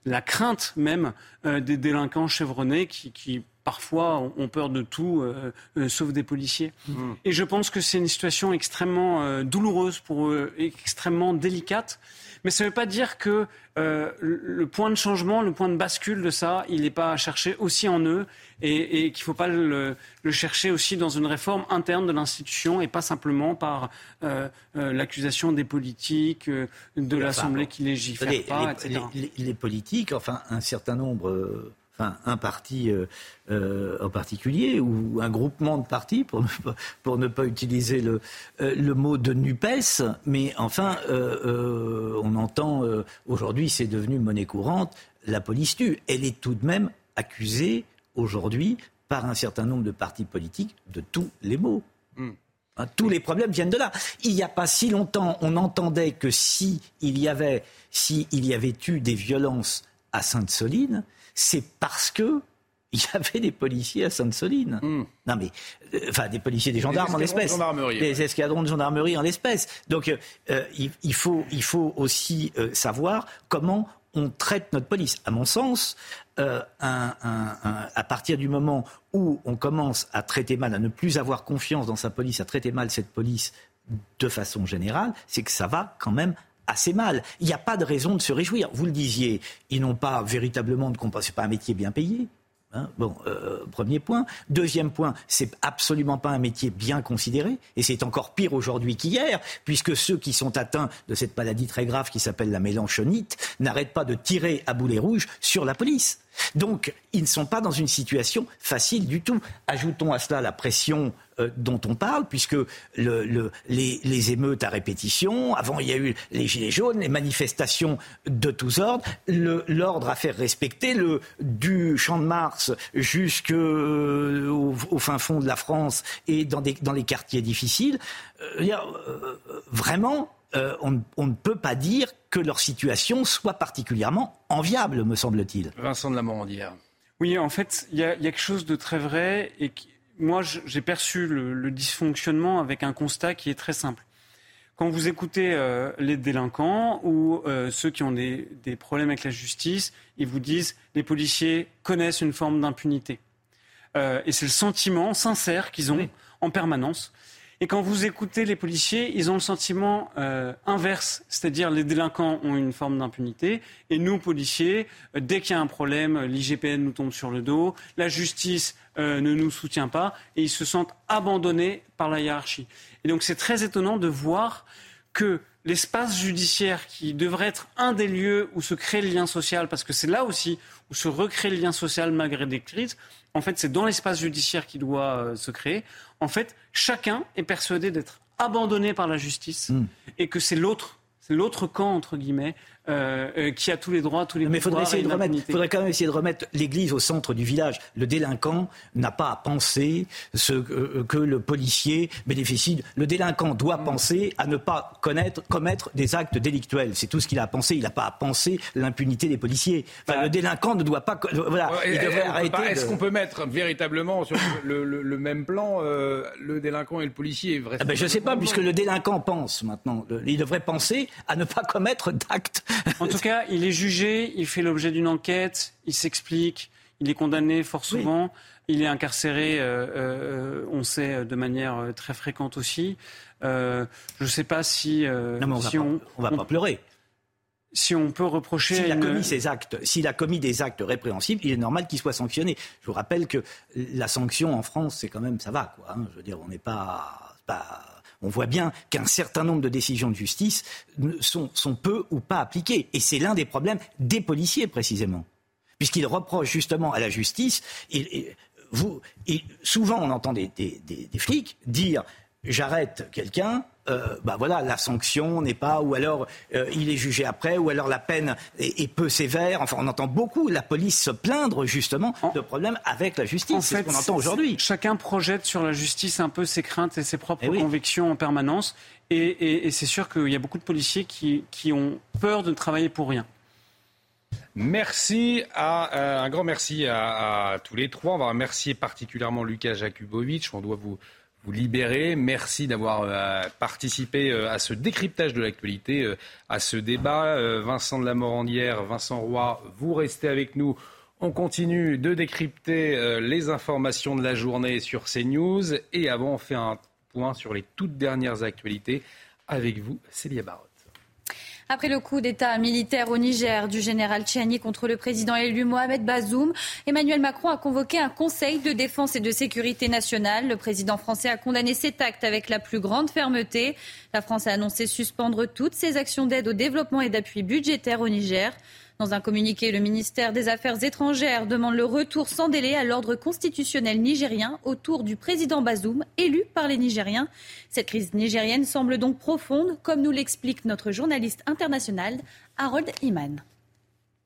la crainte même des délinquants chevronnés qui parfois ont peur de tout, euh, euh, sauf des policiers. Mmh. Et je pense que c'est une situation extrêmement euh, douloureuse pour eux, extrêmement délicate. Mais ça ne veut pas dire que le point de changement, le point de bascule de ça, il n'est pas à chercher aussi en eux et, qu'il ne faut pas le, chercher aussi dans une réforme interne de l'institution et pas simplement par l'accusation des politiques, de l'Assemblée qui légifère pas, etc. les, politiques, enfin un certain nombre enfin un parti euh, euh, en particulier ou un groupement de partis pour ne pas, pour ne pas utiliser le, euh, le mot de NUPES, mais enfin on entend aujourd'hui c'est devenu monnaie courante, la police tue. Elle est tout de même accusée aujourd'hui par un certain nombre de partis politiques de tous les maux. Hmm. Hein, tous les problèmes viennent de là. Il n'y a pas si longtemps, on entendait que si il y avait, si il y avait eu des violences à Sainte-Soline, c'est parce que il y avait des policiers à Sainte-Soline. Hmm. Non mais, euh, enfin, des policiers, des gendarmes en l'espèce. Des escadrons de gendarmerie en l'espèce. Donc, euh, euh, il, faut, il faut aussi savoir comment on traite notre police. À mon sens, à partir du moment où on commence à traiter mal, à ne plus avoir confiance dans sa police, à traiter mal cette police de façon générale, c'est que ça va quand même assez mal. Il n'y a pas de raison de se réjouir. Vous le disiez, ils n'ont pas véritablement de compensation. Pas un métier bien payé. Hein. bon, euh, premier point. Deuxième point, c'est absolument pas un métier bien considéré, et c'est encore pire aujourd'hui qu'hier, puisque ceux qui sont atteints de cette maladie très grave qui s'appelle la mélanchonite n'arrêtent pas de tirer à boulet rouge sur la police. Donc, ils ne sont pas dans une situation facile du tout. Ajoutons à cela la pression euh, dont on parle, puisque les, émeutes à répétition, avant il y a eu les gilets jaunes, les manifestations de tous ordres, l'ordre à faire respecter, le, du Champ de Mars jusqu'au au fin fond de la France et dans, les quartiers difficiles. Euh, euh, vraiment, euh, on, ne peut pas dire que leur situation soit particulièrement enviable, me semble-t-il. Vincent de la Morandière. Oui, en fait, il y, a quelque chose de très vrai et moi, j'ai perçu le, dysfonctionnement avec un constat qui est très simple. Quand vous écoutez euh, les délinquants ou euh, ceux qui ont des, problèmes avec la justice, ils vous disent les policiers connaissent une forme d'impunité. et c'est le sentiment sincère qu'ils ont en permanence. Et quand vous écoutez les policiers, ils ont le sentiment euh, inverse, c'est-à-dire les délinquants ont une forme d'impunité, et nous, policiers, euh, dès qu'il y a un problème, l'IGPN nous tombe sur le dos, la justice euh, ne nous soutient pas, et ils se sentent abandonnés par la hiérarchie. Et donc c'est très étonnant de voir que l'espace judiciaire, qui devrait être un des lieux où se crée le lien social, parce que c'est là aussi où se recrée le lien social malgré des crises, en fait, c'est dans l'espace judiciaire qui doit se créer en fait, chacun est persuadé d'être abandonné par la justice hmm. et que c'est l'autre, c'est l'autre camp, entre guillemets, euh, euh, qui a tous les droits, tous les Mais il faudrait, essayer de remettre, faudrait quand même essayer de remettre l'église au centre du village. Le délinquant n'a pas à penser ce, euh, que le policier bénéficie. Le délinquant doit penser à ne pas connaître, commettre des actes délictuels. C'est tout ce qu'il a à penser. Il n'a pas à penser l'impunité des policiers. Enfin, le délinquant ne doit pas. Voilà, il devrait arrêter. Est-ce qu'on peut mettre véritablement sur le, même plan le délinquant et le policier ah ben, Je ne sais pas, puisque le délinquant pense maintenant. Il devrait penser à ne pas commettre d'actes *laughs* En tout cas, il est jugé, il fait l'objet d'une enquête, il s'explique, il est condamné fort souvent. Il est incarcéré, euh, euh, on sait, de manière euh, très fréquente aussi. je ne sais pas si, non, mais on si va on, va pas pleurer. Si on peut reprocher. S'il a commis actes, s'il a commis des actes répréhensibles, il est normal qu'il soit sanctionné. Je vous rappelle que la sanction en France, c'est quand même ça va, quoi. Hein. Je veux dire, on n'est pas, pas on voit bien qu'un certain nombre de décisions de justice sont, peu ou pas appliquées. Et c'est l'un des problèmes des policiers, précisément. Puisqu'ils reprochent justement à la justice, vous, souvent on entend des flics dire j'arrête quelqu'un, euh, bah voilà, la sanction n'est pas, ou alors euh, il est jugé après, ou alors la peine est, peu sévère. Enfin, on entend beaucoup la police se plaindre justement de problèmes avec la justice. C'est ce qu'on entend aujourd'hui. Chacun projette sur la justice un peu ses craintes et ses propres eh convictions en permanence. Et, c'est sûr qu'il y a beaucoup de policiers qui, ont peur de travailler pour rien. Merci à, euh, un grand merci à, à, tous les trois. On va remercier particulièrement Lucas Jakubovic. On doit vous vous libérer. Merci d'avoir euh, participé euh, à ce décryptage de l'actualité, euh, à ce débat. Vincent de la Morandière, Vincent Roy, vous restez avec nous. On continue de décrypter les informations de la journée sur CNews. Et avant, on fait un point sur les toutes dernières actualités avec vous, Célia Barot. Après le coup d'État militaire au Niger du général Tchiani contre le président élu Mohamed Bazoum, Emmanuel Macron a convoqué un conseil de défense et de sécurité nationale. Le président français a condamné cet acte avec la plus grande fermeté. La France a annoncé suspendre toutes ses actions d'aide au développement et d'appui budgétaire au Niger. Dans un communiqué, le ministère des Affaires étrangères demande le retour sans délai à l'ordre constitutionnel nigérien autour du président Bazoum, élu par les Nigériens. Cette crise nigérienne semble donc profonde, comme nous l'explique notre journaliste international Harold Iman.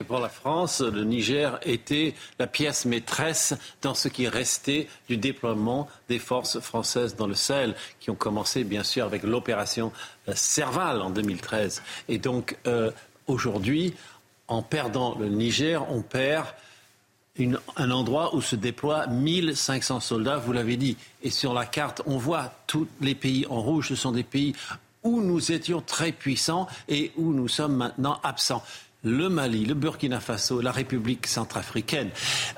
Pour la France, le Niger était la pièce maîtresse dans ce qui restait du déploiement des forces françaises dans le Sahel, qui ont commencé bien sûr avec l'opération Serval en 2013. Et donc euh, aujourd'hui, en perdant le Niger, on perd un endroit où se déploient 1500 soldats, vous l'avez dit. Et sur la carte, on voit tous les pays en rouge, ce sont des pays où nous étions très puissants et où nous sommes maintenant absents le Mali, le Burkina Faso, la République centrafricaine,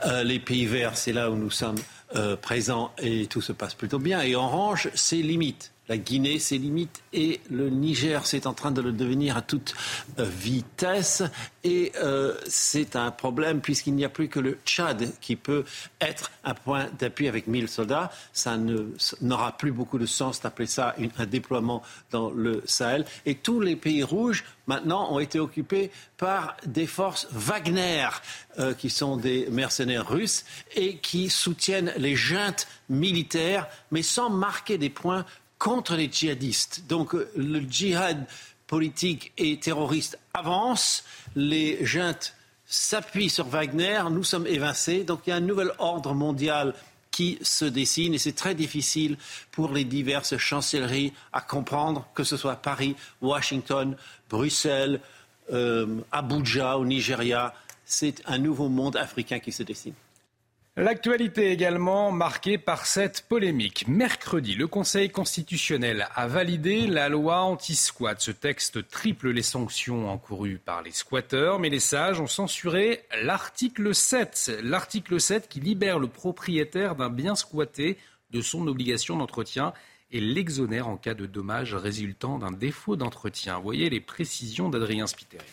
euh, les pays verts, c'est là où nous sommes euh, présents et tout se passe plutôt bien. Et orange, c'est limite la Guinée ses limites et le Niger c'est en train de le devenir à toute euh, vitesse et euh, c'est un problème puisqu'il n'y a plus que le Tchad qui peut être un point d'appui avec 1000 soldats. Ça n'aura plus beaucoup de sens d'appeler ça un déploiement dans le Sahel. Et tous les pays rouges maintenant ont été occupés par des forces Wagner euh, qui sont des mercenaires russes et qui soutiennent les juntes militaires mais sans marquer des points contre les djihadistes. Donc euh, le djihad politique et terroriste avance, les juntes s'appuient sur Wagner, nous sommes évincés. Donc il y a un nouvel ordre mondial qui se dessine et c'est très difficile pour les diverses chancelleries à comprendre, que ce soit Paris, Washington, Bruxelles, euh, Abuja au Nigeria. C'est un nouveau monde africain qui se dessine. L'actualité également marquée par cette polémique. Mercredi, le Conseil constitutionnel a validé la loi anti-squat. Ce texte triple les sanctions encourues par les squatteurs, mais les sages ont censuré l'article 7. L'article 7 qui libère le propriétaire d'un bien squatté de son obligation d'entretien et l'exonère en cas de dommages résultant d'un défaut d'entretien. Voyez les précisions d'Adrien Spiteri.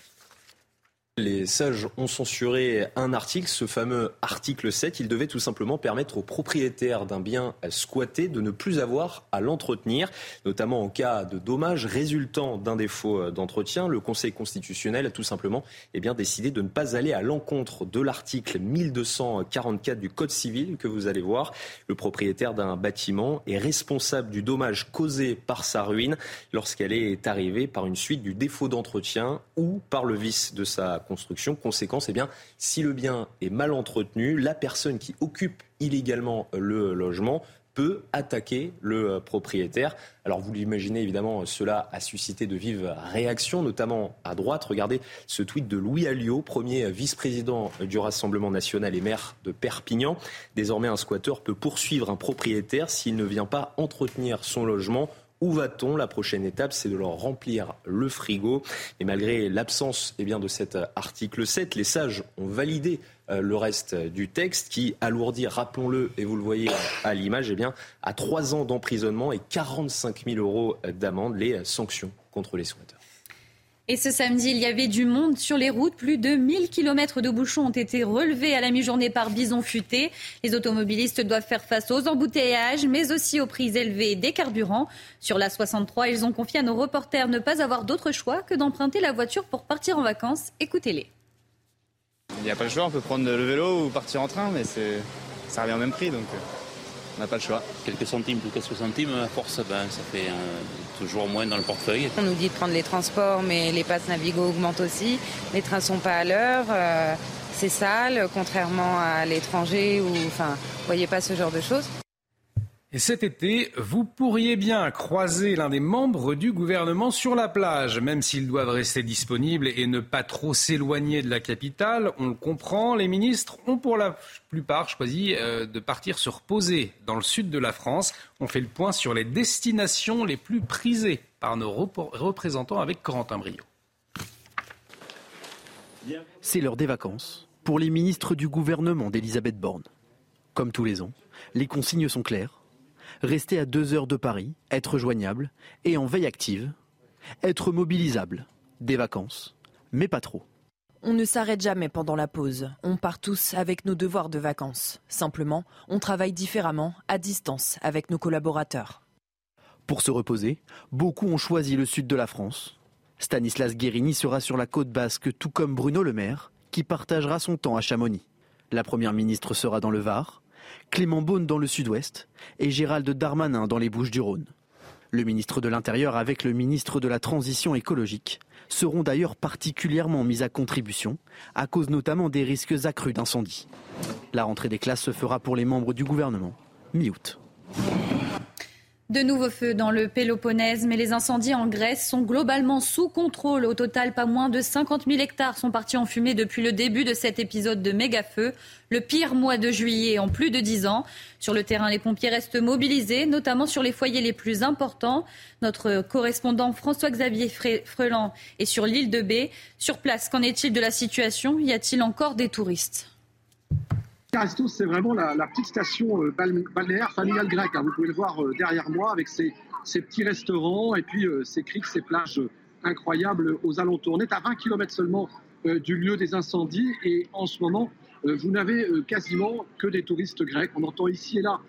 Les sages ont censuré un article, ce fameux article 7. Il devait tout simplement permettre aux propriétaires d'un bien squatté de ne plus avoir à l'entretenir, notamment en cas de dommages résultant d'un défaut d'entretien. Le Conseil constitutionnel a tout simplement eh bien, décidé de ne pas aller à l'encontre de l'article 1244 du Code civil que vous allez voir. Le propriétaire d'un bâtiment est responsable du dommage causé par sa ruine lorsqu'elle est arrivée par une suite du défaut d'entretien ou par le vice de sa construction. Conséquence, eh bien, si le bien est mal entretenu, la personne qui occupe illégalement le logement peut attaquer le euh, propriétaire. Alors vous l'imaginez évidemment, cela a suscité de vives réactions, notamment à droite. Regardez ce tweet de Louis Alliot, premier vice-président du Rassemblement national et maire de Perpignan. Désormais, un squatteur peut poursuivre un propriétaire s'il ne vient pas entretenir son logement où va-t-on? La prochaine étape, c'est de leur remplir le frigo. Et malgré l'absence eh bien, de cet article 7, les sages ont validé euh, le reste du texte qui alourdit, rappelons-le, et vous le voyez à l'image, eh bien, à trois ans d'emprisonnement et 45 000 euros d'amende les sanctions contre les squatteurs. Et ce samedi, il y avait du monde sur les routes. Plus de 1000 km de bouchons ont été relevés à la mi-journée par Bison Futé. Les automobilistes doivent faire face aux embouteillages, mais aussi aux prix élevés des carburants. Sur la 63, ils ont confié à nos reporters ne pas avoir d'autre choix que d'emprunter la voiture pour partir en vacances. Écoutez-les. Il n'y a pas le choix, on peut prendre le vélo ou partir en train, mais ça revient au même prix, euh, on n'a pas le choix. Quelques centimes ou quelques centimes, à force, ben, ça fait euh, toujours moins dans le portefeuille. On nous dit de prendre les transports, mais les passes Navigo augmentent aussi. Les trains sont pas à l'heure. Euh, c'est sale, contrairement à l'étranger où, enfin, vous voyez pas ce genre de choses. Et cet été, vous pourriez bien croiser l'un des membres du gouvernement sur la plage, même s'ils doivent rester disponibles et ne pas trop s'éloigner de la capitale. On le comprend, les ministres ont pour la plupart choisi euh, de partir se reposer dans le sud de la France. On fait le point sur les destinations les plus prisées par nos représentants avec Corentin Brio. C'est l'heure des vacances pour les ministres du gouvernement d'Elisabeth Borne. Comme tous les ans, les consignes sont claires rester à deux heures de Paris, être joignable et en veille active, être mobilisable, des vacances, mais pas trop. On ne s'arrête jamais pendant la pause. On part tous avec nos devoirs de vacances. Simplement, on travaille différemment, à distance, avec nos collaborateurs. Pour se reposer, beaucoup ont choisi le sud de la France. Stanislas Guérini sera sur la côte basque, tout comme Bruno Le Maire, qui partagera son temps à Chamonix. La première ministre sera dans le Var, Clément Beaune dans le sud-ouest et Gérald Darmanin dans les Bouches-du-Rhône. Le ministre de l'Intérieur avec le ministre de la Transition écologique seront d'ailleurs particulièrement mis à contribution, à cause notamment des risques accrus d'incendie. La rentrée des classes se fera pour les membres du gouvernement mi-août. De nouveaux feux dans le Péloponnèse, mais les incendies en Grèce sont globalement sous contrôle. Au total, pas moins de 50 000 hectares sont partis en fumée depuis le début de cet épisode de méga-feu, le pire mois de juillet en plus de 10 ans. Sur le terrain, les pompiers restent mobilisés, notamment sur les foyers les plus importants. Notre correspondant François-Xavier Freland est sur l'île de Bé. Sur place, qu'en est-il de la situation? Y a-t-il encore des touristes? Caristos, c'est vraiment la, petite station euh, balnéaire familiale grecque. Hein. Vous pouvez le voir euh, derrière moi avec ses, petits restaurants et puis euh, ses criques, ses plages incroyables aux alentours. On est à 20 km seulement du lieu des incendies et en ce moment, vous n'avez quasiment que des touristes grecs. On entend ici et là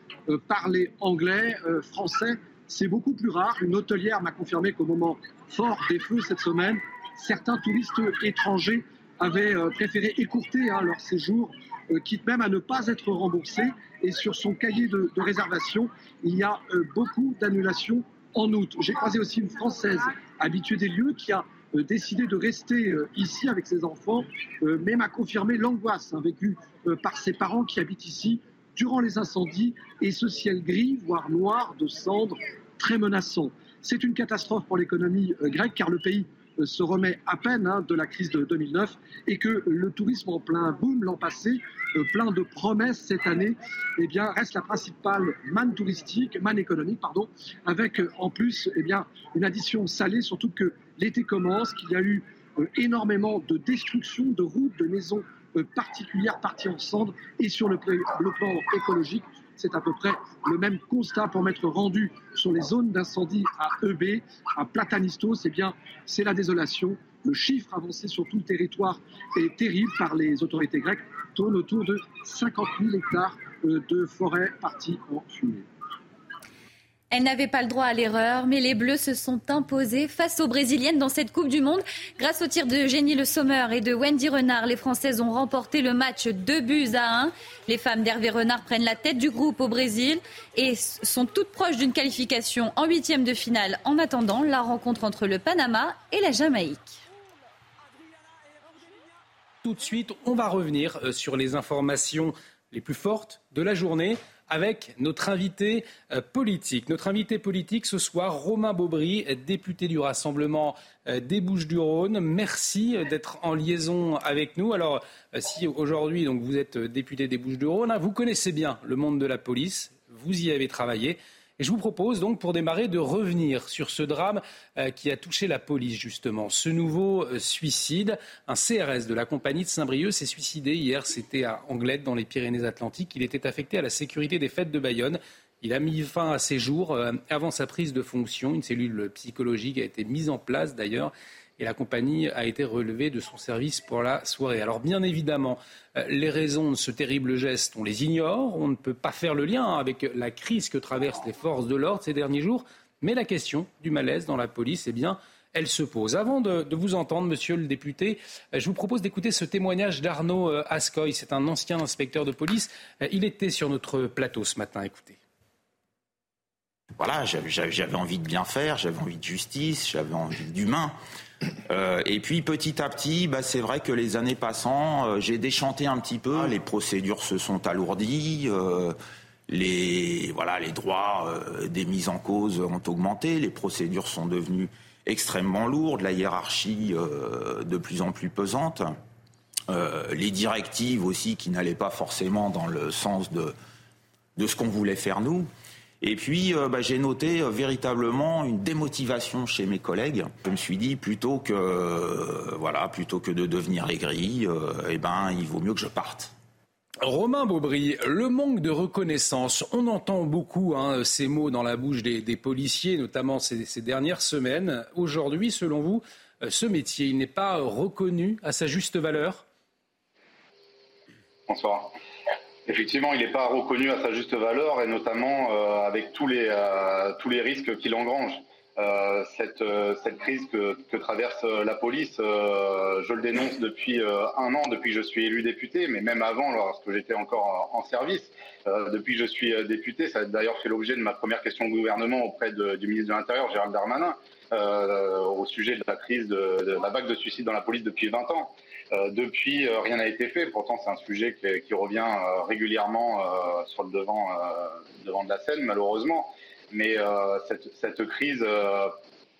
parler anglais, français. C'est beaucoup plus rare. Une hôtelière m'a confirmé qu'au moment fort des feux cette semaine, certains touristes étrangers avaient préféré écourter hein, leur séjour quitte même à ne pas être remboursé. Et sur son cahier de, réservation, il y a euh, beaucoup d'annulations en août. J'ai croisé aussi une Française habituée des lieux qui a euh, décidé de rester ici avec ses enfants, mais m'a confirmé l'angoisse hein, vécue par ses parents qui habitent ici durant les incendies et ce ciel gris, voire noir, de cendres, très menaçant. C'est une catastrophe pour l'économie grecque car le pays se remet à peine hein, de la crise de 2009 et que le tourisme en plein boom l'an passé, euh, plein de promesses cette année, eh bien, reste la principale manne touristique, manne économique, pardon, avec euh, en plus eh bien, une addition salée, surtout que l'été commence, qu'il y a eu euh, énormément de destruction de routes, de maisons particulières parties en cendres et sur le, le plan écologique, c'est à peu près le même constat pour m'être rendu sur les zones d'incendie à EB, à Platanistos. Eh bien, c'est la désolation. Le chiffre avancé sur tout le territoire est terrible par les autorités grecques, tourne autour de 50 000 hectares euh, de forêt partis en fumée. Elle n'avait pas le droit à l'erreur, mais les Bleus se sont imposés face aux Brésiliennes dans cette Coupe du Monde. Grâce au tir de Génie Le Sommer et de Wendy Renard, les Françaises ont remporté le match 2 buts à 1. Les femmes d'Hervé Renard prennent la tête du groupe au Brésil et sont toutes proches d'une qualification en huitième de finale en attendant la rencontre entre le Panama et la Jamaïque. Tout de suite, on va revenir euh, sur les informations les plus fortes de la journée avec notre invité euh, politique. Notre invité politique ce soir, Romain Baubry, député du Rassemblement euh, des Bouches-du-Rhône. Merci euh, d'être en liaison avec nous. Alors, si aujourd'hui vous êtes député des Bouches-du-Rhône, hein, vous connaissez bien le monde de la police, vous y avez travaillé. Je vous propose donc, pour démarrer, de revenir sur ce drame euh, qui a touché la police, justement. Ce nouveau euh, suicide, un CRS de la compagnie de Saint-Brieuc s'est suicidé hier. C'était à Anglette, dans les Pyrénées-Atlantiques. Il était affecté à la sécurité des fêtes de Bayonne. Il a mis fin à ses jours euh, avant sa prise de fonction. Une cellule psychologique a été mise en place, d'ailleurs. Et la compagnie a été relevée de son service pour la soirée. Alors bien évidemment, euh, les raisons de ce terrible geste, on les ignore, on ne peut pas faire le lien avec la crise que traversent les forces de l'ordre ces derniers jours, mais la question du malaise dans la police, eh bien, elle se pose. Avant de, vous entendre, monsieur le député, euh, je vous propose d'écouter ce témoignage d'Arnaud euh, Ascoy. C'est un ancien inspecteur de police. Il était sur notre plateau ce matin. Écoutez. Voilà, j'avais envie de bien faire, j'avais envie de justice, j'avais envie d'humain. Euh, et puis petit à petit, bah, c'est vrai que les années passant, euh, j'ai déchanté un petit peu. Les procédures se sont alourdies, euh, les droits des mises en cause ont augmenté, les procédures sont devenues extrêmement lourdes, la hiérarchie de plus en plus pesante, les directives aussi qui n'allaient pas forcément dans le sens de ce qu'on voulait faire nous. Et puis, euh, bah, j'ai noté euh, véritablement une démotivation chez mes collègues. Je me suis dit, plutôt que, euh, voilà, plutôt que de devenir aigri, eh ben, il vaut mieux que je parte. Romain Baubry, le manque de reconnaissance, on entend beaucoup hein, ces mots dans la bouche des, policiers, notamment ces, ces dernières semaines. Aujourd'hui, selon vous, ce métier, il n'est pas reconnu à sa juste valeur? Bonsoir. Effectivement, il n'est pas reconnu à sa juste valeur et notamment euh, avec tous les, euh, tous les risques qu'il engrange. Euh, cette, cette crise que, traverse la police, je le dénonce depuis un an, depuis que je suis élu député, mais même avant, lorsque j'étais encore en, service. depuis que je suis député, ça a d'ailleurs fait l'objet de ma première question au gouvernement auprès du ministre de l'Intérieur, Gérald Darmanin, au sujet de la crise de, de la vague de suicides dans la police depuis 20 ans. Euh, depuis, euh, rien n'a été fait. Pourtant, c'est un sujet qui, revient euh, régulièrement sur le devant, devant de la scène, malheureusement. Mais cette, cette, crise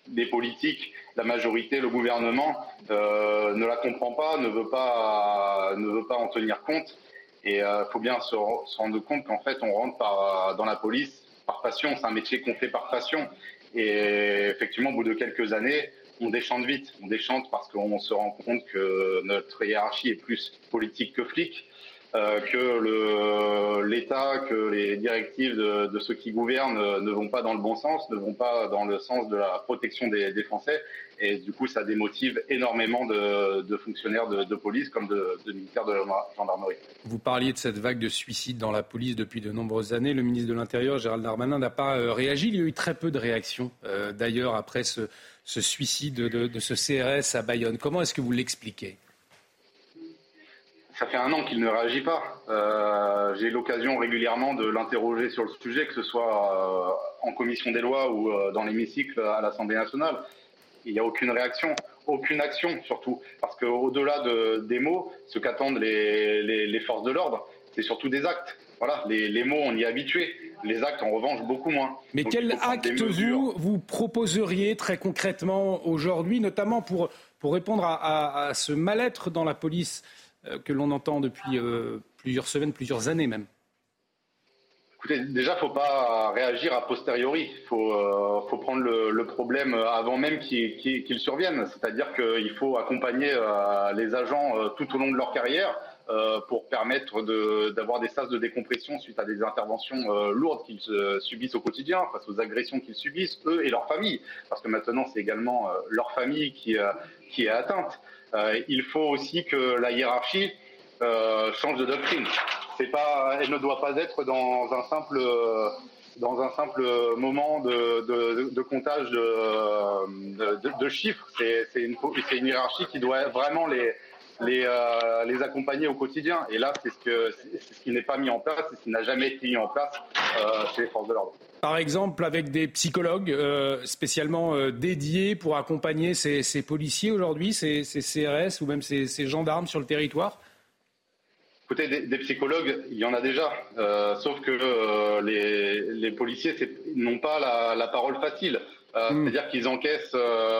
des politiques, la majorité, le gouvernement ne la comprend pas, ne veut pas, ne veut pas en tenir compte. Et il faut bien se, rendre compte qu'en fait, on rentre par, dans la police par passion. C'est un métier qu'on fait par passion. Et effectivement, au bout de quelques années, on déchante vite. On déchante parce qu'on se rend compte que notre hiérarchie est plus politique que flic, que l'État, que les directives de, ceux qui gouvernent ne vont pas dans le bon sens, ne vont pas dans le sens de la protection des, Français. Et du coup, ça démotive énormément de, fonctionnaires de, police comme de, militaires de gendarmerie. Vous parliez de cette vague de suicides dans la police depuis de nombreuses années. Le ministre de l'Intérieur, Gérald Darmanin, n'a pas euh, réagi. Il y a eu très peu de réactions, euh, d'ailleurs, après ce suicide de, ce CRS à Bayonne. Comment est-ce que vous l'expliquez? Ça fait un an qu'il ne réagit pas. Euh, j'ai l'occasion régulièrement de l'interroger sur le sujet, que ce soit euh, en commission des lois ou euh, dans l'hémicycle à l'Assemblée nationale. Il n'y a aucune réaction, aucune action surtout. Parce qu'au-delà de, des mots, ce qu'attendent les, forces de l'ordre, c'est surtout des actes. Voilà, les, mots, on y est habitué. Les actes, en revanche, beaucoup moins. Mais quel acte vous, vous proposeriez très concrètement aujourd'hui, notamment pour, pour répondre à, ce mal-être dans la police que l'on entend depuis euh, plusieurs semaines, plusieurs années même Écoutez, déjà, faut pas réagir a posteriori. Faut, euh, faut, prendre le, problème avant même qu'il survienne. C'est-à-dire qu'il faut accompagner les agents tout au long de leur carrière euh, pour permettre d'avoir des sas de décompression suite à des interventions euh, lourdes qu'ils subissent au quotidien, face aux agressions qu'ils subissent, eux et leur famille, parce que maintenant c'est également euh, leur famille qui est atteinte. Il faut aussi que la hiérarchie change de doctrine. C'est pas, elle ne doit pas être dans un simple dans un simple moment de, de, comptage de, de chiffres. C'est une, une hiérarchie qui doit vraiment les, les, euh, les accompagner au quotidien. Et là, c'est ce, ce qui n'est pas mis en place, c'est ce qui n'a jamais été mis en place euh, chez les forces de l'ordre. Par exemple, avec des psychologues euh, spécialement dédiés pour accompagner ces, ces policiers aujourd'hui, ces, ces, CRS ou même ces, ces, gendarmes sur le territoire? Écoutez, des, psychologues, il y en a déjà, sauf que les, les, policiers n'ont pas la, la, parole facile. Hmm. C'est-à-dire qu'ils encaissent,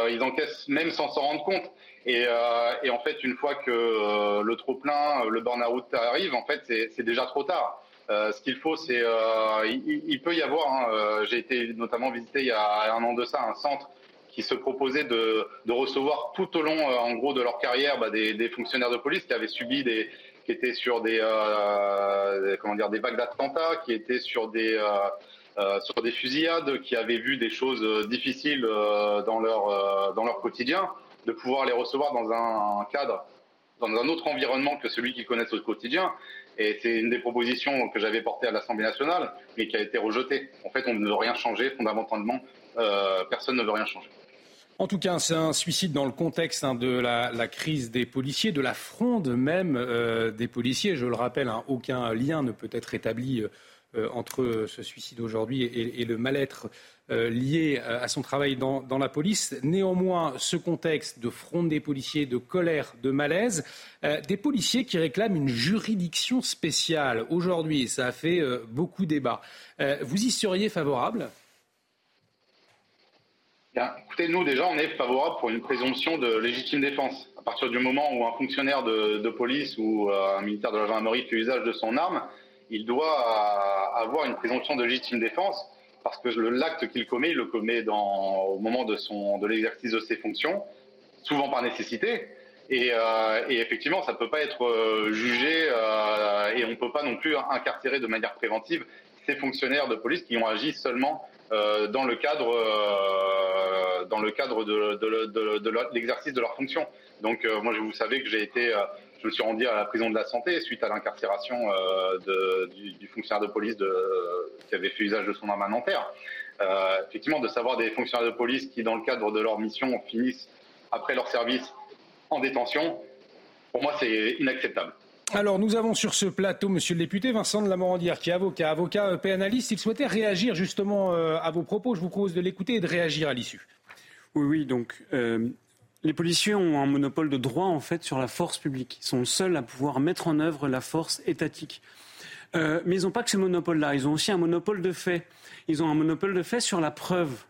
ils encaissent même sans s'en rendre compte. Et, euh, et, en fait, une fois que euh, le trop plein, le burn-out arrive, en fait, c'est déjà trop tard. Euh, ce qu'il faut, c'est, euh, il, peut y avoir. Hein, J'ai été notamment visité il y a un an de ça un centre qui se proposait de, de recevoir tout au long, en gros, de leur carrière, bah, des, des, fonctionnaires de police qui avaient subi des, qui étaient sur des, comment dire, des vagues d'attentats, qui étaient sur des sur des fusillades, qui avaient vu des choses difficiles dans leur dans leur quotidien de pouvoir les recevoir dans un cadre, dans un autre environnement que celui qu'ils connaissent au quotidien. Et c'est une des propositions que j'avais portées à l'Assemblée nationale, mais qui a été rejetée. En fait, on ne veut rien changer, fondamentalement, euh, personne ne veut rien changer. En tout cas, c'est un suicide dans le contexte hein, de la, crise des policiers, de la fronde même euh, des policiers. Je le rappelle, hein, aucun lien ne peut être établi euh, entre ce suicide aujourd'hui et, le mal-être euh, lié à son travail dans, la police. Néanmoins, ce contexte de fronde des policiers, de colère, de malaise, des policiers qui réclament une juridiction spéciale aujourd'hui, ça a fait beaucoup débat. vous y seriez favorable? Écoutez, nous déjà, on est favorable pour une présomption de légitime défense. À partir du moment où un fonctionnaire de, police ou euh, un militaire de la gendarmerie fait usage de son arme, il doit euh, avoir une présomption de légitime défense parce que l'acte qu'il commet, il le commet dans, au moment de, son, de l'exercice de ses fonctions, souvent par nécessité. Et, euh, et effectivement, ça ne peut pas être jugé et on ne peut pas non plus incarcérer de manière préventive ces fonctionnaires de police qui ont agi seulement euh, dans le cadre, euh, dans le cadre de, de, l'exercice de leur fonction. Donc euh, moi, vous savez que j'ai été, je me suis rendu à la prison de la santé suite à l'incarcération du, du, fonctionnaire de police qui avait fait usage de son arme à Nanterre. effectivement, de savoir des fonctionnaires de police qui, dans le cadre de leur mission, finissent après leur service en détention, pour moi, c'est inacceptable. Alors, nous avons sur ce plateau, monsieur le député, Vincent de la Morandière, qui est avocat, avocat euh, pénaliste. Il souhaitait réagir justement euh, à vos propos. Je vous propose de l'écouter et de réagir à l'issue. Oui, oui, donc. Euh, les policiers ont un monopole de droit en fait sur la force publique. Ils sont seuls à pouvoir mettre en œuvre la force étatique. mais ils n'ont pas que ce monopole-là. Ils ont aussi un monopole de fait. Ils ont un monopole de fait sur la preuve.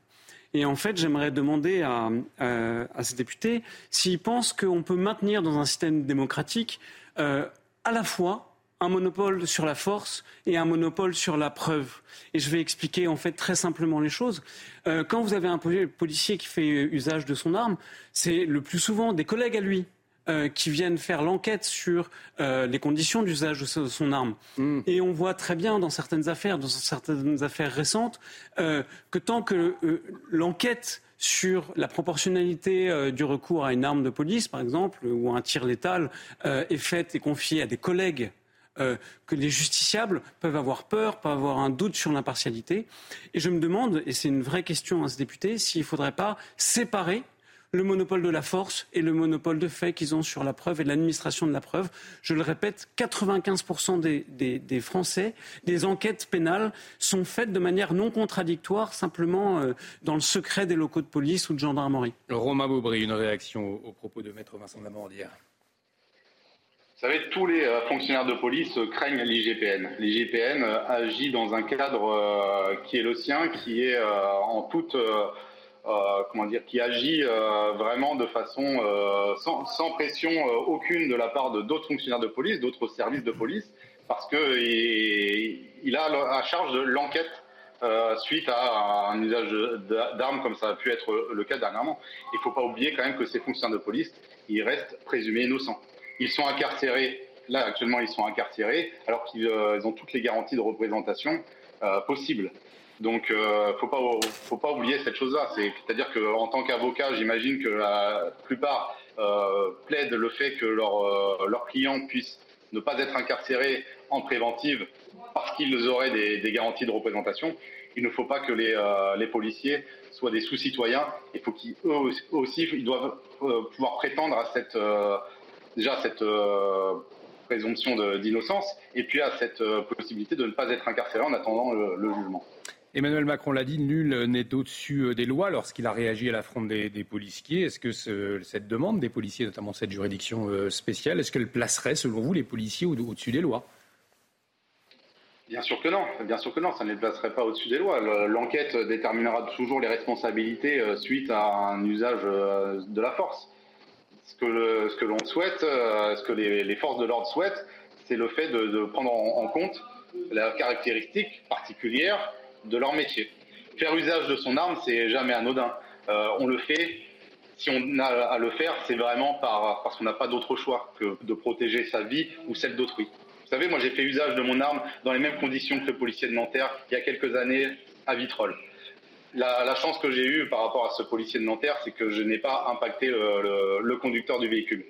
Et en fait, j'aimerais demander à, à, ces députés s'ils pensent qu'on peut maintenir dans un système démocratique à la fois un monopole sur la force et un monopole sur la preuve. Et je vais expliquer en fait très simplement les choses. Euh, quand vous avez un policier qui fait usage de son arme, c'est le plus souvent des collègues à lui euh, qui viennent faire l'enquête sur euh, les conditions d'usage de son arme. Mm. Et on voit très bien dans certaines affaires, dans certaines affaires récentes, que tant que l'enquête sur la proportionnalité euh, du recours à une arme de police, par exemple, ou à un tir létal, euh, est faite et confiée à des collègues euh, que les justiciables peuvent avoir peur, peuvent avoir un doute sur l'impartialité. Et je me demande, et c'est une vraie question à ce député, s'il ne faudrait pas séparer le monopole de la force et le monopole de fait qu'ils ont sur la preuve et l'administration de la preuve. Je le répète, 95% des, Français, des enquêtes pénales sont faites de manière non contradictoire, simplement euh, dans le secret des locaux de police ou de gendarmerie. Romain Beaubry, une réaction au, propos de Maître Vincent Lamandière. Vous savez, tous les euh, fonctionnaires de police craignent l'IGPN. L'IGPN euh, agit dans un cadre qui est le sien, qui est en toute euh, comment dire, qui agit euh, vraiment de façon euh, sans, sans, pression aucune de la part de d'autres fonctionnaires de police, d'autres services de police, parce que il, il a à charge de l'enquête suite à un usage d'armes comme ça a pu être le cas dernièrement. Il ne faut pas oublier quand même que ces fonctionnaires de police, ils restent présumés innocents. Ils sont incarcérés. Là, actuellement, ils sont incarcérés alors qu'ils ont toutes les garanties de représentation possibles. Donc, euh, faut pas, faut pas oublier cette chose-là. C'est-à-dire qu'en tant qu'avocat, j'imagine que la plupart euh, plaident le fait que leurs euh, leur clients puissent ne pas être incarcérés en préventive parce qu'ils auraient des, garanties de représentation. Il ne faut pas que les, euh, les policiers soient des sous-citoyens. Il faut qu'ils aussi, ils doivent pouvoir prétendre à cette déjà cette présomption d'innocence et puis à cette possibilité de ne pas être incarcéré en attendant le jugement. Emmanuel Macron l'a dit, nul n'est au-dessus euh, des lois lorsqu'il a réagi à l'affront des, des policiers. Est-ce que cette demande des policiers, notamment cette juridiction euh, spéciale, est-ce qu'elle placerait, selon vous, les policiers au-dessus des lois? Bien sûr que non, bien sûr que non, ça ne les placerait pas au-dessus des lois. L'enquête déterminera toujours les responsabilités euh, suite à un usage de la force. Ce que, l'on souhaite, ce que les, forces de l'ordre souhaitent, c'est le fait de, prendre en compte la caractéristique particulière de leur métier. Faire usage de son arme, c'est jamais anodin. Euh, on le fait, si on a à le faire, c'est vraiment par, parce qu'on n'a pas d'autre choix que de protéger sa vie ou celle d'autrui. Vous savez, moi j'ai fait usage de mon arme dans les mêmes conditions que le policier de Nanterre il y a quelques années à Vitrolles. La, chance que j'ai eue par rapport à ce policier de Nanterre, c'est que je n'ai pas impacté le, conducteur du véhicule.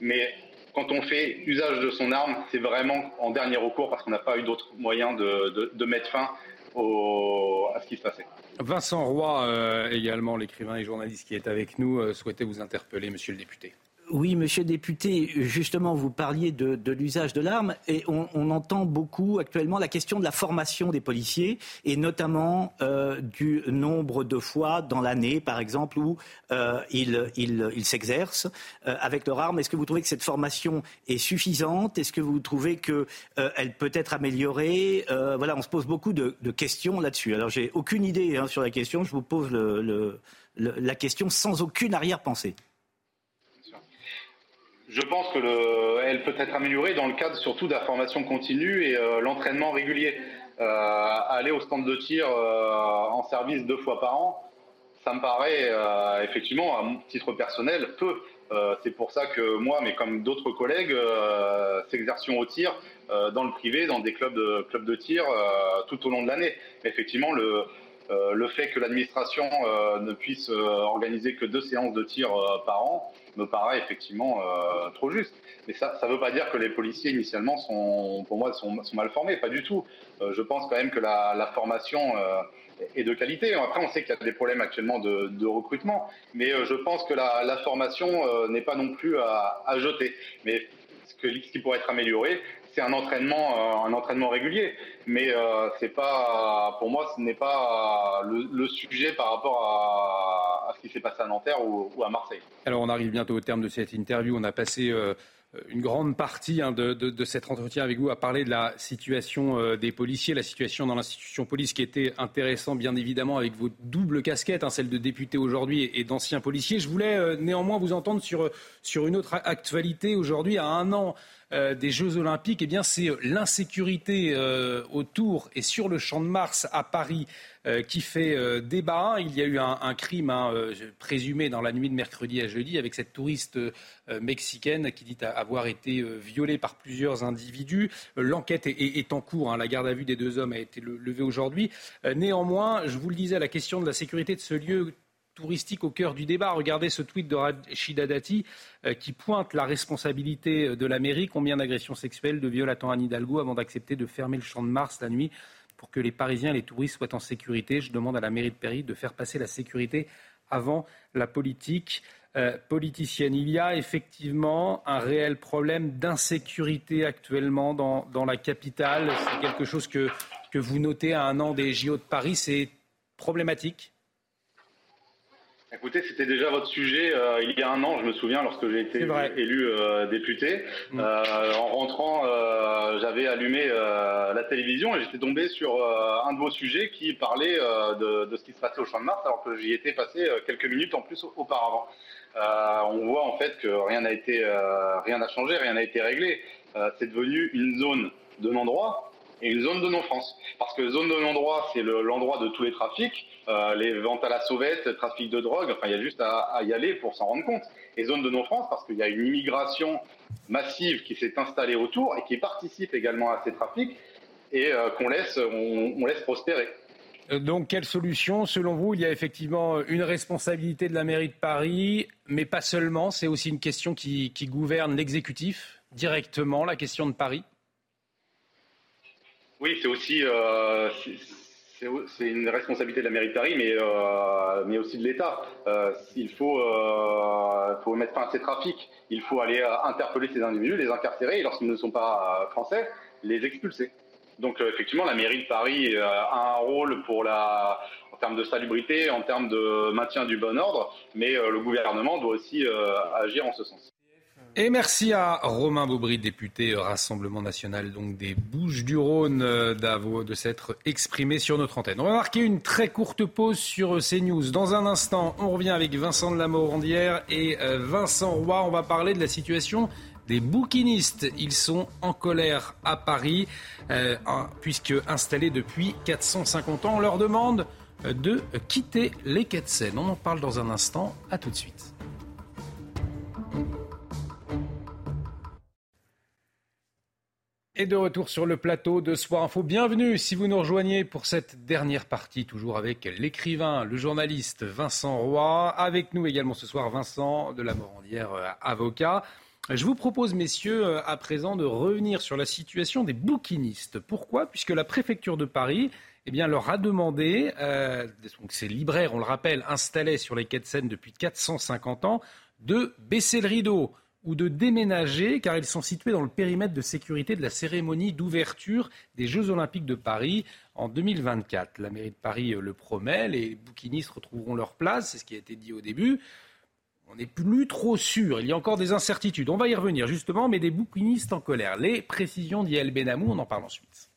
Mais quand on fait usage de son arme, c'est vraiment en dernier recours parce qu'on n'a pas eu d'autre moyen de, mettre fin à ce qui se passait. Vincent Roy, euh, également l'écrivain et journaliste qui est avec nous, euh, souhaitait vous interpeller, monsieur le député. Oui, monsieur le député, justement, vous parliez de, l'usage de l'arme et on, entend beaucoup actuellement la question de la formation des policiers et notamment euh, du nombre de fois dans l'année, par exemple, où euh, ils s'exercent euh, avec leur arme. Est-ce que vous trouvez que cette formation est suffisante? Est-ce que vous trouvez qu'elle peut être améliorée? Voilà, on se pose beaucoup de, questions là-dessus. Alors, j'ai aucune idée hein, sur la question. Je vous pose la question sans aucune arrière-pensée. Je pense que le, elle peut être améliorée dans le cadre surtout de la formation continue et euh, l'entraînement régulier. Euh, aller au stand de tir euh, en service deux fois par an, ça me paraît euh, effectivement à mon titre personnel peu. c'est pour ça que moi, mais comme d'autres collègues, s'exercions au tir dans le privé, dans des clubs de, clubs de tir tout au long de l'année. Effectivement, le, le fait que l'administration ne puisse organiser que deux séances de tir par an, me paraît effectivement euh, trop juste. Mais ça ne veut pas dire que les policiers initialement sont, pour moi, sont, mal formés, pas du tout. Euh, je pense quand même que la, formation euh, est de qualité. Après, on sait qu'il y a des problèmes actuellement de, recrutement, mais je pense que la, formation n'est pas non plus à, jeter. Mais ce, que, ce qui pourrait être amélioré, c'est un entraînement, un entraînement régulier. Mais c'est pas, pour moi, ce n'est pas le, sujet par rapport à ce qui s'est passé à Nanterre ou, à Marseille. Alors on arrive bientôt au terme de cette interview. On a passé euh, une grande partie hein, de, cet entretien avec vous à parler de la situation euh, des policiers, la situation dans l'institution police qui était intéressant bien évidemment avec vos doubles casquettes, hein, celle de député aujourd'hui et, d'ancien policier. Je voulais euh, néanmoins vous entendre sur, une autre actualité aujourd'hui à un an. des Jeux Olympiques, eh bien, c'est l'insécurité autour et sur le champ de Mars à Paris euh, qui fait euh, débat. Il y a eu un, crime hein, euh, présumé dans la nuit de mercredi à jeudi avec cette touriste mexicaine qui dit avoir été violée par plusieurs individus. L'enquête est, en cours. Hein. La garde à vue des deux hommes a été levée aujourd'hui. Néanmoins, je vous le disais, la question de la sécurité de ce lieu touristique au cœur du débat. Regardez ce tweet de Rachida Dati qui pointe la responsabilité de la mairie. Combien d'agressions sexuelles, de viols Anne Hidalgo avant d'accepter de fermer le champ de Mars la nuit pour que les Parisiens et les touristes soient en sécurité. Je demande à la mairie de Paris de faire passer la sécurité avant la politique euh, politicienne. Il y a effectivement un réel problème d'insécurité actuellement dans, la capitale. C'est quelque chose que, que vous notez à un an des JO de Paris. C'est problématique Écoutez, c'était déjà votre sujet euh, il y a un an, je me souviens, lorsque j'ai été élu euh, député. Mm. Euh, en rentrant, j'avais allumé la télévision et j'étais tombé sur un de vos sujets qui parlait de, de, ce qui se passait au Champ de Mars, alors que j'y étais passé quelques minutes en plus auparavant. on voit en fait que rien n'a été, rien n'a changé, rien n'a été réglé. C'est devenu une zone de non-droit et une zone de non-France. Parce que zone de non-droit, c'est l'endroit de tous les trafics, euh, les ventes à la sauvette, trafic de drogue, enfin il y a juste à, y aller pour s'en rendre compte. Et zone de non-France, parce qu'il y a une immigration massive qui s'est installée autour et qui participe également à ces trafics et euh, qu'on laisse, on, laisse prospérer. Euh, donc, quelle solution? Selon vous, il y a effectivement une responsabilité de la mairie de Paris, mais pas seulement. C'est aussi une question qui gouverne l'exécutif directement, la question de Paris? Oui, c'est aussi euh, c'est une responsabilité de la mairie de Paris, mais, euh, mais aussi de l'État. Euh, il faut, euh, faut mettre fin à ces trafics. Il faut aller euh, interpeller ces individus, les incarcérer, et lorsqu'ils ne sont pas euh, français, les expulser. Donc effectivement, la mairie de Paris a un rôle pour la, en termes de salubrité, en termes de maintien du bon ordre, mais le gouvernement doit aussi agir en ce sens. Et merci à Romain Baubry, député Rassemblement national donc des Bouches-du-Rhône, euh, de s'être exprimé sur notre antenne. On va marquer une très courte pause sur CNews. Dans un instant, on revient avec Vincent de la Morandière et euh, Vincent Roy. On va parler de la situation des bouquinistes. Ils sont en colère à Paris, euh, puisque installés depuis 450 ans, on leur demande de quitter les quais de Seine. On en parle dans un instant. À tout de suite. Et de retour sur le plateau de Soir Info. Bienvenue si vous nous rejoignez pour cette dernière partie, toujours avec l'écrivain, le journaliste Vincent Roy. Avec nous également ce soir Vincent de la Morandière, euh, avocat. Je vous propose, messieurs, euh, à présent de revenir sur la situation des bouquinistes. Pourquoi? Puisque la préfecture de Paris eh bien, leur a demandé, euh, ces libraires, on le rappelle, installés sur les quais de Seine depuis 450 ans, de baisser le rideau ou de déménager car ils sont situés dans le périmètre de sécurité de la cérémonie d'ouverture des Jeux Olympiques de Paris en 2024. La mairie de Paris euh, le promet, les bouquinistes retrouveront leur place, c'est ce qui a été dit au début. On n'est plus trop sûr, il y a encore des incertitudes. On va y revenir justement, mais des bouquinistes en colère. Les précisions d'Yael Benamou, on en parle ensuite.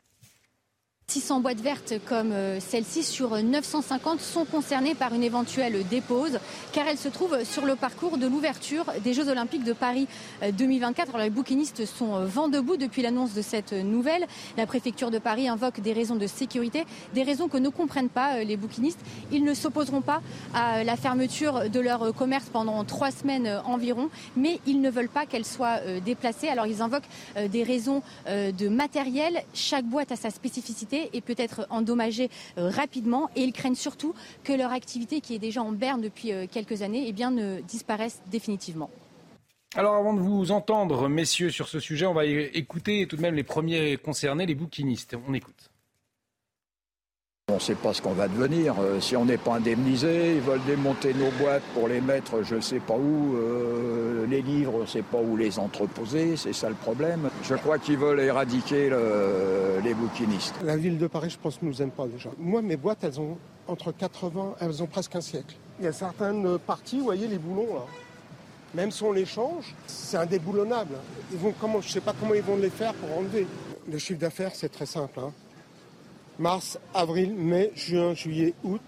600 boîtes vertes comme euh, celle-ci sur 950 sont concernées par une éventuelle dépose car elles se trouvent sur le parcours de l'ouverture des Jeux Olympiques de Paris 2024. Euh, Alors les bouquinistes sont euh, vent debout depuis l'annonce de cette nouvelle. La préfecture de Paris invoque des raisons de sécurité, des raisons que ne comprennent pas les bouquinistes. Ils ne s'opposeront pas à la fermeture de leur commerce pendant trois semaines environ, mais ils ne veulent pas qu'elle soit déplacée. Alors ils invoquent des raisons de matériel. Chaque boîte a sa spécificité et peut être endommagée euh, rapidement. Et ils craignent surtout que leur activité, qui est déjà en berne depuis euh, quelques années, eh ne disparaisse définitivement. Alors avant de vous entendre, messieurs, sur ce sujet, on va écouter tout de même les premiers concernés, les bouquinistes. On écoute. On ne sait pas ce qu'on va devenir. Euh, si on n'est pas indemnisé, ils veulent démonter nos boîtes pour les mettre je ne sais pas où. Euh, les livres, on ne sait pas où les entreposer. C'est ça le problème. Je crois qu'ils veulent éradiquer les bouquinistes. La ville de Paris, je pense, ne nous aime pas déjà. Moi, mes boîtes, elles ont entre 80, elles ont presque un siècle. Il y a certaines parties, vous voyez les boulons là. Même si on les change, c'est indéboulonnable. Ils vont, comment, je ne sais pas comment ils vont les faire pour enlever. Le chiffre d'affaires, c'est très simple. Hein mars, avril, mai, juin, juillet, août,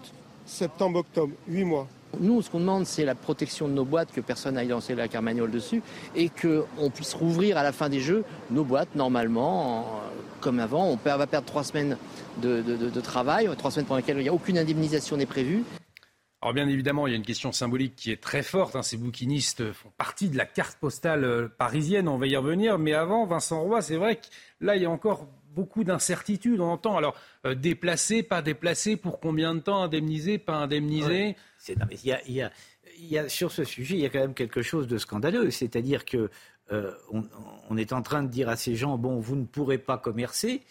septembre, octobre, huit mois. Nous, ce qu'on demande, c'est la protection de nos boîtes, que personne n'aille lancer la carmagnole dessus, et qu'on puisse rouvrir à la fin des jeux nos boîtes normalement, comme avant. On va perdre trois semaines de, travail, trois semaines pendant lesquelles il n'y a aucune indemnisation n'est prévue. Alors bien évidemment, il y a une question symbolique qui est très forte. Hein. Ces bouquinistes font partie de la carte postale euh, parisienne, on va y revenir. Mais avant, Vincent Roy, c'est vrai que là, il y a encore beaucoup d'incertitudes. On entend alors euh, déplacer, pas déplacer, pour combien de temps, indemniser, pas indemniser. sur ce sujet, il y a quand même quelque chose de scandaleux. C'est-à-dire que euh, on, est en train de dire à ces gens bon, vous ne pourrez pas commercer.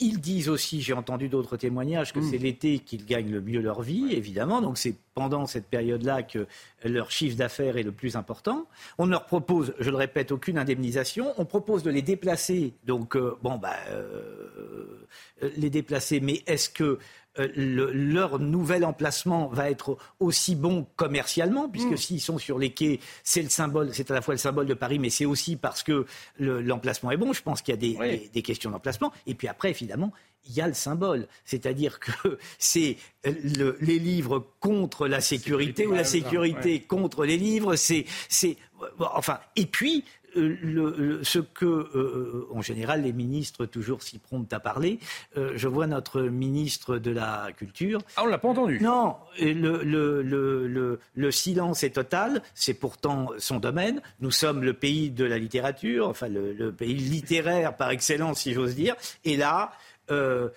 Ils disent aussi, j'ai entendu d'autres témoignages, que hmm. c'est l'été qu'ils gagnent le mieux leur vie, évidemment. Donc c'est pendant cette période-là que leur chiffre d'affaires est le plus important. On ne leur propose, je le répète, aucune indemnisation. On propose de les déplacer. Donc, euh, bon, bah, euh, les déplacer. Mais est-ce que euh, leur nouvel emplacement va être aussi bon commercialement, puisque mm. s'ils sont sur les quais, c'est le symbole, c'est à la fois le symbole de Paris, mais c'est aussi parce que l'emplacement est bon. Je pense qu'il y a des, questions d'emplacement. Et puis après, évidemment, il y a le symbole. C'est-à-dire que *laughs* c'est les livres contre la sécurité ou la sécurité contre les livres. C'est, enfin, et puis le, ce que, euh, en général, les ministres toujours s'y promptent à parler. Euh, je vois notre ministre de la Culture. Ah, on l'a pas entendu. Non, le, le, silence est total. C'est pourtant son domaine. Nous sommes le pays de la littérature, enfin le, pays littéraire par excellence, si j'ose dire. Et là, euh,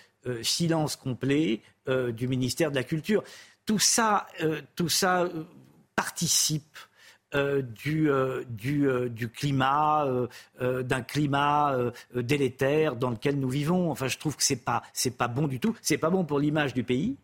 silence complet du ministère de la Culture. Tout ça, tout ça participe euh, du, euh, du, euh, du, climat, d'un climat délétère dans lequel nous vivons. Enfin, je trouve que c'est pas c'est pas bon du tout. C'est pas bon pour l'image du pays.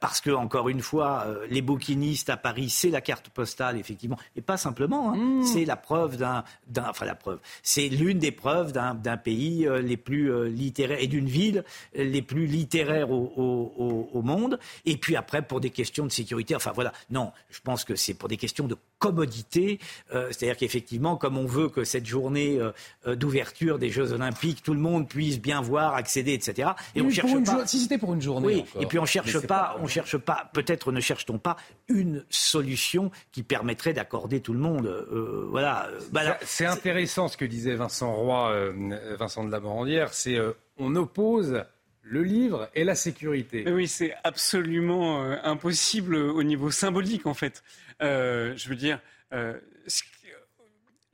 Parce que, encore une fois, les bouquinistes à Paris, c'est la carte postale, effectivement, et pas simplement. Hein. Mmh. C'est la preuve d'un, enfin la preuve, c'est l'une des preuves d'un, pays les plus littéraires et d'une ville les plus littéraires au, au, monde. Et puis après, pour des questions de sécurité, enfin voilà, non, je pense que c'est pour des questions de commodité, c'est-à-dire qu'effectivement, comme on veut que cette journée d'ouverture des Jeux Olympiques, tout le monde puisse bien voir, accéder, etc. Et on cherche pas. Si c'était pour une journée. Oui. Et puis on cherche pas on cherche pas, peut-être ne cherche-t-on pas une solution qui permettrait d'accorder tout le monde. Euh, voilà. Bah, c'est intéressant ce que disait Vincent Roy, euh, Vincent de la Morandière, c'est euh, on oppose le livre et la sécurité. Oui, c'est absolument impossible au niveau symbolique en fait. Je veux dire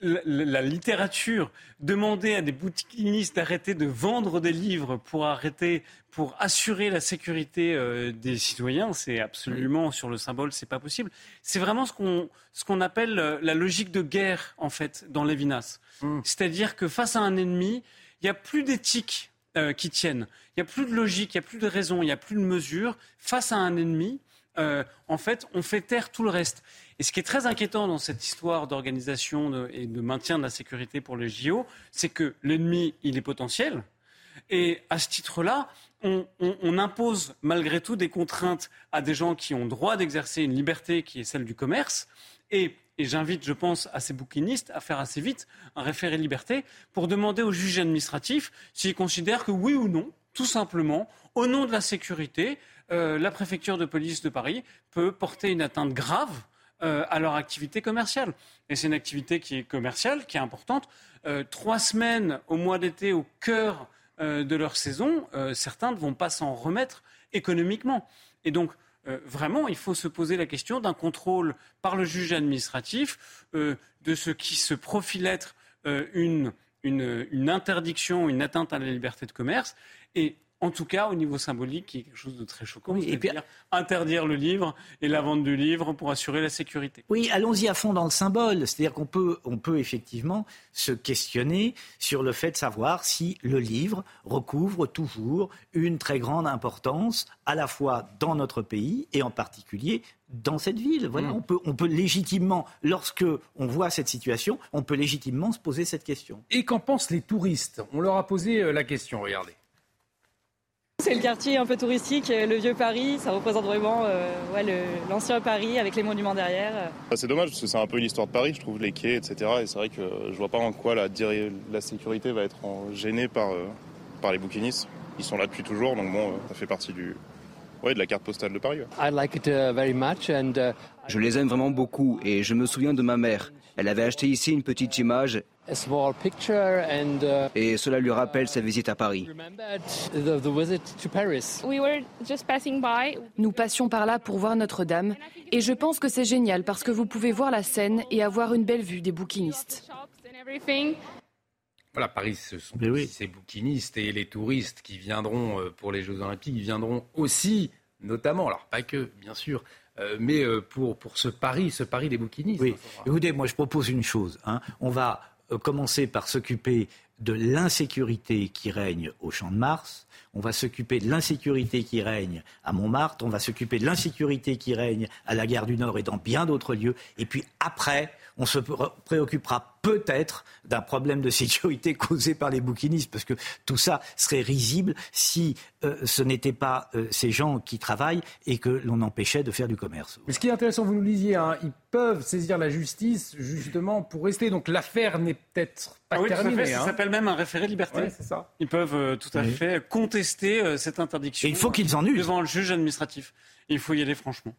la, littérature, demander à des bouquinistes d'arrêter de vendre des livres pour arrêter, pour assurer la sécurité euh, des citoyens, c'est absolument sur le symbole, c'est pas possible. C'est vraiment ce qu'on ce qu'on appelle euh, la logique de guerre en fait dans Lévinas. Mmh. C'est-à-dire que face à un ennemi, il n'y a plus d'éthique euh, qui tienne, il n'y a plus de logique, il n'y a plus de raison, il n'y a plus de mesure. Face à un ennemi, en fait, on fait taire tout le reste. Et ce qui est très inquiétant dans cette histoire d'organisation et de maintien de la sécurité pour les JO, c'est que l'ennemi, il est potentiel. Et à ce titre-là, on, impose malgré tout des contraintes à des gens qui ont droit d'exercer une liberté qui est celle du commerce. Et, et j'invite, je pense, à ces bouquinistes à faire assez vite un référé liberté pour demander au juge administratif s'il considère que oui ou non, tout simplement, au nom de la sécurité, euh, la préfecture de police de Paris peut porter une atteinte grave euh, à leur activité commerciale. Et c'est une activité qui est commerciale, qui est importante. Euh, trois semaines au mois d'été, au cœur de leur saison, certains ne vont pas s'en remettre économiquement. Et donc, vraiment, il faut se poser la question d'un contrôle par le juge administratif de ce qui se profile être une, une, une, interdiction, une atteinte à la liberté de commerce. Et en tout cas au niveau symbolique, qui est quelque chose de très choquant. et puis interdire le livre et la vente du livre pour assurer la sécurité. Oui, allons-y à fond dans le symbole. C'est-à-dire qu'on peut, on peut effectivement se questionner sur le fait de savoir si le livre recouvre toujours une très grande importance, à la fois dans notre pays et en particulier dans cette ville. Voilà, mm. on, peut, on peut légitimement, lorsque on voit cette situation, on peut légitimement se poser cette question. Et qu'en pensent les touristes? On leur a posé euh, la question, regardez. C'est le quartier un peu touristique, euh, le vieux Paris, ça représente vraiment euh, l'ancien Paris avec les monuments derrière. Bah, c'est dommage parce que c'est un peu l'histoire de Paris, je trouve, les quais, etc. Et c'est vrai que je vois pas en quoi la, la sécurité va être gênée par, euh, par les bouquinistes. Ils sont là depuis toujours, donc bon, ça fait partie du, ouais, de la carte postale de Paris. Uh, je les aime vraiment beaucoup et je me souviens de ma mère. Elle avait acheté ici une petite image Uh, Et cela lui rappelle sa visite à Paris. Nous passions par là pour voir Notre-Dame et je pense que c'est génial parce que vous pouvez voir la Seine et avoir une belle vue des bouquinistes. Voilà, Paris, ce sont oui. ces bouquinistes et les touristes qui viendront euh, pour les Jeux Olympiques, ils viendront aussi, notamment, alors pas que, bien sûr, euh, mais euh, pour, pour ce Paris, ce Paris des bouquinistes. Oui, écoutez, moi je propose une chose. Hein. On va commencer par s'occuper de l'insécurité qui règne au Champ de Mars, on va s'occuper de l'insécurité qui règne à Montmartre, on va s'occuper de l'insécurité qui règne à la gare du Nord et dans bien d'autres lieux, et puis après, on se préoccupera peut-être d'un problème de sécurité *laughs* causé par les bouquinistes, parce que tout ça serait risible si euh, ce n'étaient pas euh, ces gens qui travaillent et que l'on empêchait de faire du commerce. Mais ce qui est intéressant, vous nous disiez, hein, ils peuvent saisir la justice justement pour rester. Donc l'affaire n'est peut-être pas ah oui, terminée. Ça hein. s'appelle même un référé liberté. ça. Ils peuvent euh, tout à fait contester cette interdiction. Et il faut qu'ils en usent. Devant le juge administratif. Il faut y aller franchement.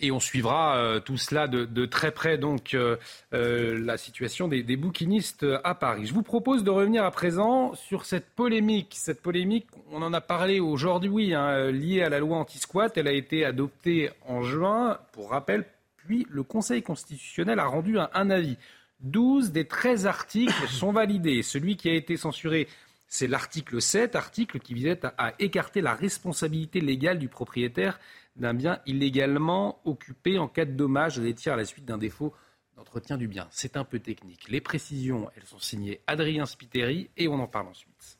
Et on suivra euh, tout cela de, très près, donc euh, euh, la situation des, bouquinistes à Paris. Je vous propose de revenir à présent sur cette polémique. Cette polémique, on en a parlé aujourd'hui, hein, liée à la loi anti-squat. Elle a été adoptée en juin, pour rappel, puis le Conseil constitutionnel a rendu un, avis. 12 des 13 articles *coughs* sont validés. Celui qui a été censuré, c'est l'article 7, article qui visait à écarter la responsabilité légale du propriétaire d'un bien illégalement occupé en cas de dommage à des tiers à la suite d'un défaut d'entretien du bien. C'est un peu technique. Les précisions, elles sont signées Adrien Spiteri et on en parle ensuite.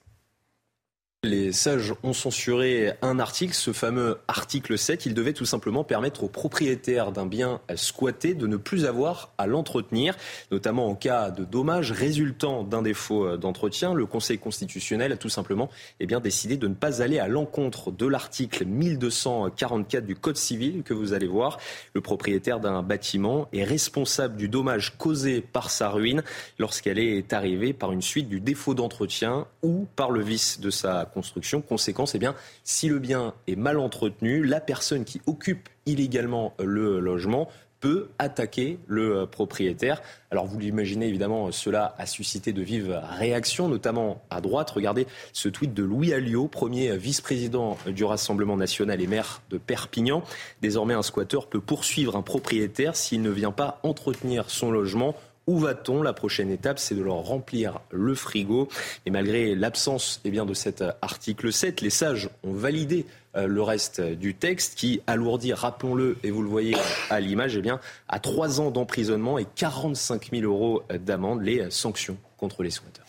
Les sages ont censuré un article, ce fameux article 7. Il devait tout simplement permettre aux propriétaires d'un bien squatté de ne plus avoir à l'entretenir, notamment en cas de dommages résultant d'un défaut d'entretien. Le Conseil constitutionnel a tout simplement eh bien, décidé de ne pas aller à l'encontre de l'article 1244 du Code civil que vous allez voir. Le propriétaire d'un bâtiment est responsable du dommage causé par sa ruine lorsqu'elle est arrivée par une suite du défaut d'entretien ou par le vice de sa construction. Conséquence, eh bien, si le bien est mal entretenu, la personne qui occupe illégalement le logement peut attaquer le propriétaire. Alors vous l'imaginez évidemment, cela a suscité de vives réactions, notamment à droite. Regardez ce tweet de Louis Alliot, premier vice-président du Rassemblement national et maire de Perpignan. Désormais, un squatteur peut poursuivre un propriétaire s'il ne vient pas entretenir son logement Où va-t-on? La prochaine étape, c'est de leur remplir le frigo. Et malgré l'absence eh bien, de cet article 7, les sages ont validé euh, le reste du texte qui alourdit, rappelons-le, et vous le voyez à l'image, eh bien, à trois ans d'emprisonnement et 45 000 euros d'amende les sanctions contre les squatteurs.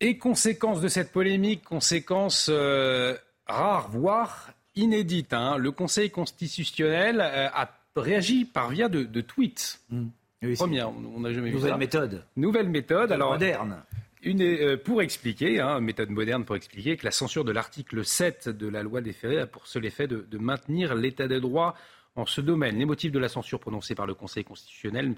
Et conséquence de cette polémique, conséquence euh, rare, voire inédite, hein. le Conseil constitutionnel euh, a réagi par via de, tweets. Première, on n'a jamais vu ça. Nouvelle méthode. Nouvelle méthode. Alors, moderne. Une, euh, pour expliquer, hein, méthode moderne pour expliquer que la censure de l'article 7 de la loi des ferrés a pour seul effet de, maintenir l'état des droits en ce domaine. Les motifs de la censure prononcée par le Conseil constitutionnel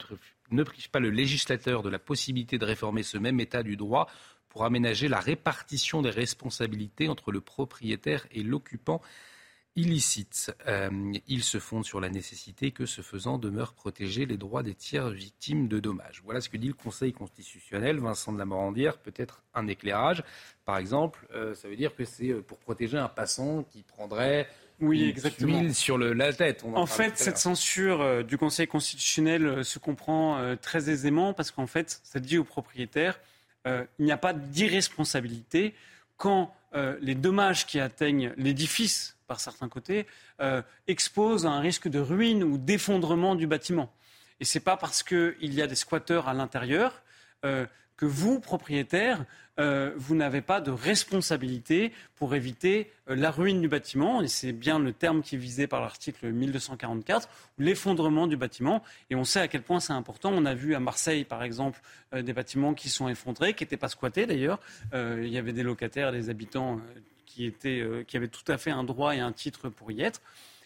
ne privent pas le législateur de la possibilité de réformer ce même état du droit pour aménager la répartition des responsabilités entre le propriétaire et l'occupant illicite. Euh, il se fonde sur la nécessité que, ce faisant, demeurent protégés les droits des tiers victimes de dommages. Voilà ce que dit le Conseil constitutionnel. Vincent de la Morandière, peut-être un éclairage. Par exemple, euh, ça veut dire que c'est euh, pour protéger un passant qui prendrait oui, exactement. Huile sur le, la tête. en, en fait, cette censure du Conseil constitutionnel se comprend très aisément parce qu'en fait, ça dit aux propriétaires, il n'y a pas d'irresponsabilité quand les dommages qui atteignent l'édifice par certains côtés, euh, expose à un risque de ruine ou d'effondrement du bâtiment. Et ce n'est pas parce qu'il y a des squatteurs à l'intérieur euh, que vous, propriétaire, euh, vous n'avez pas de responsabilité pour éviter la ruine du bâtiment. Et c'est bien le terme qui est visé par l'article 1244, l'effondrement du bâtiment. Et on sait à quel point c'est important. On a vu à Marseille, par exemple, des bâtiments qui sont effondrés, qui n'étaient pas squattés d'ailleurs. il y avait des locataires, des habitants euh, qui avait tout à fait un droit et un titre pour y être.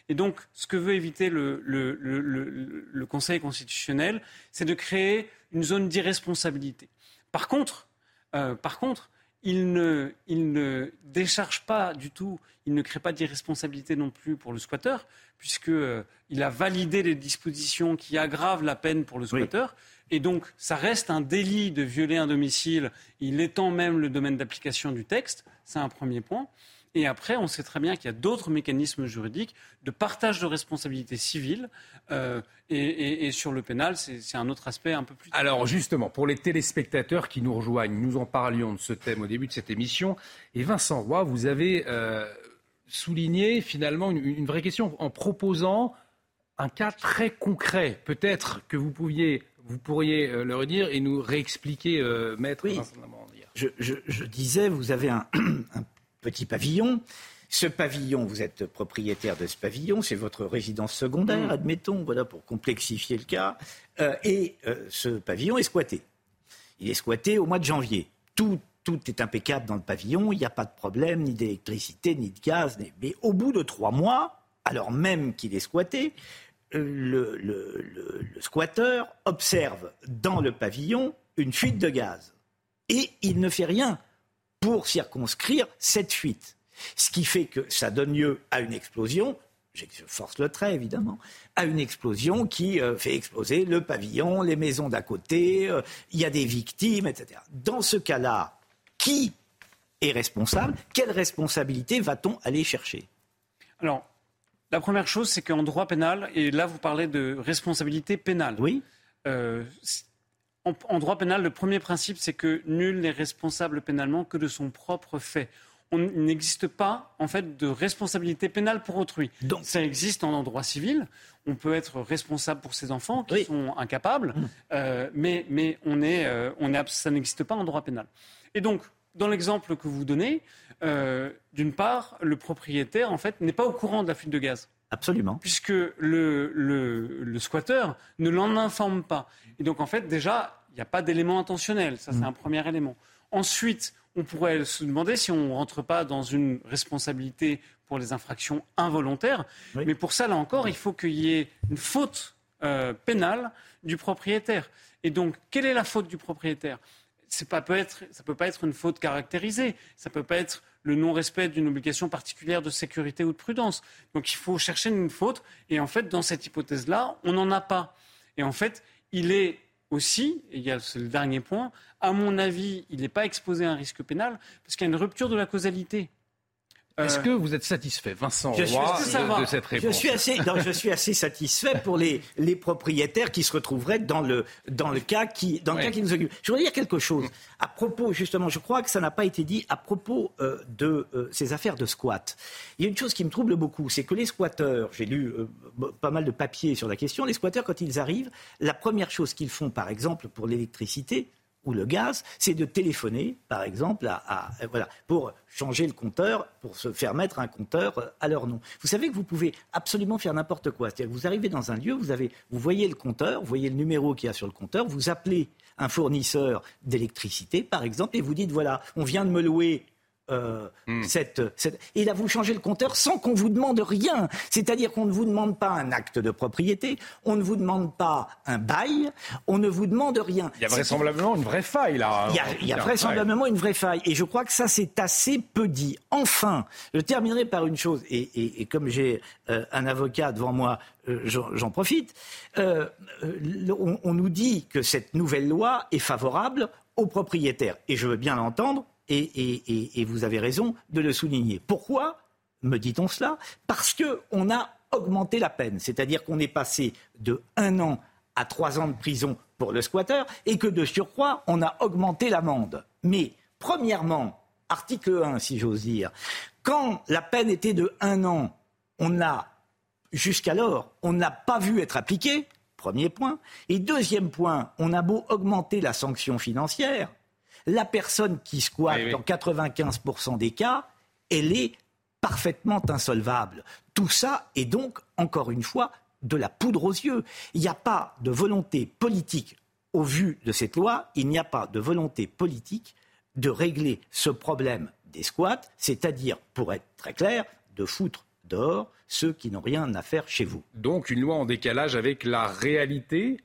Et donc, ce que veut éviter le Conseil constitutionnel, c'est de créer une zone d'irresponsabilité. Par contre, euh, par contre, il ne, il ne, décharge pas du tout, il ne crée pas d'irresponsabilité non plus pour le squatteur, puisqu'il euh, il a validé les dispositions qui aggravent la peine pour le squatteur. Et donc, ça reste un délit de violer un domicile. Il étend même le domaine d'application du texte. C'est un premier point. Et après, on sait très bien qu'il y a d'autres mécanismes juridiques de partage de responsabilités civiles. Euh, et, sur le pénal, c'est un autre aspect un peu plus. Alors justement, pour les téléspectateurs qui nous rejoignent, nous en parlions de ce thème au début de cette émission. Et Vincent Roy, vous avez euh, souligné finalement une, vraie question en proposant un cas très concret. Peut-être que vous pouviez vous pourriez euh, le redire et nous réexpliquer, euh, maître oui. je, je, disais, vous avez un, *clears throat* petit pavillon. Ce pavillon, vous êtes propriétaire de ce pavillon, c'est votre résidence secondaire, mm. admettons, voilà, pour complexifier le cas. Euh, et ce pavillon est squatté. Il est squatté au mois de janvier. Tout, tout est impeccable dans le pavillon, il n'y a pas de problème, ni d'électricité, ni de gaz. Mais au bout de trois mois, alors même qu'il est squatté, le, le, le, squatteur observe dans le pavillon une fuite de gaz. Et il ne fait rien pour circonscrire cette fuite. Ce qui fait que ça donne lieu à une explosion, je force le trait évidemment, à une explosion qui euh, fait exploser le pavillon, les maisons d'à côté, euh, il y a des victimes, etc. Dans ce cas-là, qui est responsable? Quelle responsabilité va-t-on aller chercher? Alors, la première chose, c'est qu'en droit pénal, et là vous parlez de responsabilité pénale. Oui. Euh, en, droit pénal, le premier principe, c'est que nul n'est responsable pénalement que de son propre fait. On, il n'existe pas, en fait, de responsabilité pénale pour autrui. Donc, ça existe en droit civil. On peut être responsable pour ses enfants qui sont incapables, mmh. euh, mais, mais on est, euh, on est, ça n'existe pas en droit pénal. Et donc, dans l'exemple que vous donnez, euh, d'une part, le propriétaire, en fait, n'est pas au courant de la fuite de gaz. Absolument. Puisque le, le, squatteur ne l'en informe pas. Et donc, en fait, déjà, il n'y a pas d'élément intentionnel. Ça, c'est mm. un premier élément. Ensuite, on pourrait se demander si on ne rentre pas dans une responsabilité pour les infractions involontaires. Mais pour ça, là encore, il faut qu'il y ait une faute euh, pénale du propriétaire. Et donc, quelle est la faute du propriétaire? Pas, ça ne peut pas être une faute caractérisée. Ça ne peut pas être le non-respect d'une obligation particulière de sécurité ou de prudence. Donc il faut chercher une faute. Et en fait, dans cette hypothèse-là, on n'en a pas. Et en fait, il est aussi, et c'est le dernier point, à mon avis, il n'est pas exposé à un risque pénal parce qu'il y a une rupture de la causalité. Est-ce que vous êtes satisfait, Vincent je Roy, suis, de, de, cette réponse je suis, assez, non, je suis assez satisfait pour les, les propriétaires qui se retrouveraient dans le, dans le, cas, qui, dans le ouais. cas qui nous occupe. Je voudrais dire quelque chose à propos, justement, je crois que ça n'a pas été dit à propos euh, de euh, ces affaires de squat. Il y a une chose qui me trouble beaucoup, c'est que les squatteurs, j'ai lu euh, pas mal de papiers sur la question, les squatteurs, quand ils arrivent, la première chose qu'ils font, par exemple, pour l'électricité, ou le gaz, c'est de téléphoner, par exemple, à, à, voilà, pour changer le compteur, pour se faire mettre un compteur à leur nom. Vous savez que vous pouvez absolument faire n'importe quoi. C'est-à-dire que vous arrivez dans un lieu, vous, avez, vous voyez le compteur, vous voyez le numéro qu'il y a sur le compteur, vous appelez un fournisseur d'électricité, par exemple, et vous dites, voilà, on vient de me louer euh, mm. cette, cette, Et là, vous changez le compteur sans qu'on vous demande rien. C'est-à-dire qu'on ne vous demande pas un acte de propriété, on ne vous demande pas un bail, on ne vous demande rien. Il y a vraisemblablement une vraie faille, là. Il y a, il y a vraisemblablement une vraie faille. Et je crois que ça, c'est assez peu dit. Enfin, je terminerai par une chose, et, et, et comme j'ai euh, un avocat devant moi, euh, j'en profite. Euh, on, on nous dit que cette nouvelle loi est favorable aux propriétaires. Et je veux bien l'entendre, et, vous avez raison de le souligner. Pourquoi me dit-on cela? Parce qu'on a augmenté la peine, c'est-à-dire qu'on est passé de un an à trois ans de prison pour le squatteur et que de surcroît, on a augmenté l'amende. Mais, premièrement, article 1, si j'ose dire, quand la peine était de un an, on n'a, jusqu'alors, on n'a pas vu être appliquée, premier point. Et deuxième point, on a beau augmenter la sanction financière, la personne qui squatte oui, oui. dans 95% des cas, elle est parfaitement insolvable. Tout ça est donc, encore une fois, de la poudre aux yeux. Il n'y a pas de volonté politique au vu de cette loi, il n'y a pas de volonté politique de régler ce problème des squats, c'est-à-dire, pour être très clair, de foutre dehors ceux qui n'ont rien à faire chez vous. Donc une loi en décalage avec la réalité?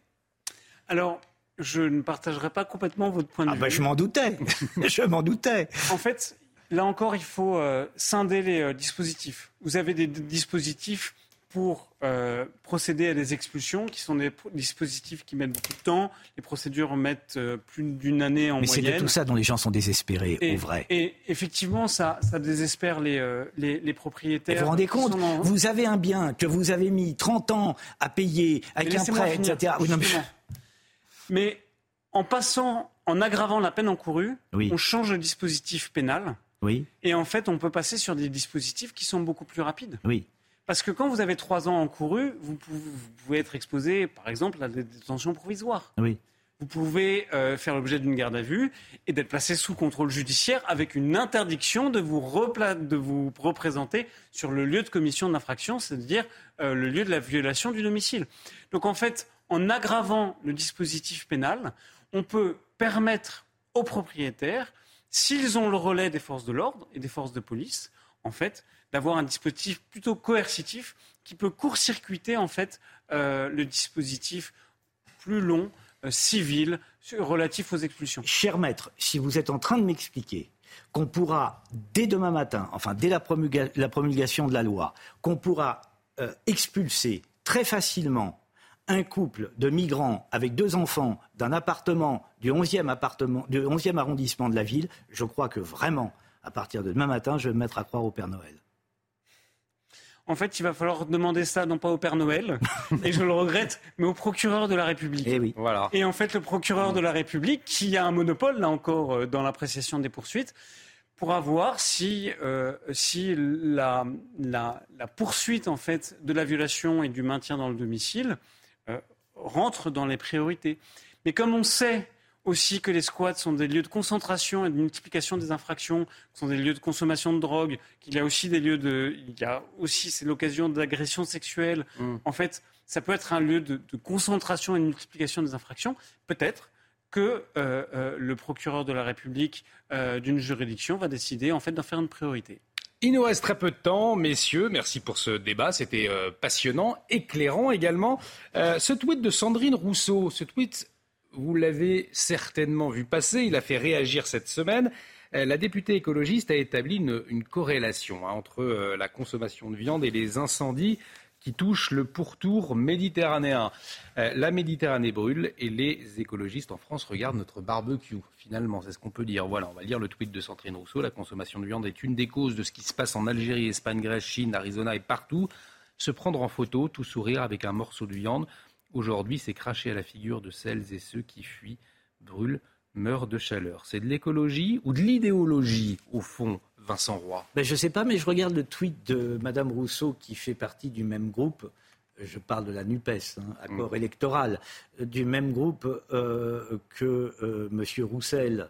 Alors, je ne partagerai pas complètement votre point de ah vue. Ben je m'en doutais. *laughs* je m'en doutais. En fait, là encore, il faut euh, scinder les euh, dispositifs. Vous avez des, dispositifs pour euh, procéder à des expulsions, qui sont des dispositifs qui mettent beaucoup de temps. Les procédures mettent plus d'une année en Mais moyenne. Mais c'est de tout ça dont les gens sont désespérés, et, au vrai. Et effectivement, ça, ça désespère les, les, les, propriétaires. Et vous vous rendez compte en... Vous avez un bien que vous avez mis 30 ans à payer avec un prêt, etc. Oui, non, mais... mais... en passant, en aggravant la peine encourue, oui. on change le dispositif pénal. Oui. Et en fait, on peut passer sur des dispositifs qui sont beaucoup plus rapides. Oui. Parce que quand vous avez trois ans encourus, vous pouvez, vous pouvez être exposé, par exemple, à des détentions provisoires. Oui. Vous pouvez euh, faire l'objet d'une garde à vue et d'être placé sous contrôle judiciaire avec une interdiction de vous, de vous représenter sur le lieu de commission de l'infraction, c'est-à-dire euh, le lieu de la violation du domicile. Donc en fait, en aggravant le dispositif pénal, on peut permettre aux propriétaires, s'ils ont le relais des forces de l'ordre et des forces de police, en fait, d'avoir un dispositif plutôt coercitif qui peut court-circuiter en fait euh, le dispositif plus long, euh, civil, relatif aux expulsions. Cher maître, si vous êtes en train de m'expliquer qu'on pourra, dès demain matin, enfin dès la, promulga la promulgation de la loi, qu'on pourra euh, expulser très facilement un couple de migrants avec deux enfants d'un appartement du 11e, appartement, du 11e arrondissement de la ville, je crois que vraiment, à partir de demain matin, je vais me mettre à croire au Père Noël. En fait, il va falloir demander ça non pas au Père Noël, *laughs* et je le regrette, mais au procureur de la République. Et, oui. voilà. et en fait, le procureur de la République, qui a un monopole, là encore, dans l'appréciation des poursuites, pourra voir si, euh, si la, la, la, poursuite en fait, de la violation et du maintien dans le domicile euh, rentre dans les priorités. Mais comme on sait aussi que les squats sont des lieux de concentration et de multiplication des infractions, sont des lieux de consommation de drogue, qu'il y a aussi des lieux de, il y a aussi c'est l'occasion d'agressions sexuelles. Mm. En fait, ça peut être un lieu de, de, concentration et de multiplication des infractions. Peut-être que euh, euh, le procureur de la République euh, d'une juridiction va décider en fait d'en faire une priorité. Il nous reste très peu de temps, messieurs. Merci pour ce débat. C'était euh, passionnant, éclairant également. Euh, ce tweet de Sandrine Rousseau, ce tweet vous l'avez certainement vu passer, il a fait réagir cette semaine. Euh, la députée écologiste a établi une, corrélation hein, entre la consommation de viande et les incendies qui touche le pourtour méditerranéen. Euh, la Méditerranée brûle et les écologistes en France regardent notre barbecue. Finalement, c'est ce qu'on peut dire. Voilà, on va lire le tweet de Sandrine Rousseau. La consommation de viande est une des causes de ce qui se passe en Algérie, Espagne, Grèce, Chine, Arizona et partout. Se prendre en photo, tout sourire avec un morceau de viande. Aujourd'hui, c'est cracher à la figure de celles et ceux qui fuient, brûlent, meurent de chaleur. C'est de l'écologie ou de l'idéologie, au fond, Vincent Roy ben, Je ne sais pas, mais je regarde le tweet de Mme Rousseau qui fait partie du même groupe. Je parle de la NUPES, hein, accord mm. électoral, du même groupe euh, que euh, M. Roussel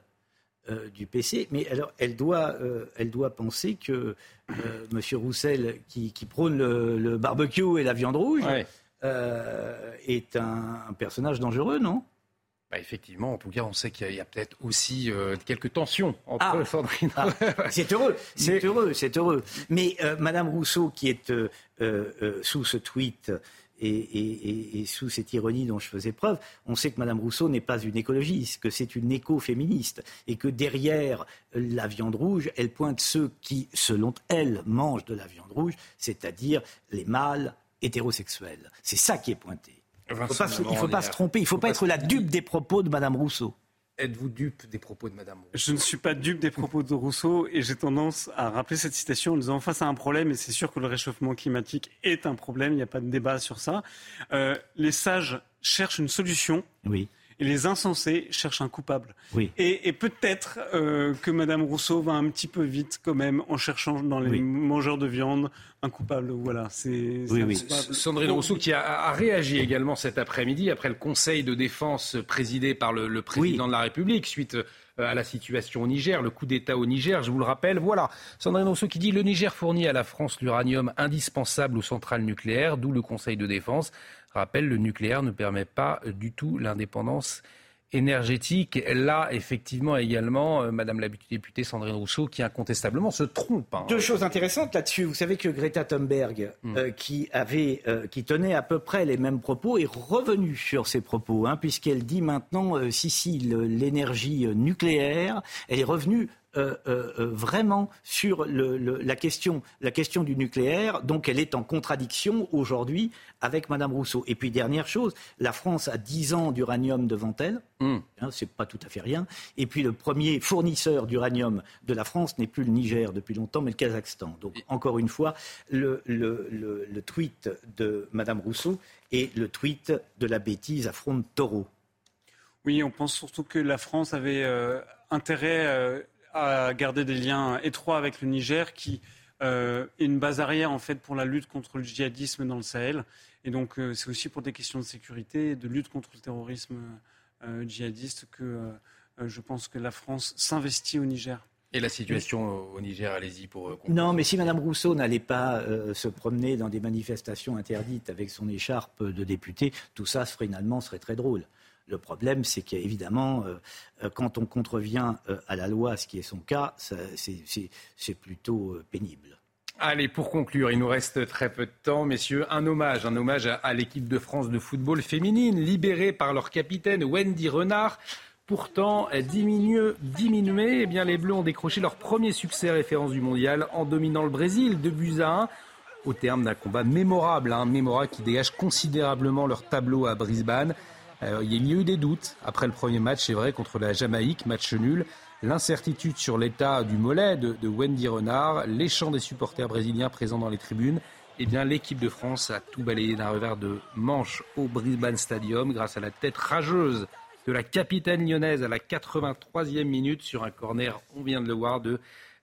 euh, du PC. Mais alors, elle doit, elle doit penser que M. Roussel, qui, prône le, barbecue et la viande rouge, est un personnage dangereux, non? Bah, effectivement, en tout cas, on sait qu'il y a, peut-être aussi euh, quelques tensions entre ah. Sandrine. Ah. c'est heureux, c'est heureux, c'est heureux. Mais euh, Madame Rousseau, qui est euh, sous ce tweet et, sous cette ironie dont je faisais preuve, on sait que Madame Rousseau n'est pas une écologiste, que c'est une écoféministe, et que derrière la viande rouge, elle pointe ceux qui, selon elle, mangent de la viande rouge, c'est-à-dire les mâles hétérosexuels. C'est ça qui est pointé. Il ne faut pas, se tromper, il ne faut, pas être la dupe des propos de Mme Rousseau. Êtes-vous dupe des propos de Mme Rousseau? Je ne suis pas dupe des propos de Rousseau et j'ai tendance à rappeler cette citation en disant face à un problème, et c'est sûr que le réchauffement climatique est un problème, il n'y a pas de débat sur ça. Euh, les sages cherchent une solution. Oui et les insensés cherchent un coupable. Et, peut-être euh, que Madame Rousseau va un petit peu vite quand même en cherchant dans les mangeurs de viande un coupable. Voilà, c'est oui, Sandrine Rousseau qui a, réagi également cet après-midi après le Conseil de défense présidé par le, président de la République suite à la situation au Niger, le coup d'État au Niger, je vous le rappelle. Voilà, Sandrine Rousseau qui dit le Niger fournit à la France l'uranium indispensable aux centrales nucléaires, d'où le Conseil de défense rappelle, le nucléaire ne permet pas du tout l'indépendance énergétique. Là, effectivement, également, euh, Madame la députée Sandrine Rousseau, qui incontestablement se trompe. Hein. Deux choses intéressantes là-dessus. Vous savez que Greta Thunberg, euh, qui, avait, euh, qui tenait à peu près les mêmes propos, est revenue sur ses propos, hein, puisqu'elle dit maintenant, si, si, l'énergie nucléaire, elle est revenue euh, euh, euh, vraiment sur la, question, la question du nucléaire. Donc elle est en contradiction aujourd'hui avec Madame Rousseau. Et puis dernière chose, la France a 10 ans d'uranium devant elle. Mm. Hein, c'est pas tout à fait rien. Et puis le premier fournisseur d'uranium de la France n'est plus le Niger depuis longtemps, mais le Kazakhstan. Donc encore une fois, le, le, tweet de Madame Rousseau et le tweet de la bêtise affrontent taureau. Oui, on pense surtout que la France avait intérêt à garder des liens étroits avec le Niger, qui euh, est une base arrière en fait pour la lutte contre le djihadisme dans le Sahel. Et donc euh, c'est aussi pour des questions de sécurité et de lutte contre le terrorisme euh, djihadiste que je pense que la France s'investit au Niger. Et la situation au Niger, allez-y pour. non, mais si Mme Rousseau n'allait pas se promener dans des manifestations interdites avec son écharpe de député, tout ça finalement serait très drôle. Le problème, c'est qu'évidemment, euh, euh, quand on contrevient euh, à la loi, ce qui est son cas, c'est plutôt pénible. Allez, pour conclure, il nous reste très peu de temps, messieurs. Un hommage, un hommage à, l'équipe de France de football féminine, libérée par leur capitaine Wendy Renard. Pourtant, diminuée, eh bien, les Bleus ont décroché leur premier succès référence du mondial en dominant le Brésil de buts à 1 au terme d'un combat mémorable, un hein, mémorable qui dégage considérablement leur tableau à Brisbane. Il y a eu des doutes après le premier match, c'est vrai, contre la Jamaïque, match nul. L'incertitude sur l'état du mollet de, Wendy Renard, les chants des supporters brésiliens présents dans les tribunes. Eh bien, l'équipe de France a tout balayé d'un revers de manche au Brisbane Stadium grâce à la tête rageuse de la capitaine lyonnaise à la 83e minute sur un corner, on vient de le voir, de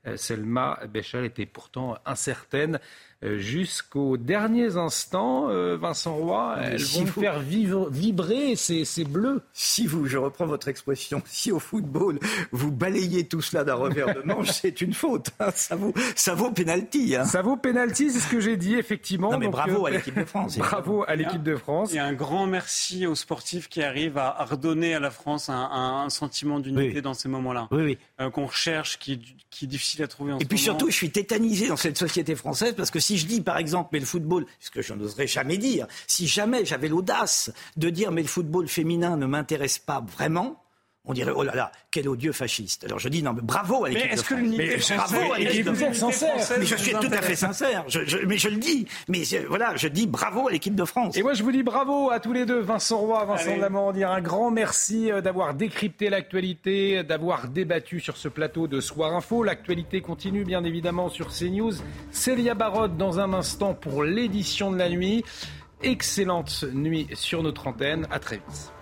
euh, Selma Béchal était pourtant incertaine. Euh, jusqu'aux derniers instants, euh, Vincent Roy, elles vont faire vibrer ces, bleus. Si vous, je reprends votre expression, *laughs* si au football vous balayez tout cela d'un revers de manche, *laughs* c'est une faute. Hein. Ça vaut, ça vaut penalty. Hein. Ça vaut penalty, c'est ce que j'ai dit effectivement. mais bravo à l'équipe de France. *laughs* bravo à l'équipe de France. Et un grand merci aux sportifs qui arrivent à redonner à la France un, sentiment d'unité dans ces moments-là. Oui, oui. Qu'on recherche, qui, qui, est difficile à trouver en Et puis surtout, je suis tétanisé dans cette société française parce que si si je dis par exemple, mais le football, ce que je n'oserais jamais dire, si jamais j'avais l'audace de dire, mais le football féminin ne m'intéresse pas vraiment, on dirait oh là là, quel odieux fasciste. Alors je dis non, mais bravo à l'équipe Mais est-ce de que France. l'unité Mais française bravo à et l'équipe de France. Mais je suis tout à fait sincère. Je, je- mais je le dis. Mais voilà, je dis bravo à l'équipe de France. Et moi, je vous dis bravo à tous les deux, Vincent Roy, Vincent Allez. Lamandier. Un grand merci euh, d'avoir décrypté l'actualité, d'avoir débattu sur ce plateau de Soir Info. L'actualité continue, bien évidemment, sur CNews. Célia Barotte, dans un instant, pour l'édition de la nuit. Excellente nuit sur notre antenne. À très vite.